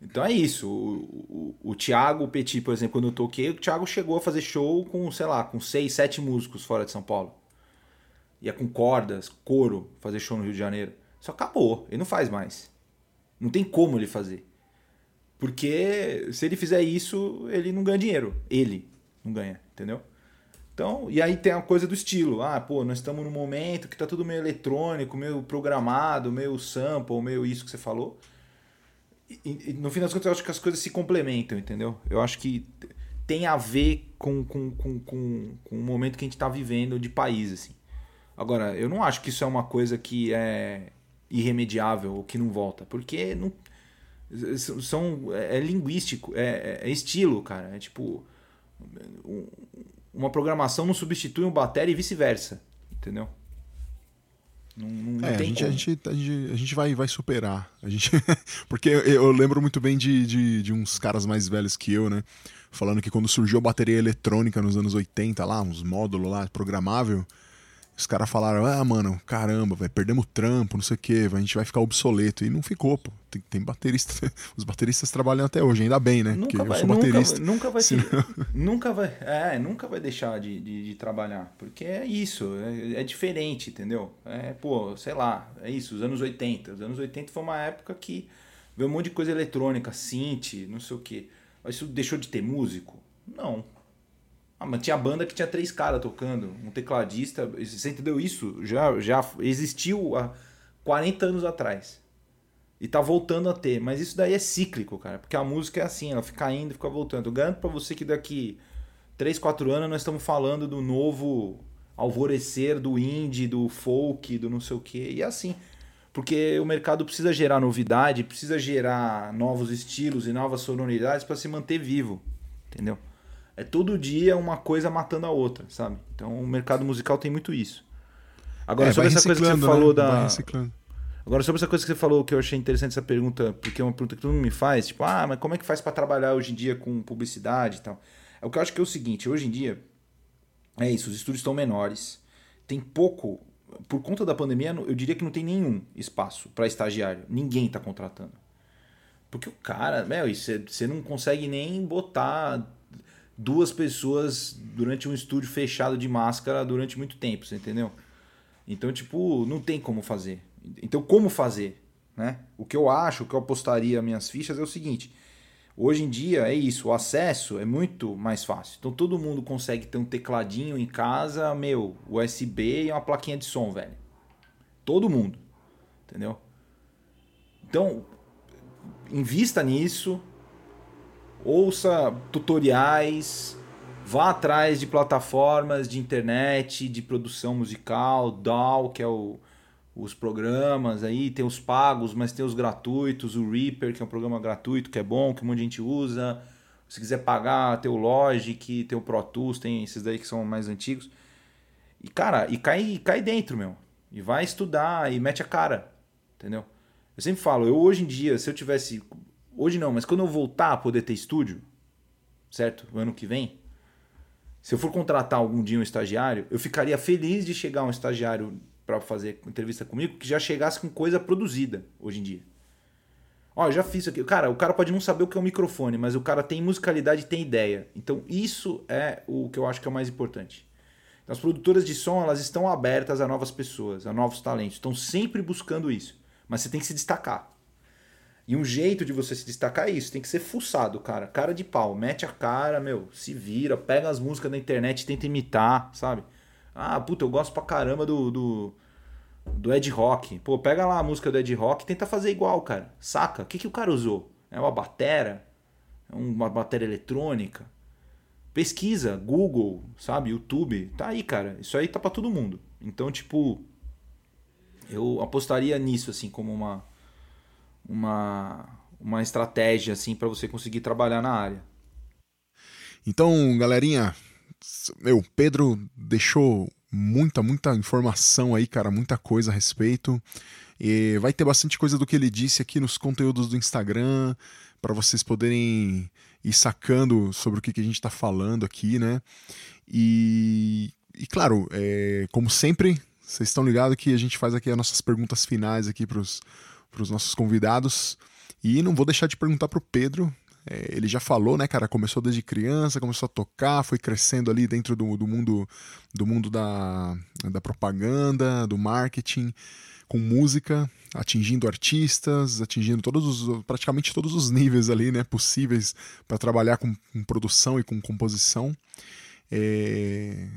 Então é isso. O, o, o Thiago Petit, por exemplo, quando eu toquei, o Thiago chegou a fazer show com, sei lá, com seis, sete músicos fora de São Paulo. Ia com cordas, couro, fazer show no Rio de Janeiro. Só acabou. Ele não faz mais. Não tem como ele fazer. Porque se ele fizer isso, ele não ganha dinheiro. Ele não ganha, entendeu? Então, e aí tem a coisa do estilo. Ah, pô, nós estamos num momento que tá tudo meio eletrônico, meio programado, meio sample, meio isso que você falou. E, e, no fim das contas, eu acho que as coisas se complementam, entendeu? Eu acho que tem a ver com, com, com, com, com o momento que a gente está vivendo de país, assim. Agora, eu não acho que isso é uma coisa que é irremediável ou que não volta, porque não, são, é, é linguístico, é, é, estilo, cara. É tipo. Uma programação não substitui um bateria e vice-versa, entendeu? Não, não é, a gente, a, gente, a, gente, a gente vai, vai superar. A gente, [laughs] porque eu, eu lembro muito bem de, de, de, uns caras mais velhos que eu, né? Falando que quando surgiu a bateria eletrônica nos anos 80, lá, uns módulos lá, programável, os caras falaram, ah, mano, caramba, vai perdemos trampo, não sei o que, a gente vai ficar obsoleto. E não ficou, pô. Tem, tem baterista, [laughs] os bateristas trabalham até hoje, ainda bem, né? Nunca Porque vai, eu sou baterista. Nunca, nunca vai [laughs] senão... [laughs] nunca vai, é, nunca vai deixar de, de, de trabalhar. Porque é isso, é, é, diferente, entendeu? É, pô, sei lá, é isso, os anos 80. Os anos 80 foi uma época que veio um monte de coisa eletrônica, synth, não sei o que. Mas isso deixou de ter músico? Não, ah, mas tinha banda que tinha três caras tocando, um tecladista. Você entendeu isso? Já, já existiu há 40 anos atrás. E tá voltando a ter. Mas isso daí é cíclico, cara. Porque a música é assim, ela fica indo fica voltando. Eu garanto pra você que daqui 3, 4 anos nós estamos falando do novo alvorecer do indie, do folk, do não sei o quê. E é assim. Porque o mercado precisa gerar novidade, precisa gerar novos estilos e novas sonoridades para se manter vivo. Entendeu? É todo dia uma coisa matando a outra, sabe? Então o mercado musical tem muito isso. Agora, é, sobre essa coisa que você falou né? da. Agora, sobre essa coisa que você falou, que eu achei interessante essa pergunta, porque é uma pergunta que todo mundo me faz, tipo, ah, mas como é que faz para trabalhar hoje em dia com publicidade e tal? É o que eu acho que é o seguinte, hoje em dia, é isso, os estúdios estão menores, tem pouco, por conta da pandemia, eu diria que não tem nenhum espaço para estagiário, ninguém está contratando. Porque o cara, meu, você não consegue nem botar duas pessoas durante um estúdio fechado de máscara durante muito tempo, você entendeu? Então, tipo, não tem como fazer. Então, como fazer? Né? O que eu acho, o que eu apostaria minhas fichas é o seguinte: hoje em dia é isso, o acesso é muito mais fácil. Então, todo mundo consegue ter um tecladinho em casa, meu, USB e uma plaquinha de som, velho. Todo mundo, entendeu? Então, invista nisso, ouça tutoriais, vá atrás de plataformas de internet, de produção musical, DAW, que é o, os programas aí, tem os pagos, mas tem os gratuitos, o Reaper, que é um programa gratuito, que é bom, que um monte de gente usa. Se quiser pagar, tem o Logic, tem o Pro Tools, tem esses daí que são mais antigos. E cara, e cai, cai dentro, meu. E vai estudar e mete a cara, entendeu? Eu sempre falo, eu hoje em dia, se eu tivesse Hoje não, mas quando eu voltar a poder ter estúdio, certo? O ano que vem, se eu for contratar algum dia um estagiário, eu ficaria feliz de chegar um estagiário para fazer entrevista comigo que já chegasse com coisa produzida hoje em dia. Ó, já fiz isso aqui. Cara, o cara pode não saber o que é um microfone, mas o cara tem musicalidade tem ideia. Então, isso é o que eu acho que é o mais importante. Então, as produtoras de som, elas estão abertas a novas pessoas, a novos talentos. Estão sempre buscando isso. Mas você tem que se destacar. E um jeito de você se destacar é isso, tem que ser fuçado, cara. Cara de pau, mete a cara, meu, se vira, pega as músicas da internet tenta imitar, sabe? Ah, puta, eu gosto pra caramba do, do, do Ed Rock. Pô, pega lá a música do Ed Rock e tenta fazer igual, cara. Saca? O que, que o cara usou? É uma batera? É uma bateria eletrônica? Pesquisa, Google, sabe? YouTube. Tá aí, cara. Isso aí tá pra todo mundo. Então, tipo, eu apostaria nisso, assim, como uma uma, uma estratégia assim para você conseguir trabalhar na área. Então, galerinha, meu, Pedro deixou muita, muita informação aí, cara, muita coisa a respeito. E vai ter bastante coisa do que ele disse aqui nos conteúdos do Instagram, para vocês poderem ir sacando sobre o que, que a gente está falando aqui, né? E, e claro, é, como sempre, vocês estão ligados que a gente faz aqui as nossas perguntas finais aqui para os nossos convidados. E não vou deixar de perguntar para o Pedro é, ele já falou, né, cara? Começou desde criança, começou a tocar, foi crescendo ali dentro do, do mundo, do mundo da, da propaganda, do marketing, com música, atingindo artistas, atingindo todos os, praticamente todos os níveis ali, né, possíveis para trabalhar com, com, produção e com composição. É...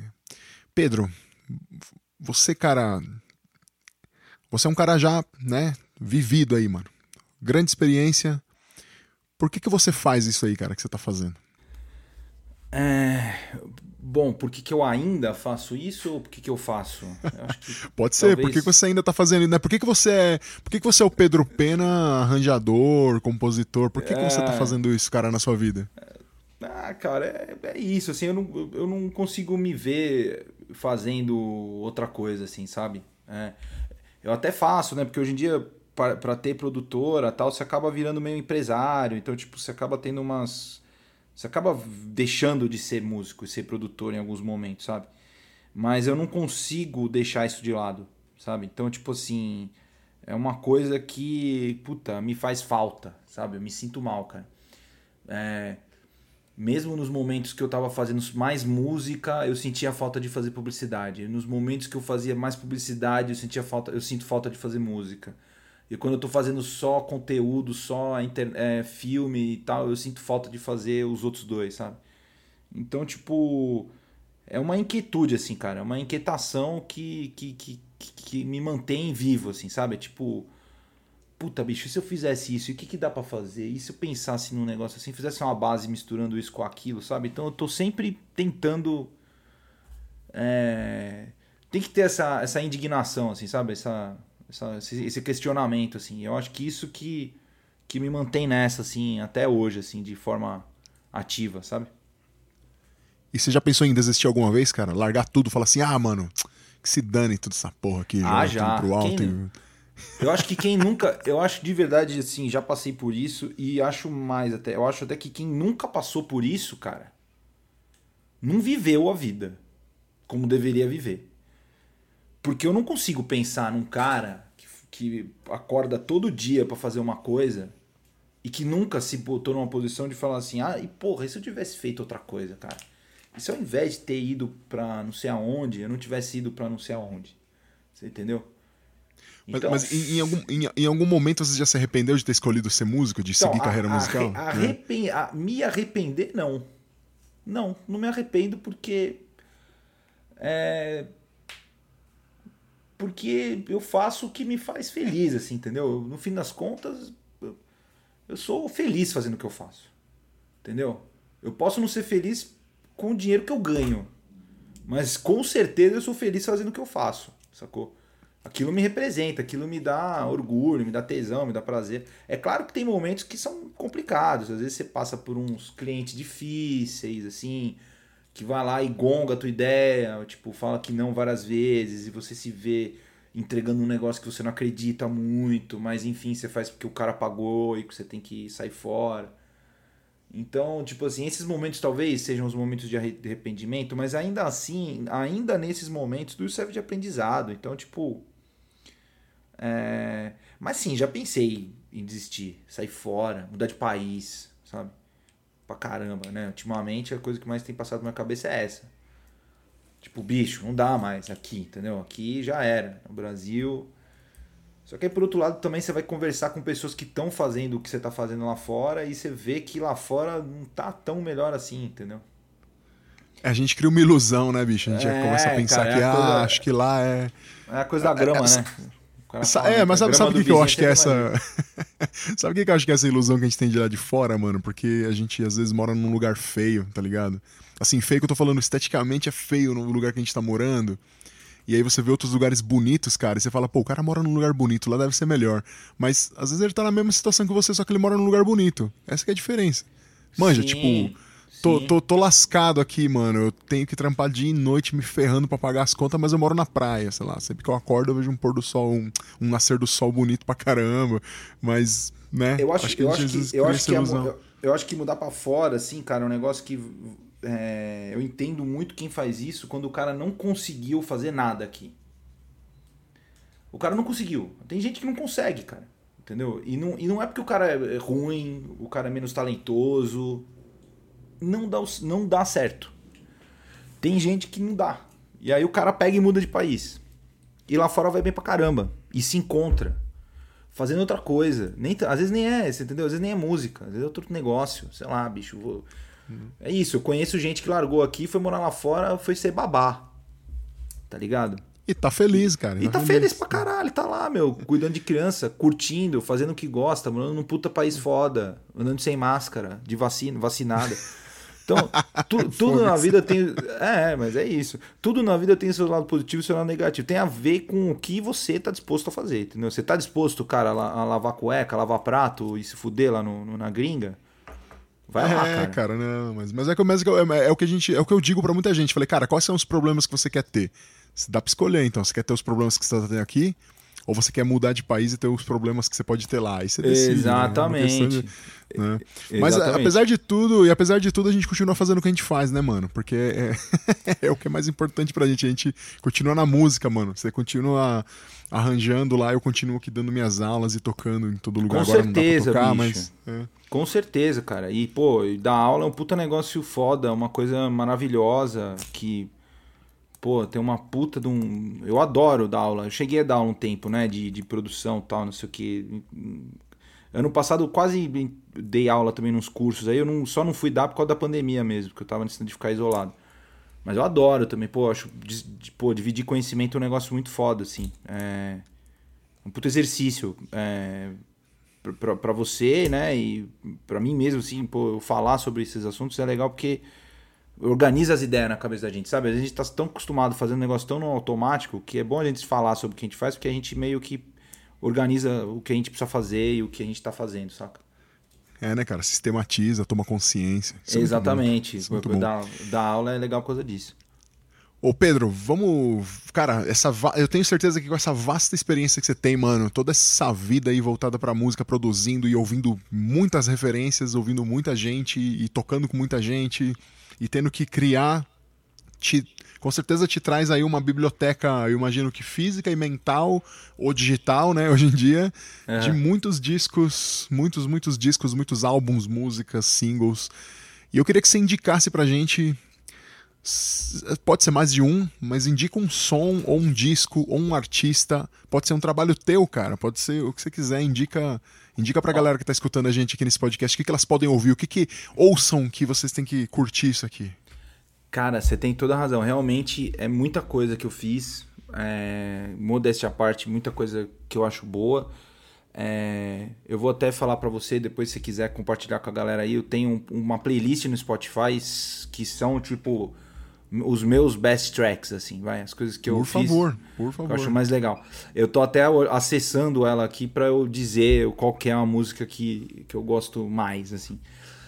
Pedro, você, cara, você é um cara já, né, vivido aí, mano. Grande experiência, por que, que você faz isso aí, cara, que você está fazendo? É... Bom, por que, que eu ainda faço isso ou por que, que eu faço? Eu [laughs] Pode ser, talvez... por que, que você ainda está fazendo né? Por que, que você é. Por que, que você é o Pedro Pena, arranjador, compositor? Por que, é... que você está é. fazendo isso, cara, na sua vida? Ah, cara, é, é isso, assim, eu não, eu não consigo me ver fazendo outra coisa, assim, sabe? É, eu até faço, né? Porque hoje em dia para ter produtora tal, você acaba virando meio empresário. Então, tipo, você acaba tendo umas. Você acaba deixando de ser músico e ser produtor em alguns momentos, sabe? Mas eu não consigo deixar isso de lado, sabe? Então, tipo assim. É uma coisa que, puta, me faz falta, sabe? Eu me sinto mal, cara. É, mesmo nos momentos que eu tava fazendo mais música, eu sentia falta de fazer publicidade. Nos momentos que eu fazia mais publicidade, eu sentia falta, eu sinto falta de fazer música. E quando eu tô fazendo só conteúdo, só inter... é, filme e tal, eu sinto falta de fazer os outros dois, sabe? Então, tipo, é uma inquietude, assim, cara. É uma inquietação que, que, que, que me mantém vivo, assim, sabe? É tipo, puta, bicho, se eu fizesse isso, o que, que dá para fazer? E se eu pensasse num negócio assim, fizesse uma base misturando isso com aquilo, sabe? Então eu tô sempre tentando. É... Tem que ter essa, essa indignação, assim, sabe? Essa essa, esse questionamento, assim. Eu acho que isso que, que me mantém nessa, assim, até hoje, assim, de forma ativa, sabe? E você já pensou em desistir alguma vez, cara? Largar tudo, falar assim, ah, mano, que se dane toda essa porra aqui, ah, já. pro alto. Quem... E... Eu acho que quem nunca. Eu acho de verdade, assim, já passei por isso e acho mais até. Eu acho até que quem nunca passou por isso, cara, não viveu a vida como deveria viver. Porque eu não consigo pensar num cara que, que acorda todo dia para fazer uma coisa e que nunca se botou numa posição de falar assim: ah, e porra, e se eu tivesse feito outra coisa, cara? E se ao invés de ter ido pra não sei aonde, eu não tivesse ido pra não sei aonde? Você entendeu? Então, mas, mas em, em, algum, em, em, algum momento você já se arrependeu de ter escolhido ser músico, de então, seguir a, carreira a, musical? A, arrepen, a, me arrepender, não. Não, não me arrependo porque. É, porque eu faço o que me faz feliz, assim, entendeu? No fim das contas, eu sou feliz fazendo o que eu faço, entendeu? Eu posso não ser feliz com o dinheiro que eu ganho, mas com certeza eu sou feliz fazendo o que eu faço, sacou? Aquilo me representa, aquilo me dá orgulho, me dá tesão, me dá prazer. É claro que tem momentos que são complicados, às vezes você passa por uns clientes difíceis, assim, que vai lá e gonga a tua ideia, tipo, fala que não várias vezes, e você se vê entregando um negócio que você não acredita muito, mas enfim, você faz porque o cara pagou e que você tem que sair fora. Então, tipo assim, esses momentos talvez sejam os momentos de arrependimento, mas ainda assim, ainda nesses momentos, tudo serve de aprendizado. Então, tipo. É... Mas sim, já pensei em desistir, sair fora, mudar de país, sabe? Pra caramba, né? Ultimamente a coisa que mais tem passado na minha cabeça é essa. Tipo, bicho, não dá mais aqui, entendeu? Aqui já era. No Brasil. Só que aí, por outro lado, também você vai conversar com pessoas que estão fazendo o que você tá fazendo lá fora e você vê que lá fora não tá tão melhor assim, entendeu? A gente cria uma ilusão, né, bicho? A gente é, começa a pensar cara, é que, ah, acho que lá é. É a coisa da grama, é, né? É, mas sabe, sabe o que, que eu acho que é essa. [laughs] sabe o que, que eu acho que é essa ilusão que a gente tem de lá de fora, mano? Porque a gente às vezes mora num lugar feio, tá ligado? Assim, feio que eu tô falando esteticamente é feio no lugar que a gente tá morando. e aí você vê outros lugares bonitos, cara, e você fala, pô, o cara mora num lugar bonito, lá deve ser melhor. Mas às vezes ele tá na mesma situação que você, só que ele mora num lugar bonito. Essa é a diferença. Manja, Sim. tipo, Tô, tô, tô, lascado aqui, mano. Eu tenho que trampar dia e noite me ferrando para pagar as contas, mas eu moro na praia, sei lá. Sempre que eu acordo, eu vejo um pôr do sol, um, um nascer do sol bonito pra caramba. Mas, né? Eu acho, acho que, eu acho que, eu acho que, é, eu, eu, acho que mudar para fora, assim, cara, é um negócio que. É, eu entendo muito quem faz isso quando o cara não conseguiu fazer nada aqui. O cara não conseguiu. Tem gente que não consegue, cara. Entendeu? E não, e não é porque o cara é ruim, o cara é menos talentoso não dá, não dá certo. Tem gente que não dá. E aí o cara pega e muda de país. E lá fora vai bem pra caramba. E se encontra. Fazendo outra coisa. Nem, às vezes nem é, você entendeu? Às vezes nem é música. Às vezes é outro negócio. Sei lá, bicho. Vou... Uhum. É isso. Eu conheço gente que largou aqui, foi morar lá fora, foi ser babá. Tá ligado? E tá feliz, cara. E tá, tá feliz. feliz pra caralho, tá lá, meu, cuidando de criança, curtindo, fazendo o que gosta, morando num puta país foda, andando sem máscara, de vacina, vacinada. [laughs] Então, [laughs] tu, tudo na vida tem. É, mas é isso. Tudo na vida tem seu lado positivo e seu lado negativo. Tem a ver com o que você tá disposto a fazer, entendeu? Você tá disposto, cara, a, lavar cueca, a lavar prato e se fuder lá no, no na gringa? Vai é, lá, cara. cara, não, mas, mas é, que, mas é, é, o que a gente, é o que eu digo para muita gente. Falei, cara, quais são os problemas que você quer ter? Dá pra escolher, então. Você quer ter os problemas que você tá tendo aqui? Ou você quer mudar de país e ter os problemas que você pode ter lá? Aí você decide. Exatamente. Né? De, né? Mas apesar de tudo, e apesar de tudo, a gente continua fazendo o que a gente faz, né, mano? Porque é, [laughs] é o que é mais importante pra gente. A gente continua na música, mano. Você continua arranjando lá, eu continuo aqui dando minhas aulas e tocando em todo lugar. Com Agora certeza, tocar, mas. É. Com certeza, cara. E, pô, dar aula é um puta negócio foda, uma coisa maravilhosa que pô, tem uma puta de um. Eu adoro dar aula. Eu cheguei a dar um tempo, né, de, de produção tal, não sei o que. Ano passado quase dei aula também nos cursos. Aí eu não, só não fui dar por causa da pandemia mesmo, porque eu tava necessitando de ficar isolado. Mas eu adoro também, pô, acho, de, de, pô, dividir conhecimento é um negócio muito foda, assim. É um puto exercício. É, pra você, né, e pra mim mesmo, assim, pô, falar sobre esses assuntos é legal porque organiza as ideias na cabeça da gente, sabe? A gente tá tão acostumado a fazer um negócio tão no automático que é bom a gente falar sobre o que a gente faz, porque a gente meio que organiza o que a gente precisa fazer e o que a gente tá fazendo, saca? É, né, cara? Sistematiza, toma consciência. Isso é Exatamente. É dar, dar aula é legal por causa disso. Ô Pedro, vamos. Cara, essa va... eu tenho certeza que com essa vasta experiência que você tem, mano, toda essa vida aí voltada pra música, produzindo e ouvindo muitas referências, ouvindo muita gente e tocando com muita gente e tendo que criar, te, com certeza te traz aí uma biblioteca, eu imagino que física e mental, ou digital, né, hoje em dia, é. de muitos discos, muitos, muitos discos, muitos álbuns, músicas, singles. E eu queria que você indicasse pra gente pode ser mais de um, mas indica um som ou um disco ou um artista, pode ser um trabalho teu, cara, pode ser o que você quiser, indica indica pra galera que tá escutando a gente aqui nesse podcast, o que, que elas podem ouvir, o que que ouçam que vocês têm que curtir isso aqui. Cara, você tem toda a razão, realmente é muita coisa que eu fiz, é, modéstia à parte, muita coisa que eu acho boa, é, eu vou até falar para você, depois se quiser compartilhar com a galera aí, eu tenho uma playlist no Spotify que são tipo os meus best tracks, assim, vai, as coisas que eu por fiz. Por favor, por favor. eu acho mais legal. Eu tô até acessando ela aqui para eu dizer qual que é a música que, que eu gosto mais, assim.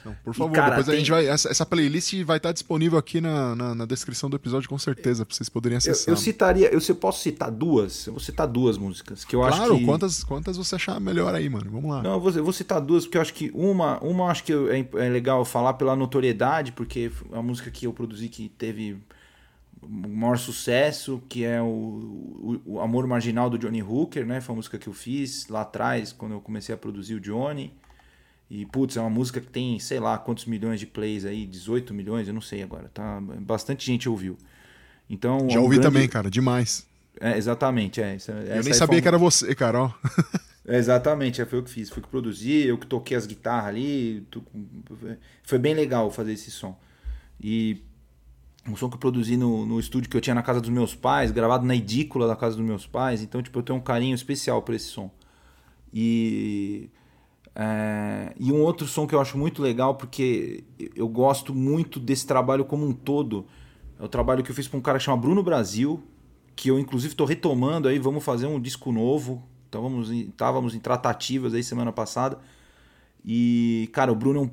Não, por favor, e, cara, depois tem... a gente vai. Essa, essa, playlist vai estar disponível aqui na, na, na descrição do episódio, com certeza, para vocês poderem acessar. Eu, eu citaria, eu, eu posso citar duas? Eu vou citar duas músicas que eu claro, acho que. quantas, quantas você achar melhor aí, mano? Vamos lá. Não, eu vou, eu vou citar duas, porque eu acho que uma, uma acho que é, é legal falar pela notoriedade, porque é uma música que eu produzi que teve o maior sucesso, que é o, o, o, Amor Marginal do Johnny Hooker, né? Foi uma música que eu fiz lá atrás, quando eu comecei a produzir o Johnny. E, putz, é uma música que tem, sei lá, quantos milhões de plays aí, 18 milhões, eu não sei agora, tá? Bastante gente ouviu. Então, Já ouvi grande... também, cara, demais. É, exatamente, é. Essa, eu nem sabia que era você, cara, ó. [laughs] É, exatamente, é, foi eu que fiz, fui que produzi, eu que toquei as guitarras ali, foi bem legal fazer esse som. E um som que eu produzi no, no estúdio que eu tinha na casa dos meus pais, gravado na edícula da casa dos meus pais, então tipo, eu tenho um carinho especial por esse som. E é, e um outro som que eu acho muito legal, porque eu gosto muito desse trabalho como um todo, é o trabalho que eu fiz com um cara que chama Bruno Brasil, que eu inclusive estou retomando aí, vamos fazer um disco novo. Estávamos em, estávamos em tratativas aí semana passada. E, cara, o Bruno é um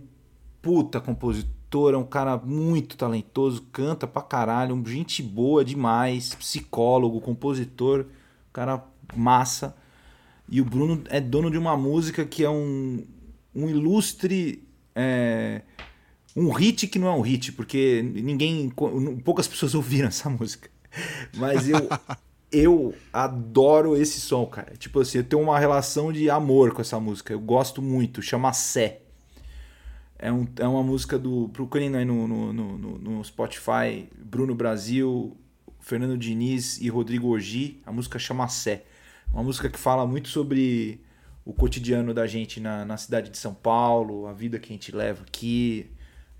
puta compositor, é um cara muito talentoso, canta pra caralho, gente boa demais, psicólogo, compositor, cara massa. E o Bruno é dono de uma música que é um, um ilustre. É, um hit que não é um hit, porque ninguém. poucas pessoas [laughs] ouviram essa música. Mas eu. [laughs] eu adoro esse som, cara. Tipo assim, eu tenho uma relação de amor com essa música. Eu gosto muito. Chama Sé. É, um, é uma música do. Procurem aí no, no, no, no Spotify. Bruno Brasil, Fernando Diniz e Rodrigo Ogi. A música chama Sé. Uma música que fala muito sobre o cotidiano da gente na, na cidade de São Paulo, a vida que a gente leva aqui,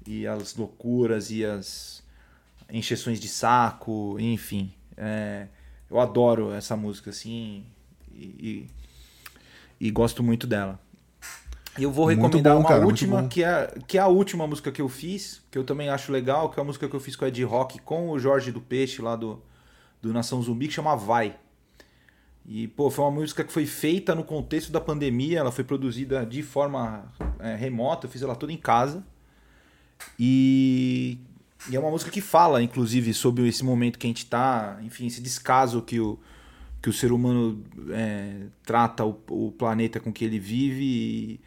e as loucuras e as encheções de saco, enfim. É, eu adoro essa música, assim, e, e, e gosto muito dela. E eu vou recomendar bom, uma cara, última, que é, que é a última música que eu fiz, que eu também acho legal, que é a música que eu fiz com o Ed Rock, com o Jorge do Peixe, lá do, do Nação Zumbi, que chama Vai. E, pô, foi uma música que foi feita no contexto da pandemia, ela foi produzida de forma é, remota, eu fiz ela toda em casa. E, e, é uma música que fala, inclusive, sobre esse momento que a gente tá, enfim, esse descaso que o, que o ser humano é, trata o, o, planeta com que ele vive e,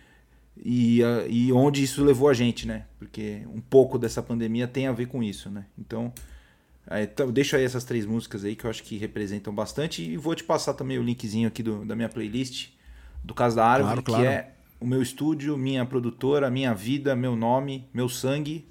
e, e onde isso levou a gente, né? Porque um pouco dessa pandemia tem a ver com isso, né? Então então, deixo aí essas três músicas aí que eu acho que representam bastante e vou te passar também o linkzinho aqui do, da minha playlist do Caso da Árvore, claro, claro. que é o meu estúdio, minha produtora, minha vida, meu nome, meu sangue.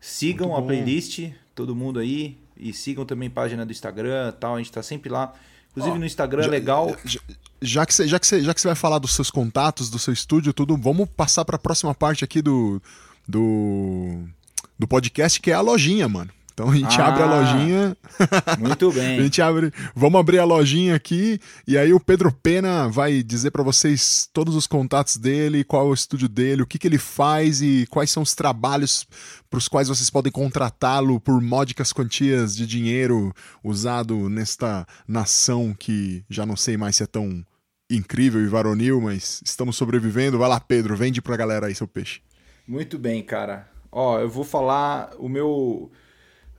Sigam a playlist, todo mundo aí, e sigam também a página do Instagram tal, a gente tá sempre lá. Inclusive oh, no Instagram já, legal. Já, já, que você, já, que você, já que você vai falar dos seus contatos, do seu estúdio, tudo, vamos passar para a próxima parte aqui do, do, do podcast, que é a lojinha, mano. Então a gente ah, abre a lojinha. Muito bem. [laughs] a gente abre. Vamos abrir a lojinha aqui e aí o Pedro Pena vai dizer para vocês todos os contatos dele, qual é o estúdio dele, o que, que ele faz e quais são os trabalhos para os quais vocês podem contratá-lo por módicas quantias de dinheiro usado nesta nação que já não sei mais se é tão incrível e varonil, mas estamos sobrevivendo. Vai lá, Pedro, vende pra galera aí seu peixe. Muito bem, cara. Ó, eu vou falar o meu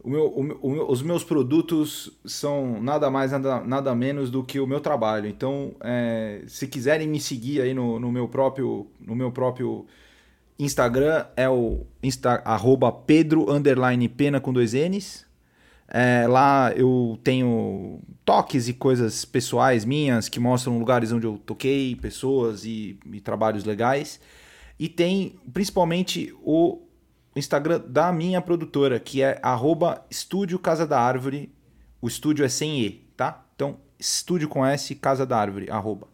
o meu, o, o, os meus produtos são nada mais, nada, nada menos do que o meu trabalho. Então, é, se quiserem me seguir aí no, no, meu próprio, no meu próprio Instagram, é o insta, Pedro Pena com dois N's. É, lá eu tenho toques e coisas pessoais minhas que mostram lugares onde eu toquei, pessoas e, e trabalhos legais. E tem principalmente o Instagram da minha produtora, que é arroba Estúdio Casa da Árvore. O estúdio é sem E, tá? Então, estúdio com S, Casa da Árvore, arroba.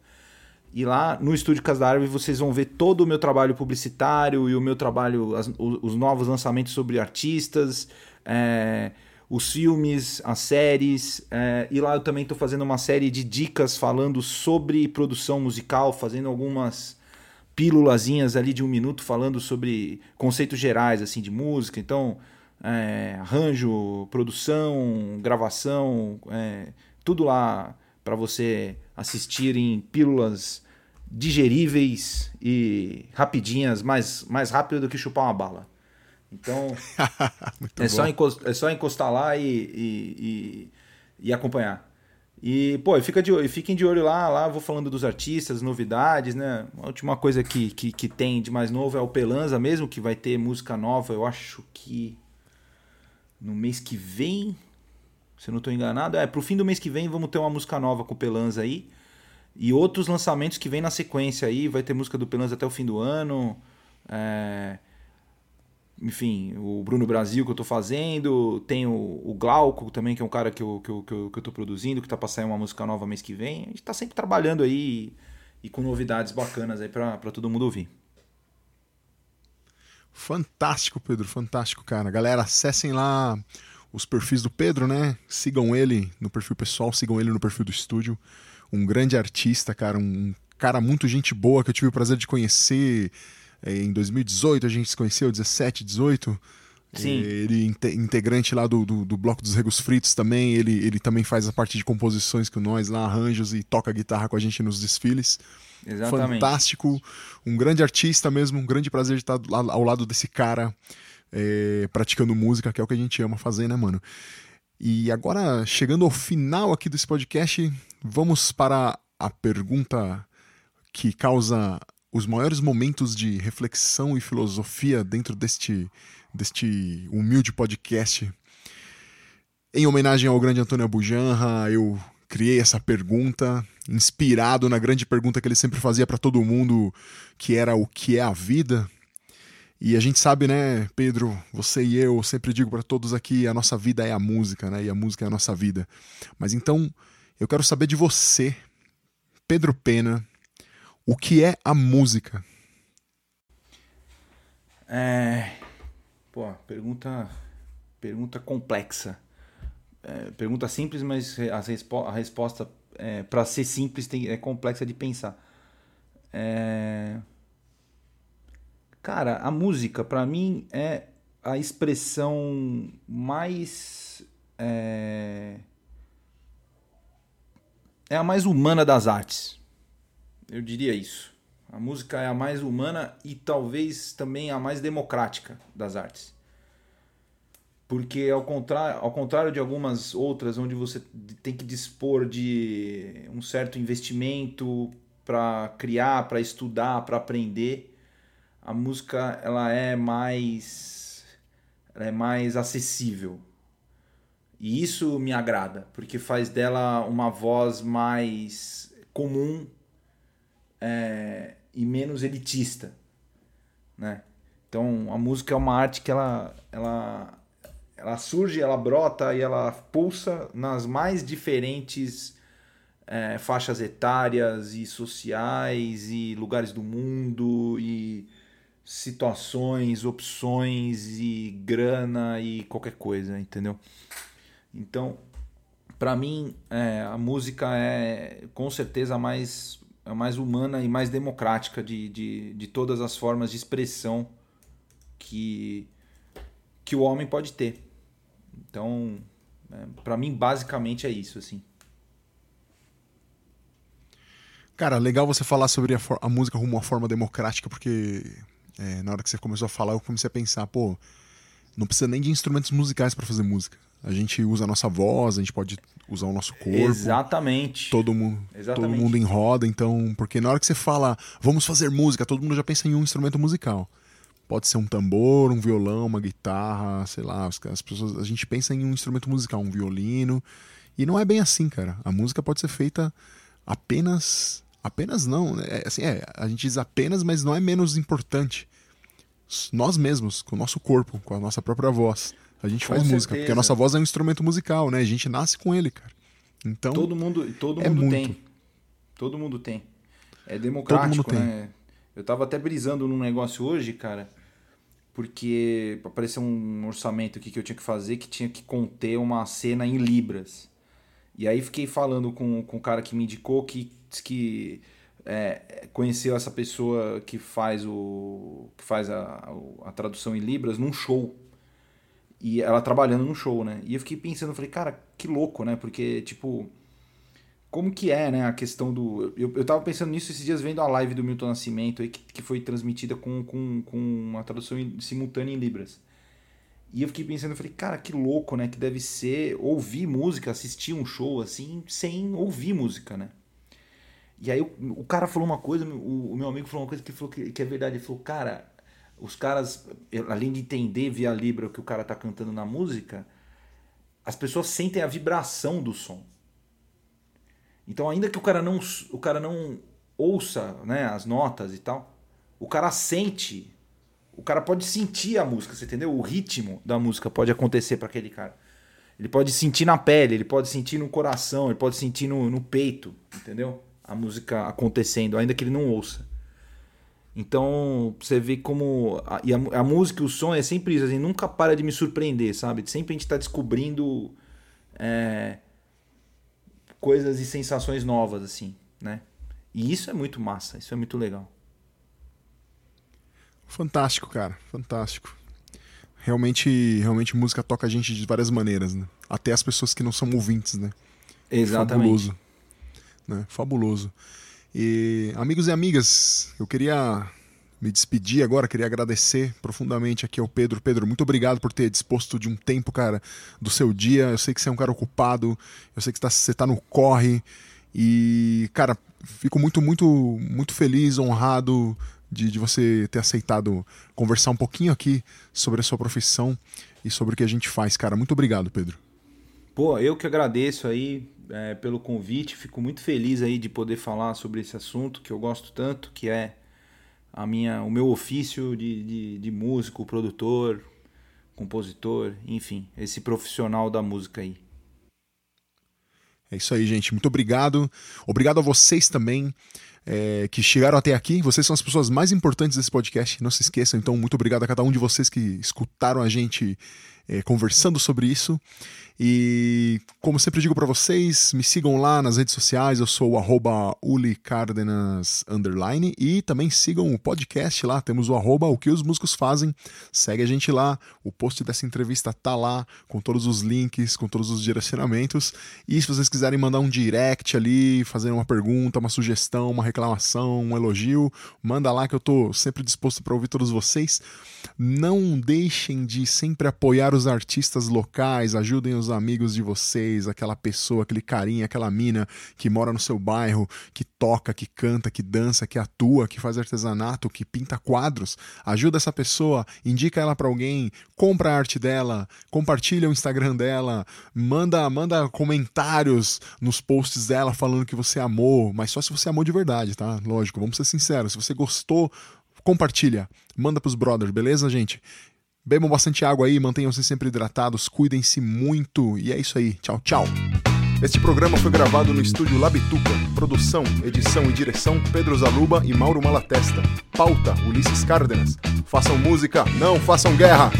E lá no Estúdio Casa da Árvore vocês vão ver todo o meu trabalho publicitário e o meu trabalho, as, os novos lançamentos sobre artistas, é, os filmes, as séries. É, e lá eu também estou fazendo uma série de dicas falando sobre produção musical, fazendo algumas pílulazinhas ali de um minuto falando sobre conceitos gerais assim de música. Então, é, arranjo, produção, gravação, é, tudo lá para você assistir em pílulas digeríveis e rapidinhas, mais, mais rápido do que chupar uma bala. Então, [laughs] é, só encostar, é só encostar lá e, e, e, e acompanhar. E, pô, fica de, fiquem de olho lá, lá vou falando dos artistas, novidades, né? A última coisa que, que, que tem de mais novo é o Pelanza mesmo, que vai ter música nova, eu acho que no mês que vem, se eu não estou enganado, é pro fim do mês que vem vamos ter uma música nova com o Pelanza aí. E outros lançamentos que vem na sequência aí, vai ter música do Pelanza até o fim do ano. É enfim, o Bruno Brasil que eu estou fazendo, tem o, o, Glauco também, que é um cara que eu, que eu, que eu, que eu tô produzindo, que está para sair uma música nova mês que vem. A gente está sempre trabalhando aí e, com novidades bacanas aí para todo mundo ouvir. Fantástico, Pedro, fantástico, cara. Galera, acessem lá os perfis do Pedro, né? Sigam ele no perfil pessoal, sigam ele no perfil do estúdio. Um grande artista, cara, um cara muito gente boa que eu tive o prazer de conhecer em 2018 a gente se conheceu, 17, 18. Sim. Ele integrante lá do, do, do, Bloco dos Regos Fritos também. Ele, ele também faz a parte de composições com nós lá, arranjos e toca guitarra com a gente nos desfiles. Exatamente. Fantástico. Um grande artista mesmo. Um grande prazer de estar ao lado desse cara é, praticando música, que é o que a gente ama fazer, né, mano? E agora, chegando ao final aqui desse podcast, vamos para a pergunta que causa os maiores momentos de reflexão e filosofia dentro deste, deste humilde podcast. Em homenagem ao grande Antônio Abujanra, eu criei essa pergunta, inspirado na grande pergunta que ele sempre fazia para todo mundo, que era o que é a vida. E a gente sabe, né, Pedro, você e eu, sempre digo para todos aqui, a nossa vida é a música, né? E a música é a nossa vida. Mas então, eu quero saber de você, Pedro Pena, o que é a música? É. Pô, pergunta. Pergunta complexa. É, pergunta simples, mas a, respo a resposta, é, para ser simples, tem, é complexa de pensar. É... Cara, a música, para mim, é a expressão mais. É... é a mais humana das artes eu diria isso. A música é a mais humana e talvez também a mais democrática das artes. Porque ao contrário, ao contrário de algumas outras onde você tem que dispor de um certo investimento para criar, para estudar, para aprender, a música ela é mais ela é mais acessível. E isso me agrada, porque faz dela uma voz mais comum é, e menos elitista, né? Então a música é uma arte que ela, ela, ela surge, ela brota e ela pulsa nas mais diferentes é, faixas etárias e sociais e lugares do mundo e situações, opções e grana e qualquer coisa, entendeu? Então, para mim, é, a música é com certeza a mais a mais humana e mais democrática de, de, de todas as formas de expressão que, que o homem pode ter. Então, é, para mim, basicamente é isso, assim. Cara, legal você falar sobre a, a música como uma forma democrática, porque é, na hora que você começou a falar, eu comecei a pensar, pô, não precisa nem de instrumentos musicais para fazer música. A gente usa a nossa voz, a gente pode usar o nosso corpo. Exatamente. Todo mundo, Exatamente. todo mundo em roda, então, porque na hora que você fala, vamos fazer música, todo mundo já pensa em um instrumento musical. Pode ser um tambor, um violão, uma guitarra, sei lá, as pessoas, a gente pensa em um instrumento musical, um violino, e não é bem assim, cara. A música pode ser feita apenas apenas não, né? é, assim, é, a gente diz apenas, mas não é menos importante. Nós mesmos, com o nosso corpo, com a nossa própria voz. A gente Com faz certeza. música, porque a nossa voz é um instrumento musical, né? A gente nasce com ele, cara. Então. Todo mundo, todo é mundo muito. tem. Todo mundo tem. É democrático, né? Eu tava até brisando num negócio hoje, cara, porque apareceu um orçamento aqui que eu tinha que fazer que tinha que conter uma cena em libras. E aí fiquei falando com, com o cara que me indicou que que é, conheceu essa pessoa que faz o que faz a, a tradução em libras num show e ela trabalhando no show, né? E eu fiquei pensando, falei, cara, que louco, né? Porque, tipo, como que é, né, a questão do... Eu, eu tava pensando nisso esses dias vendo a live do Milton Nascimento aí, que, que foi transmitida com, com, com uma tradução simultânea em Libras. E eu fiquei pensando, falei, cara, que louco, né? Que deve ser ouvir música, assistir um show assim, sem ouvir música, né? E aí o, o cara falou uma coisa, o, o meu amigo falou uma coisa que, falou que, que é verdade. Ele falou, cara, os caras, além de entender via Libra o que o cara tá cantando na música, as pessoas sentem a vibração do som. Então, ainda que o cara não, o cara não ouça né, as notas e tal, o cara sente, o cara pode sentir a música, você entendeu? O ritmo da música pode acontecer para aquele cara. Ele pode sentir na pele, ele pode sentir no coração, ele pode sentir no, no peito, entendeu? A música acontecendo, ainda que ele não ouça. Então, você vê como. A, e a, a, música e o som é sempre isso, assim, nunca para de me surpreender, sabe? Sempre a gente está descobrindo é, coisas e sensações novas, assim, né? E isso é muito massa, isso é muito legal. Fantástico, cara, fantástico. realmente, realmente música toca a gente de várias maneiras, né? Até as pessoas que não são ouvintes, né? Exatamente. Fabuloso. Né? Fabuloso. E amigos e amigas, eu queria me despedir agora, queria agradecer profundamente aqui ao Pedro. Pedro, muito obrigado por ter disposto de um tempo, cara, do seu dia. Eu sei que você é um cara ocupado, eu sei que você está no corre. E, cara, fico muito, muito, muito feliz, honrado de, de você ter aceitado conversar um pouquinho aqui sobre a sua profissão e sobre o que a gente faz, cara. Muito obrigado, Pedro. Pô, eu que agradeço aí é, pelo convite, fico muito feliz aí de poder falar sobre esse assunto que eu gosto tanto, que é a minha, o meu ofício de, de, de músico, produtor, compositor, enfim, esse profissional da música aí. É isso aí, gente. Muito obrigado. Obrigado a vocês também é, que chegaram até aqui. Vocês são as pessoas mais importantes desse podcast. Não se esqueçam. Então, muito obrigado a cada um de vocês que escutaram a gente é, conversando sobre isso. E como sempre digo para vocês, me sigam lá nas redes sociais, eu sou o ulicardenas underline e também sigam o podcast lá, temos o arroba o que os músicos fazem, segue a gente lá, o post dessa entrevista tá lá, com todos os links, com todos os direcionamentos, e se vocês quiserem mandar um direct ali, fazer uma pergunta, uma sugestão, uma reclamação, um elogio, manda lá que eu tô sempre disposto para ouvir todos vocês. Não deixem de sempre apoiar os artistas locais, ajudem os amigos de vocês, aquela pessoa, aquele carinha, aquela mina que mora no seu bairro, que toca, que canta, que dança, que atua, que faz artesanato, que pinta quadros. Ajuda essa pessoa, indica ela para alguém, compra a arte dela, compartilha o Instagram dela, manda, manda comentários nos posts dela falando que você amou, mas só se você amou de verdade, tá? Lógico, vamos ser sinceros. Se você gostou, compartilha, manda pros brothers, beleza, gente? Bebam bastante água aí, mantenham-se sempre hidratados, cuidem-se muito e é isso aí. Tchau, tchau. Este programa foi gravado no estúdio Labituca. Produção, edição e direção Pedro Zaluba e Mauro Malatesta. Pauta Ulisses Cárdenas. Façam música, não façam guerra.